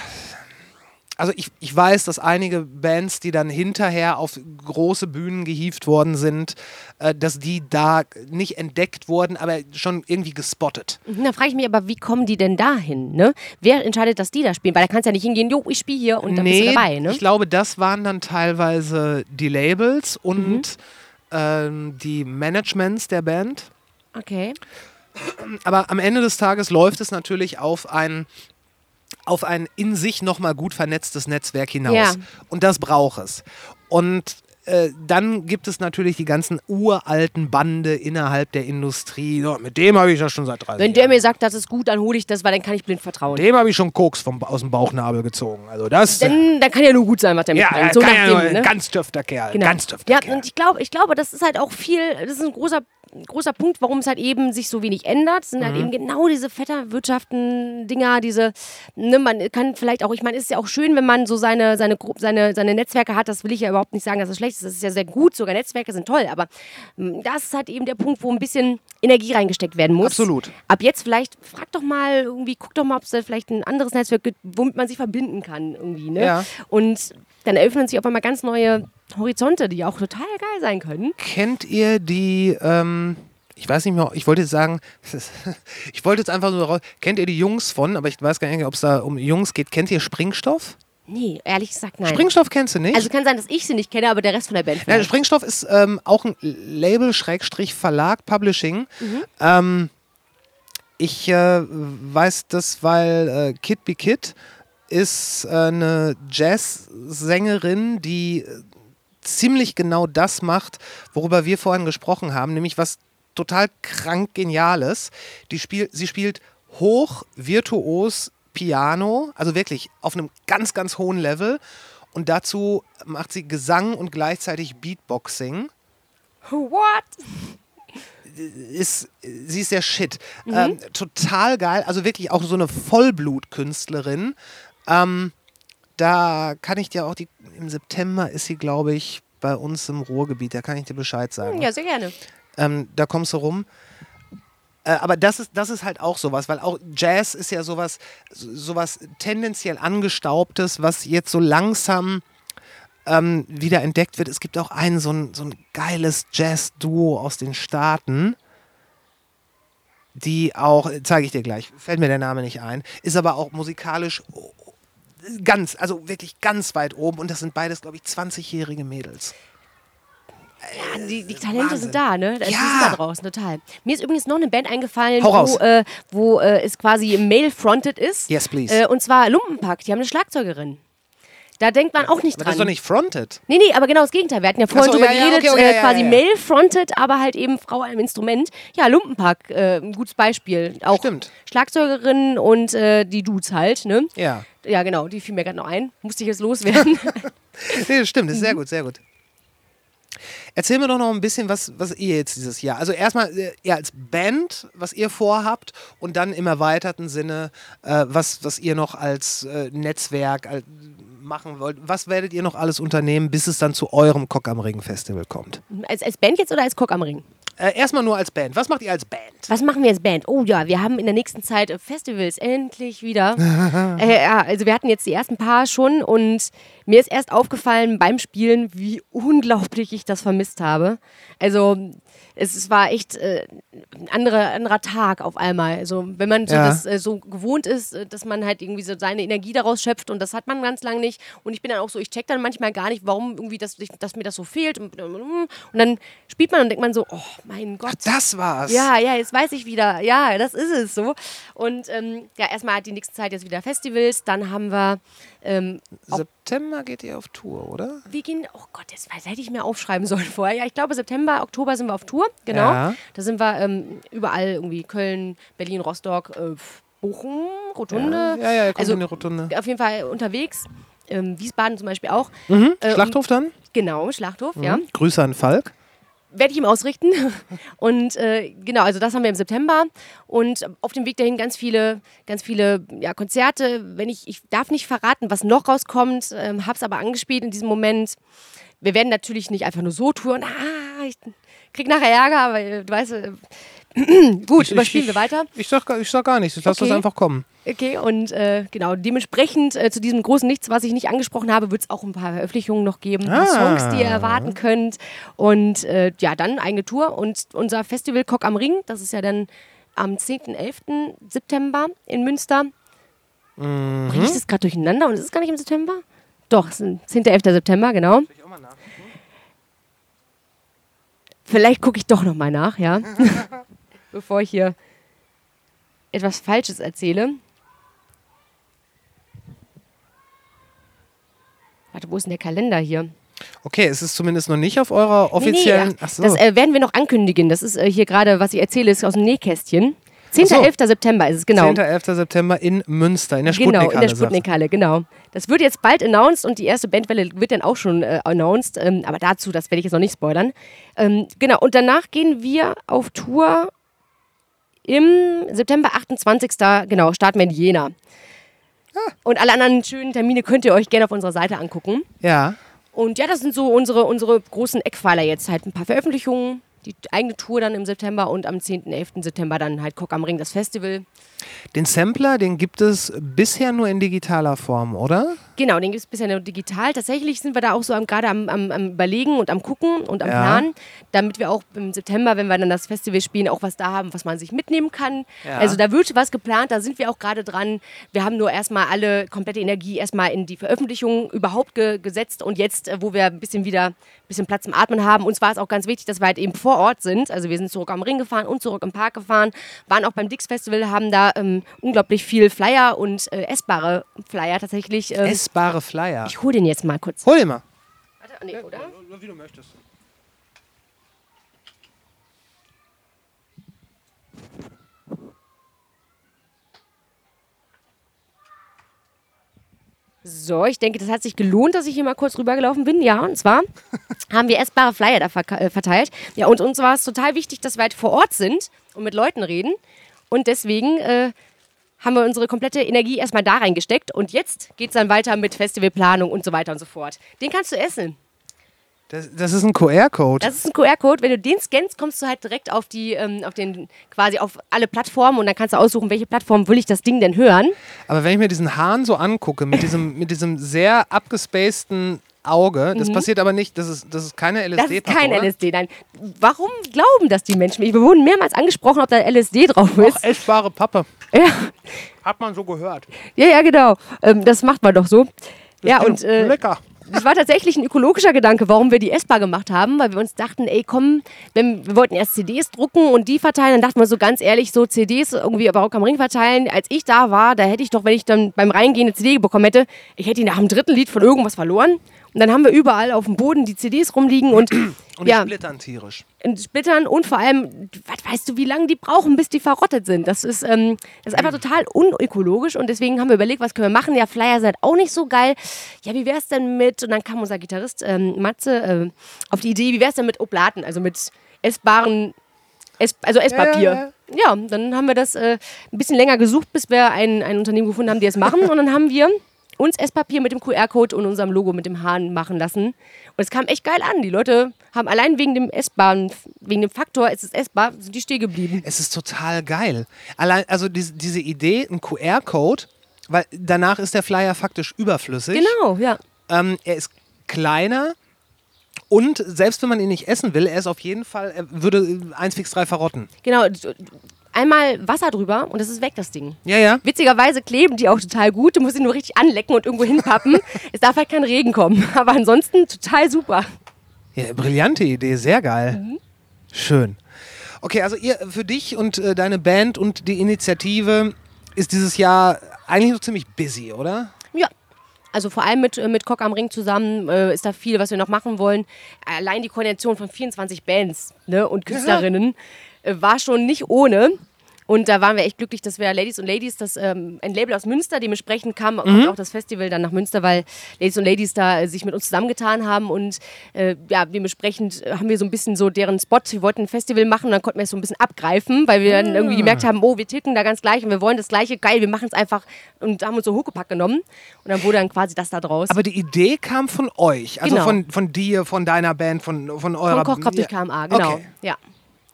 also ich, ich weiß, dass einige Bands, die dann hinterher auf große Bühnen gehievt worden sind, äh, dass die da nicht entdeckt wurden, aber schon irgendwie gespottet. Da frage ich mich aber, wie kommen die denn dahin? Ne? Wer entscheidet, dass die da spielen? Weil da kannst du ja nicht hingehen, jo, ich spiele hier und dann bist du dabei. Ne? ich glaube, das waren dann teilweise die Labels und Mhm. ähm, die Managements der Band. Okay. Aber am Ende des Tages läuft es natürlich auf ein auf ein in sich nochmal gut vernetztes Netzwerk hinaus. Ja. Und das braucht es. Und äh, dann gibt es natürlich die ganzen uralten Bande innerhalb der Industrie. Ja, mit dem habe ich das schon seit 30 Wenn der Jahren. mir sagt, das ist gut, dann hole ich das, weil dann kann ich blind vertrauen. Dem habe ich schon Koks vom, aus dem Bauchnabel gezogen. Also das. Dann, dann kann ja nur gut sein, was der ja, mitbringt. so so kann ja dem, ne? ganz dürfter Kerl. Genau. Ganz dürfter ja, Kerl. und ich glaube, ich glaube, das ist halt auch viel, das ist ein großer ein großer Punkt, warum es halt eben sich so wenig ändert, sind Mhm. halt eben genau diese Vetternwirtschaften-Dinger, diese, ne, man kann vielleicht auch, ich meine, es ist ja auch schön, wenn man so seine, seine, seine, seine Netzwerke hat, das will ich ja überhaupt nicht sagen, dass es schlecht ist, das ist ja sehr gut, sogar Netzwerke sind toll, aber mm, das ist halt eben der Punkt, wo ein bisschen Energie reingesteckt werden muss. Absolut. Ab jetzt vielleicht, frag doch mal irgendwie, guck doch mal, ob es da vielleicht ein anderes Netzwerk gibt, womit man sich verbinden kann irgendwie, ne? Ja. Und dann eröffnen sich auf einmal ganz neue Horizonte, die auch total geil sein können. Kennt ihr die, ähm, ich weiß nicht mehr, ich wollte jetzt sagen, ich wollte jetzt einfach nur raus, kennt ihr die Jungs von, aber ich weiß gar nicht, ob es da um Jungs geht, kennt ihr Springstoff? Nee, ehrlich gesagt nein. Springstoff kennst du nicht? also kann sein, dass ich sie nicht kenne, aber der Rest von der Band Ja. Springstoff ist ähm, auch ein Label, Schrägstrich Verlag, Publishing. Mhm. Ähm, ich äh, weiß das, weil äh, Kid Be Kid ist äh, eine Jazzsängerin, die äh, ziemlich genau das macht, worüber wir vorhin gesprochen haben, nämlich was total krank Geniales. Die spiel, sie spielt hoch virtuos Piano, also wirklich auf einem ganz, ganz hohen Level. Und dazu macht sie Gesang und gleichzeitig Beatboxing. What? Ist, sie ist der Shit. Ähm, total geil. Also wirklich auch so eine Vollblutkünstlerin. Ähm, da kann ich dir auch die, im September ist sie, glaube ich, bei uns im Ruhrgebiet. Da kann ich dir Bescheid sagen. Ja, sehr gerne. Ähm, da kommst du rum. Äh, aber das ist, das ist halt auch sowas, weil auch Jazz ist ja sowas, so- sowas tendenziell angestaubtes, was jetzt so langsam ähm, wieder entdeckt wird. Es gibt auch ein so ein, so ein geiles Jazz-Duo aus den Staaten, die auch, zeige ich dir gleich, fällt mir der Name nicht ein, ist aber auch musikalisch ganz, also wirklich ganz weit oben und das sind beides, glaube ich, 20-jährige Mädels. Ja, die, die Talente Wahnsinn. sind da, ne? Die Ja. sind da draußen, total. Mir ist übrigens noch eine Band eingefallen, wo, äh, wo äh, es quasi male-fronted ist. Yes, please. Äh, und zwar Lumpenpack, die haben eine Schlagzeugerin. Da denkt man auch nicht Aber dran. das ist doch nicht fronted. Nee, nee, aber genau das Gegenteil. Wir hatten ja vorhin so, drüber ja, ja, geredet, okay, okay, äh, quasi ja, ja. male-fronted, aber halt eben Frau am Instrument. Ja, Lumpenpack, äh, ein gutes Beispiel. Auch Stimmt. Schlagzeugerin und äh, die Dudes halt, ne? Ja. Ja, genau, die fiel mir gerade noch ein. Musste ich jetzt loswerden. Nee, das stimmt, das ist Mhm. sehr gut, sehr gut. Erzähl mir doch noch ein bisschen, was, was ihr jetzt dieses Jahr, also erstmal äh, ihr als Band, was ihr vorhabt und dann im erweiterten Sinne, äh, was, was ihr noch als äh, Netzwerk äh, machen wollt. Was werdet ihr noch alles unternehmen, bis es dann zu eurem Cock am Ring Festival kommt? als, als Band jetzt oder als Cock am Ring? Äh, erstmal nur als Band. Was macht ihr als Band? Was machen wir als Band? Oh ja, wir haben in der nächsten Zeit äh, Festivals, endlich wieder. äh, ja, also wir hatten jetzt die ersten paar schon und mir ist erst aufgefallen beim Spielen, wie unglaublich ich das vermisst habe. Also es, es war echt äh, ein anderer, anderer Tag auf einmal. Also wenn man so, Ja. das, äh, so gewohnt ist, äh, dass man halt irgendwie so seine Energie daraus schöpft und das hat man ganz lange nicht. Und ich bin dann auch so, ich check dann manchmal gar nicht, warum irgendwie das, dass mir das so fehlt. Und, und dann spielt man und denkt man so, oh mein Gott. Das war's. Ja, ja, jetzt weiß ich wieder. Ja, das ist es so. Und ähm, ja, erstmal hat die nächste Zeit jetzt wieder Festivals. Dann haben wir, ähm, September geht ihr auf Tour, oder? wir gehen, oh Gott, jetzt weiß- hätte ich mir aufschreiben sollen vorher. Ja, ich glaube September, Oktober sind wir auf Tour. Genau. Ja. Da sind wir ähm, überall irgendwie Köln, Berlin, Rostock, äh, Bochum, Rotunde. Ja, ja, kommt also Rotunde. auf jeden Fall unterwegs. Ähm, Wiesbaden zum Beispiel auch. Mhm. Äh, Schlachthof dann? Genau, Schlachthof, ja. Grüße an Falk. Werde ich ihm ausrichten. Und äh, genau, also das haben wir im September. Und auf dem Weg dahin ganz viele, ganz viele ja, Konzerte. Wenn ich, ich darf nicht verraten, was noch rauskommt, ähm, hab's aber angespielt in diesem Moment. Wir werden natürlich nicht einfach nur so touren. Ah, ich krieg nachher Ärger, weil du weißt, äh, gut, überspielen wir weiter. Ich sag, gar- ich sag gar nichts. Ich lass Okay. das einfach kommen. Okay, und äh, genau, dementsprechend äh, zu diesem großen Nichts, was ich nicht angesprochen habe, wird es auch ein paar Veröffentlichungen noch geben, Ah. Songs, die ihr erwarten könnt. Und äh, ja, dann eigene Tour und unser Festival Cock am Ring, das ist ja dann am 10., 11. September in Münster. Mhm. Bringe ich das gerade durcheinander und ist es gar nicht im September? Doch, es ist 10., 11. September, genau. Vielleicht gucke ich doch noch mal nach, ja. Bevor ich hier etwas Falsches erzähle. Warte, wo ist denn der Kalender hier? Okay, es ist zumindest noch nicht auf eurer Nee, offiziellen. nee, Ach so. Das äh, werden wir noch ankündigen. Das ist äh, hier gerade, was ich erzähle, ist aus dem Nähkästchen. 10. Ach so. 11. September ist es, genau. 10. 11. September in Münster, in der Genau, Sputnikhalle. in der. Sputnikhalle, genau. Das wird jetzt bald announced und die erste Bandwelle wird dann auch schon äh, announced. Ähm, aber dazu, das werde ich jetzt noch nicht spoilern. Ähm, genau, und danach gehen wir auf Tour im September 28. Genau, starten wir in Jena. Und alle anderen schönen Termine könnt ihr euch gerne auf unserer Seite angucken. Ja. Und ja, das sind so unsere, unsere großen Eckpfeiler jetzt. Halt ein paar Veröffentlichungen, die eigene Tour dann im September und am 10., 11. September dann halt Cock am Ring, das Festival. Den Sampler, den gibt es bisher nur in digitaler Form, oder? Genau, den gibt es bisher nur digital. Tatsächlich sind wir da auch so gerade am, am, am Überlegen und am Gucken und am Ja. Planen, damit wir auch im September, wenn wir dann das Festival spielen, auch was da haben, was man sich mitnehmen kann. Ja. Also da wird was geplant, da sind wir auch gerade dran. Wir haben nur erstmal alle komplette Energie erstmal in die Veröffentlichung überhaupt ge gesetzt und jetzt, äh, wo wir ein bisschen wieder ein bisschen Platz zum Atmen haben, uns war es auch ganz wichtig, dass wir halt eben vor Ort sind. Also wir sind zurück am Ring gefahren und zurück im Park gefahren, waren auch beim Dix Festival, haben da ähm, unglaublich viel Flyer und äh, essbare Flyer tatsächlich. Ähm, Essbare Flyer. ich hole den jetzt mal kurz. Hol den mal. Warte, nee, oder? Wie du möchtest. So, ich denke, das hat sich gelohnt, dass ich hier mal kurz rübergelaufen bin. Ja, und zwar haben wir essbare Flyer da äh, verteilt. Ja, und uns war es total wichtig, dass wir halt vor Ort sind und mit Leuten reden. Und deswegen äh, haben wir unsere komplette Energie erstmal da reingesteckt. Und jetzt geht es dann weiter mit Festivalplanung und so weiter und so fort. Den kannst du essen. Das, das ist ein QR-Code. Das ist ein QR-Code. Wenn du den scannst, kommst du halt direkt auf die, ähm, auf den, quasi auf alle Plattformen und dann kannst du aussuchen, welche Plattform will ich das Ding denn hören. Aber wenn ich mir diesen Hahn so angucke, mit diesem, mit diesem sehr abgespaceden Auge, das passiert aber nicht, das ist, das ist keine Mhm. Das LSD. ist kein LSD, nein. Warum glauben das die Menschen? Wir wurden mehrmals angesprochen, ob da LSD drauf ist. Ach, essbare Pappe. Ja, Hat man so gehört. ja, ja, genau. Ähm, das macht man doch so. Ja, und äh, Lecker. Das war tatsächlich ein ökologischer Gedanke, warum wir die essbar gemacht haben, weil wir uns dachten, ey, komm, wenn, wir wollten erst CDs drucken und die verteilen, dann dachten wir so ganz ehrlich, so CDs irgendwie bei Rock am Ring verteilen. Als ich da war, da hätte ich doch, wenn ich dann beim Reingehen eine CD bekommen hätte, ich hätte die nach dem dritten Lied von irgendwas verloren. Und dann haben wir überall auf dem Boden die CDs rumliegen und, Und die ja, splittern tierisch. in Splittern und vor allem, was weißt du, wie lange die brauchen, bis die verrottet sind. Das ist, ähm, das ist einfach total unökologisch und deswegen haben wir überlegt, was können wir machen. Ja, Flyer sind auch nicht so geil. Ja, wie wär's denn mit, und dann kam unser Gitarrist ähm, Matze äh, auf die Idee, wie wär's denn mit Oblaten, also mit essbaren, Ess, also Esspapier. Ja, dann haben wir das äh, ein bisschen länger gesucht, bis wir ein, ein Unternehmen gefunden haben, die es machen und dann haben wir uns Esspapier mit dem QR-Code und unserem Logo mit dem Hahn machen lassen. Und es kam echt geil an. Die Leute haben allein wegen dem essbaren, wegen dem Faktor, es ist essbar, sind die stehen geblieben. Es ist total geil. Allein, also diese, diese Idee, ein QR-Code, weil danach ist der Flyer faktisch überflüssig. Genau, ja. Ähm, er ist kleiner und selbst wenn man ihn nicht essen will, er ist auf jeden Fall, er würde eins fix drei verrotten. Genau. Einmal Wasser drüber und es ist weg, das Ding. Ja, ja. Witzigerweise kleben die auch total gut. Du musst sie nur richtig anlecken und irgendwo hinpappen. es darf halt kein Regen kommen. Aber ansonsten total super. Ja, brillante Idee, sehr geil. Mhm. Schön. Okay, also ihr, für dich und äh, deine Band und die Initiative ist dieses Jahr eigentlich so ziemlich busy, oder? Ja. Also vor allem mit, äh, mit Cock am Ring zusammen äh, ist da viel, was wir noch machen wollen. Allein die Koordination von 24 Bands ne, und Künstlerinnen äh, war schon nicht ohne. Und da waren wir echt glücklich, dass wir Ladies und Ladies, das ähm, ein Label aus Münster, dementsprechend kam kommt auch das Festival dann nach Münster, weil Ladies und Ladies da äh, sich mit uns zusammengetan haben und äh, ja, dementsprechend haben wir so ein bisschen so deren Spot, wir wollten ein Festival machen, dann konnten wir es so ein bisschen abgreifen, weil wir dann irgendwie gemerkt haben, oh, wir ticken da ganz gleich und wir wollen das gleiche, geil, wir machen es einfach und haben uns so Huckepack genommen und dann wurde dann quasi das da draus. Aber die Idee kam von euch, also Genau. von, von dir, von deiner Band, von, von eurer Von Kochkraft durch Ja. KMA, genau. Okay. Ja,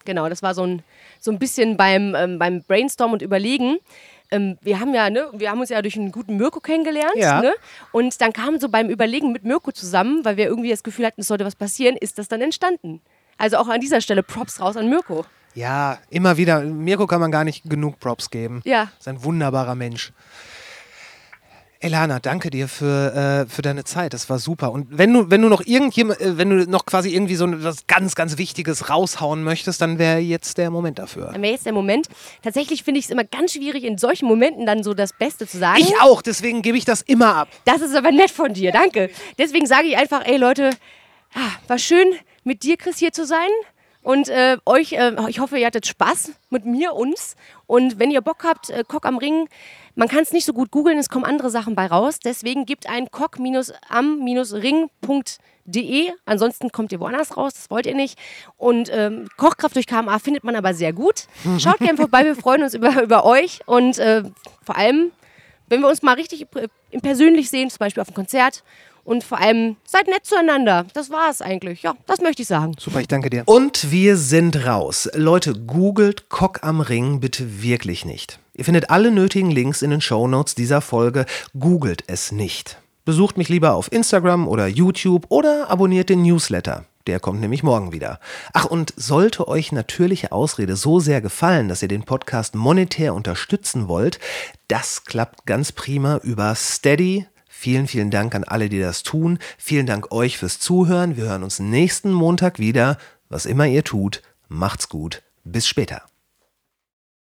genau. Das war so ein, so ein bisschen beim, ähm, beim Brainstorm und Überlegen. Ähm, wir haben ja, ne, wir haben uns ja durch einen guten Mirko kennengelernt. Ja. Ne? Und dann kam so beim Überlegen mit Mirko zusammen, weil wir irgendwie das Gefühl hatten, es sollte was passieren, ist das dann entstanden. Also auch an dieser Stelle Props raus an Mirko. Ja, immer wieder. Mirko kann man gar nicht genug Props geben. Ja. Ist ein wunderbarer Mensch. Elana, danke dir für, äh, für deine Zeit. Das war super. Und wenn du, wenn du noch irgendjemand, äh, wenn du noch quasi irgendwie so was ganz, ganz Wichtiges raushauen möchtest, dann wäre jetzt der Moment dafür. Dann wäre jetzt der Moment. Tatsächlich finde ich es immer ganz schwierig, in solchen Momenten dann so das Beste zu sagen. Ich auch, deswegen gebe ich das immer ab. Das ist aber nett von dir, danke. Deswegen sage ich einfach, ey Leute, ah, war schön mit dir, Chris, hier zu sein. Und äh, euch, äh, ich hoffe, ihr hattet Spaß mit mir, uns. Und wenn ihr Bock habt, äh, Cock am Ring, man kann es nicht so gut googeln, es kommen andere Sachen bei raus. Deswegen gibt ein cock-am-ring.de. Ansonsten kommt ihr woanders raus, das wollt ihr nicht. Und ähm, Kochkraft durch KMA findet man aber sehr gut. Schaut gerne vorbei, wir freuen uns über, über euch. Und äh, vor allem, wenn wir uns mal richtig äh, persönlich sehen, zum Beispiel auf einem Konzert. Und vor allem, seid nett zueinander. Das war es eigentlich. Ja, das möchte ich sagen. Super, ich danke dir. Und wir sind raus. Leute, googelt Cock am Ring bitte wirklich nicht. Ihr findet alle nötigen Links in den Shownotes dieser Folge. Googelt es nicht. Besucht mich lieber auf Instagram oder YouTube oder abonniert den Newsletter. Der kommt nämlich morgen wieder. Ach, und sollte euch natürliche Ausrede so sehr gefallen, dass ihr den Podcast monetär unterstützen wollt, das klappt ganz prima über Steady. Vielen, vielen Dank an alle, die das tun. Vielen Dank euch fürs Zuhören. Wir hören uns nächsten Montag wieder. Was immer ihr tut, macht's gut. Bis später.